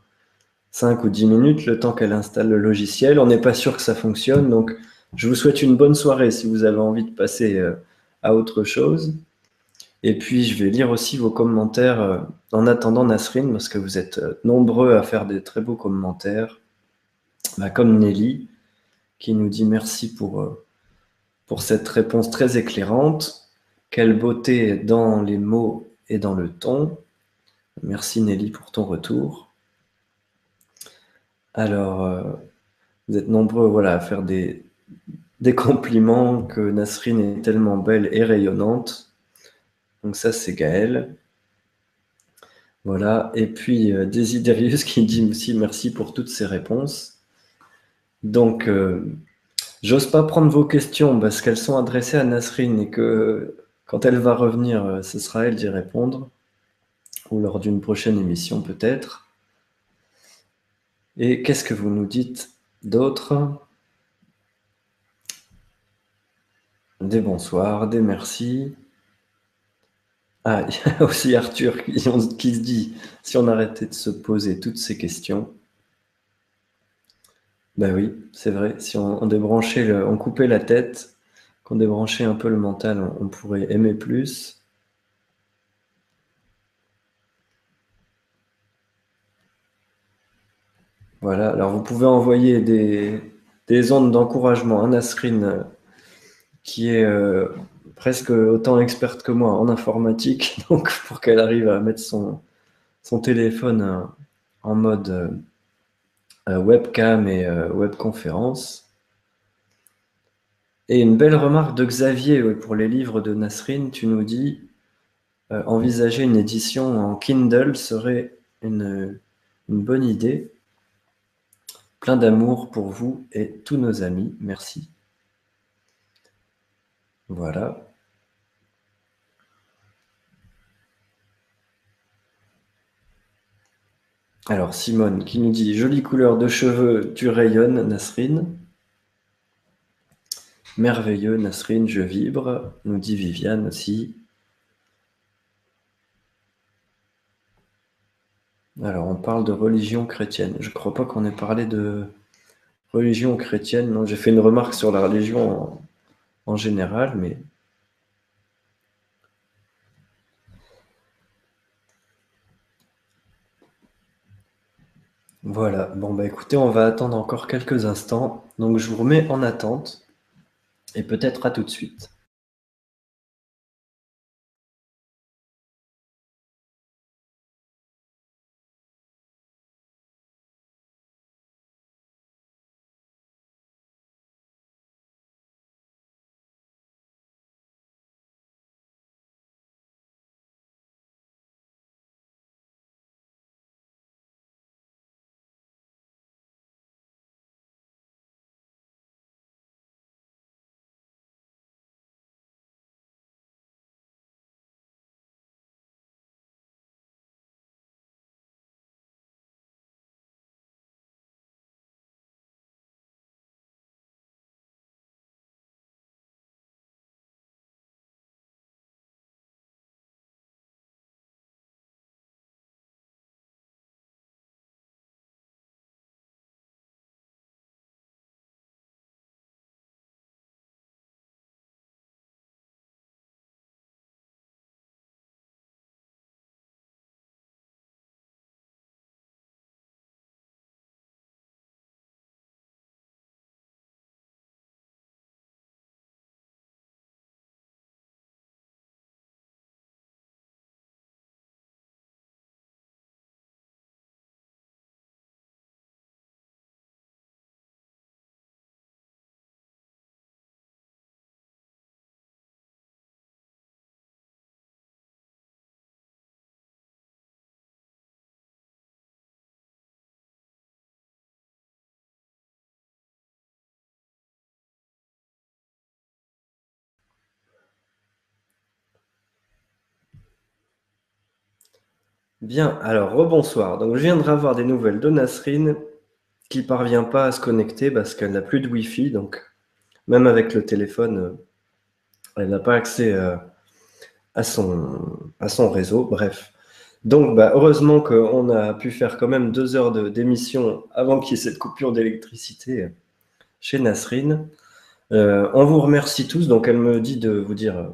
5 ou 10 minutes le temps qu'elle installe le logiciel. On n'est pas sûr que ça fonctionne, donc je vous souhaite une bonne soirée si vous avez envie de passer euh, à autre chose. Et puis, je vais lire aussi vos commentaires euh, en attendant Nasrine, parce que vous êtes euh, nombreux à faire des très beaux commentaires, bah, comme Nelly, qui nous dit merci pour, pour cette réponse très éclairante. Quelle beauté dans les mots et dans le ton. Merci Nelly pour ton retour. Alors, vous êtes nombreux voilà, à faire des, des compliments que Nasrine est tellement belle et rayonnante. Donc ça, c'est Gaël. Voilà. Et puis euh, Desiderius qui dit aussi merci pour toutes ces réponses. Donc, euh, j'ose pas prendre vos questions parce qu'elles sont adressées à Nasrine et que quand elle va revenir, euh, ce sera elle d'y répondre. Ou lors d'une prochaine émission peut-être. Et qu'est-ce que vous nous dites d'autre? Des bonsoirs, des merci. Ah, il y a aussi Arthur qui, se dit si on arrêtait de se poser toutes ces questions. Ben oui, c'est vrai. Si on, débranchait, on coupait la tête, qu'on débranchait un peu le mental, on, pourrait aimer plus. Voilà, alors vous pouvez envoyer des, des ondes d'encouragement à Nasrine qui est euh, presque autant experte que moi en informatique, donc pour qu'elle arrive à mettre son, téléphone euh, en mode euh, webcam et webconférence. Et une belle remarque de Xavier pour les livres de Nasrine, tu nous dis envisager une édition en Kindle serait une bonne idée. Plein d'amour pour vous et tous nos amis. Merci. Voilà. Alors, Simone qui nous dit Jolie couleur de cheveux, tu rayonnes, Nasrine. Merveilleux, Nasrine, je vibre, nous dit Viviane aussi. Alors, on parle de religion chrétienne. Je ne crois pas qu'on ait parlé de religion chrétienne. Non, j'ai fait une remarque sur la religion en général, mais Voilà, bon bah écoutez, on va attendre encore quelques instants. Donc je vous remets en attente et peut-être à tout de suite. Bien, alors rebonsoir. Donc je viendrai avoir des nouvelles de Nasrine qui parvient pas à se connecter parce qu'elle n'a plus de Wi-Fi. Donc même avec le téléphone, euh, elle n'a pas accès euh, à, son, réseau. Bref. Donc bah, heureusement qu'on a pu faire quand même deux heures d'émission avant qu'il y ait cette coupure d'électricité chez Nasrine. Euh, on vous remercie tous. Donc elle me dit de vous dire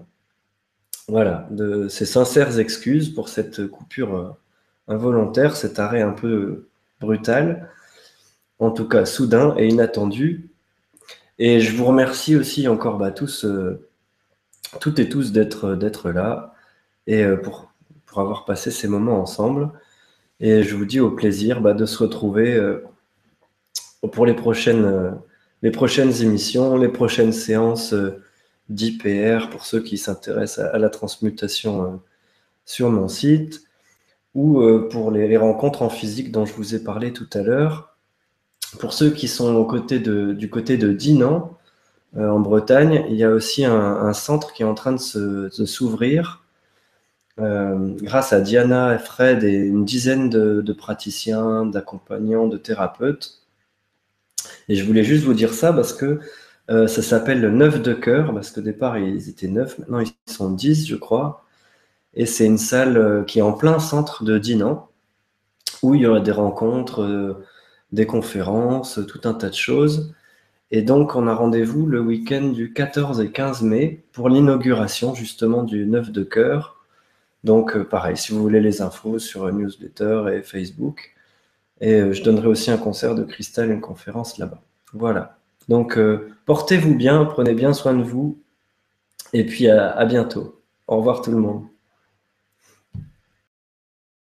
voilà, de ses sincères excuses pour cette coupure euh, involontaire, cet arrêt un peu brutal, en tout cas soudain et inattendu. Et je vous remercie aussi encore bah, tous, euh, toutes et tous d'être là et euh, pour, avoir passé ces moments ensemble. Et je vous dis au plaisir bah, de se retrouver pour les prochaines émissions, les prochaines séances d'IPR pour ceux qui s'intéressent à, la transmutation euh, sur mon site ou euh, pour les, rencontres en physique dont je vous ai parlé tout à l'heure. Pour ceux qui sont au côté du côté de Dinan, euh, en Bretagne, il y a aussi un, centre qui est en train de s'ouvrir. grâce à Diana, Fred et une dizaine de praticiens, d'accompagnants, de thérapeutes. Et je voulais juste vous dire ça parce que euh, ça s'appelle le Neuf de cœur, parce qu'au départ, ils étaient neuf, maintenant ils sont dix, je crois. Et c'est une salle euh, qui est en plein centre de Dinan, où il y aura des rencontres, euh, des conférences, tout un tas de choses. Et donc, on a rendez-vous le week-end du 14 et 15 mai pour l'inauguration justement du Neuf de cœur. Donc, pareil, si vous voulez les infos sur newsletter et Facebook. Et je donnerai aussi un concert de cristal, une conférence là-bas. Voilà. Donc, euh, portez-vous bien, prenez bien soin de vous, et puis à bientôt. Au revoir tout le monde.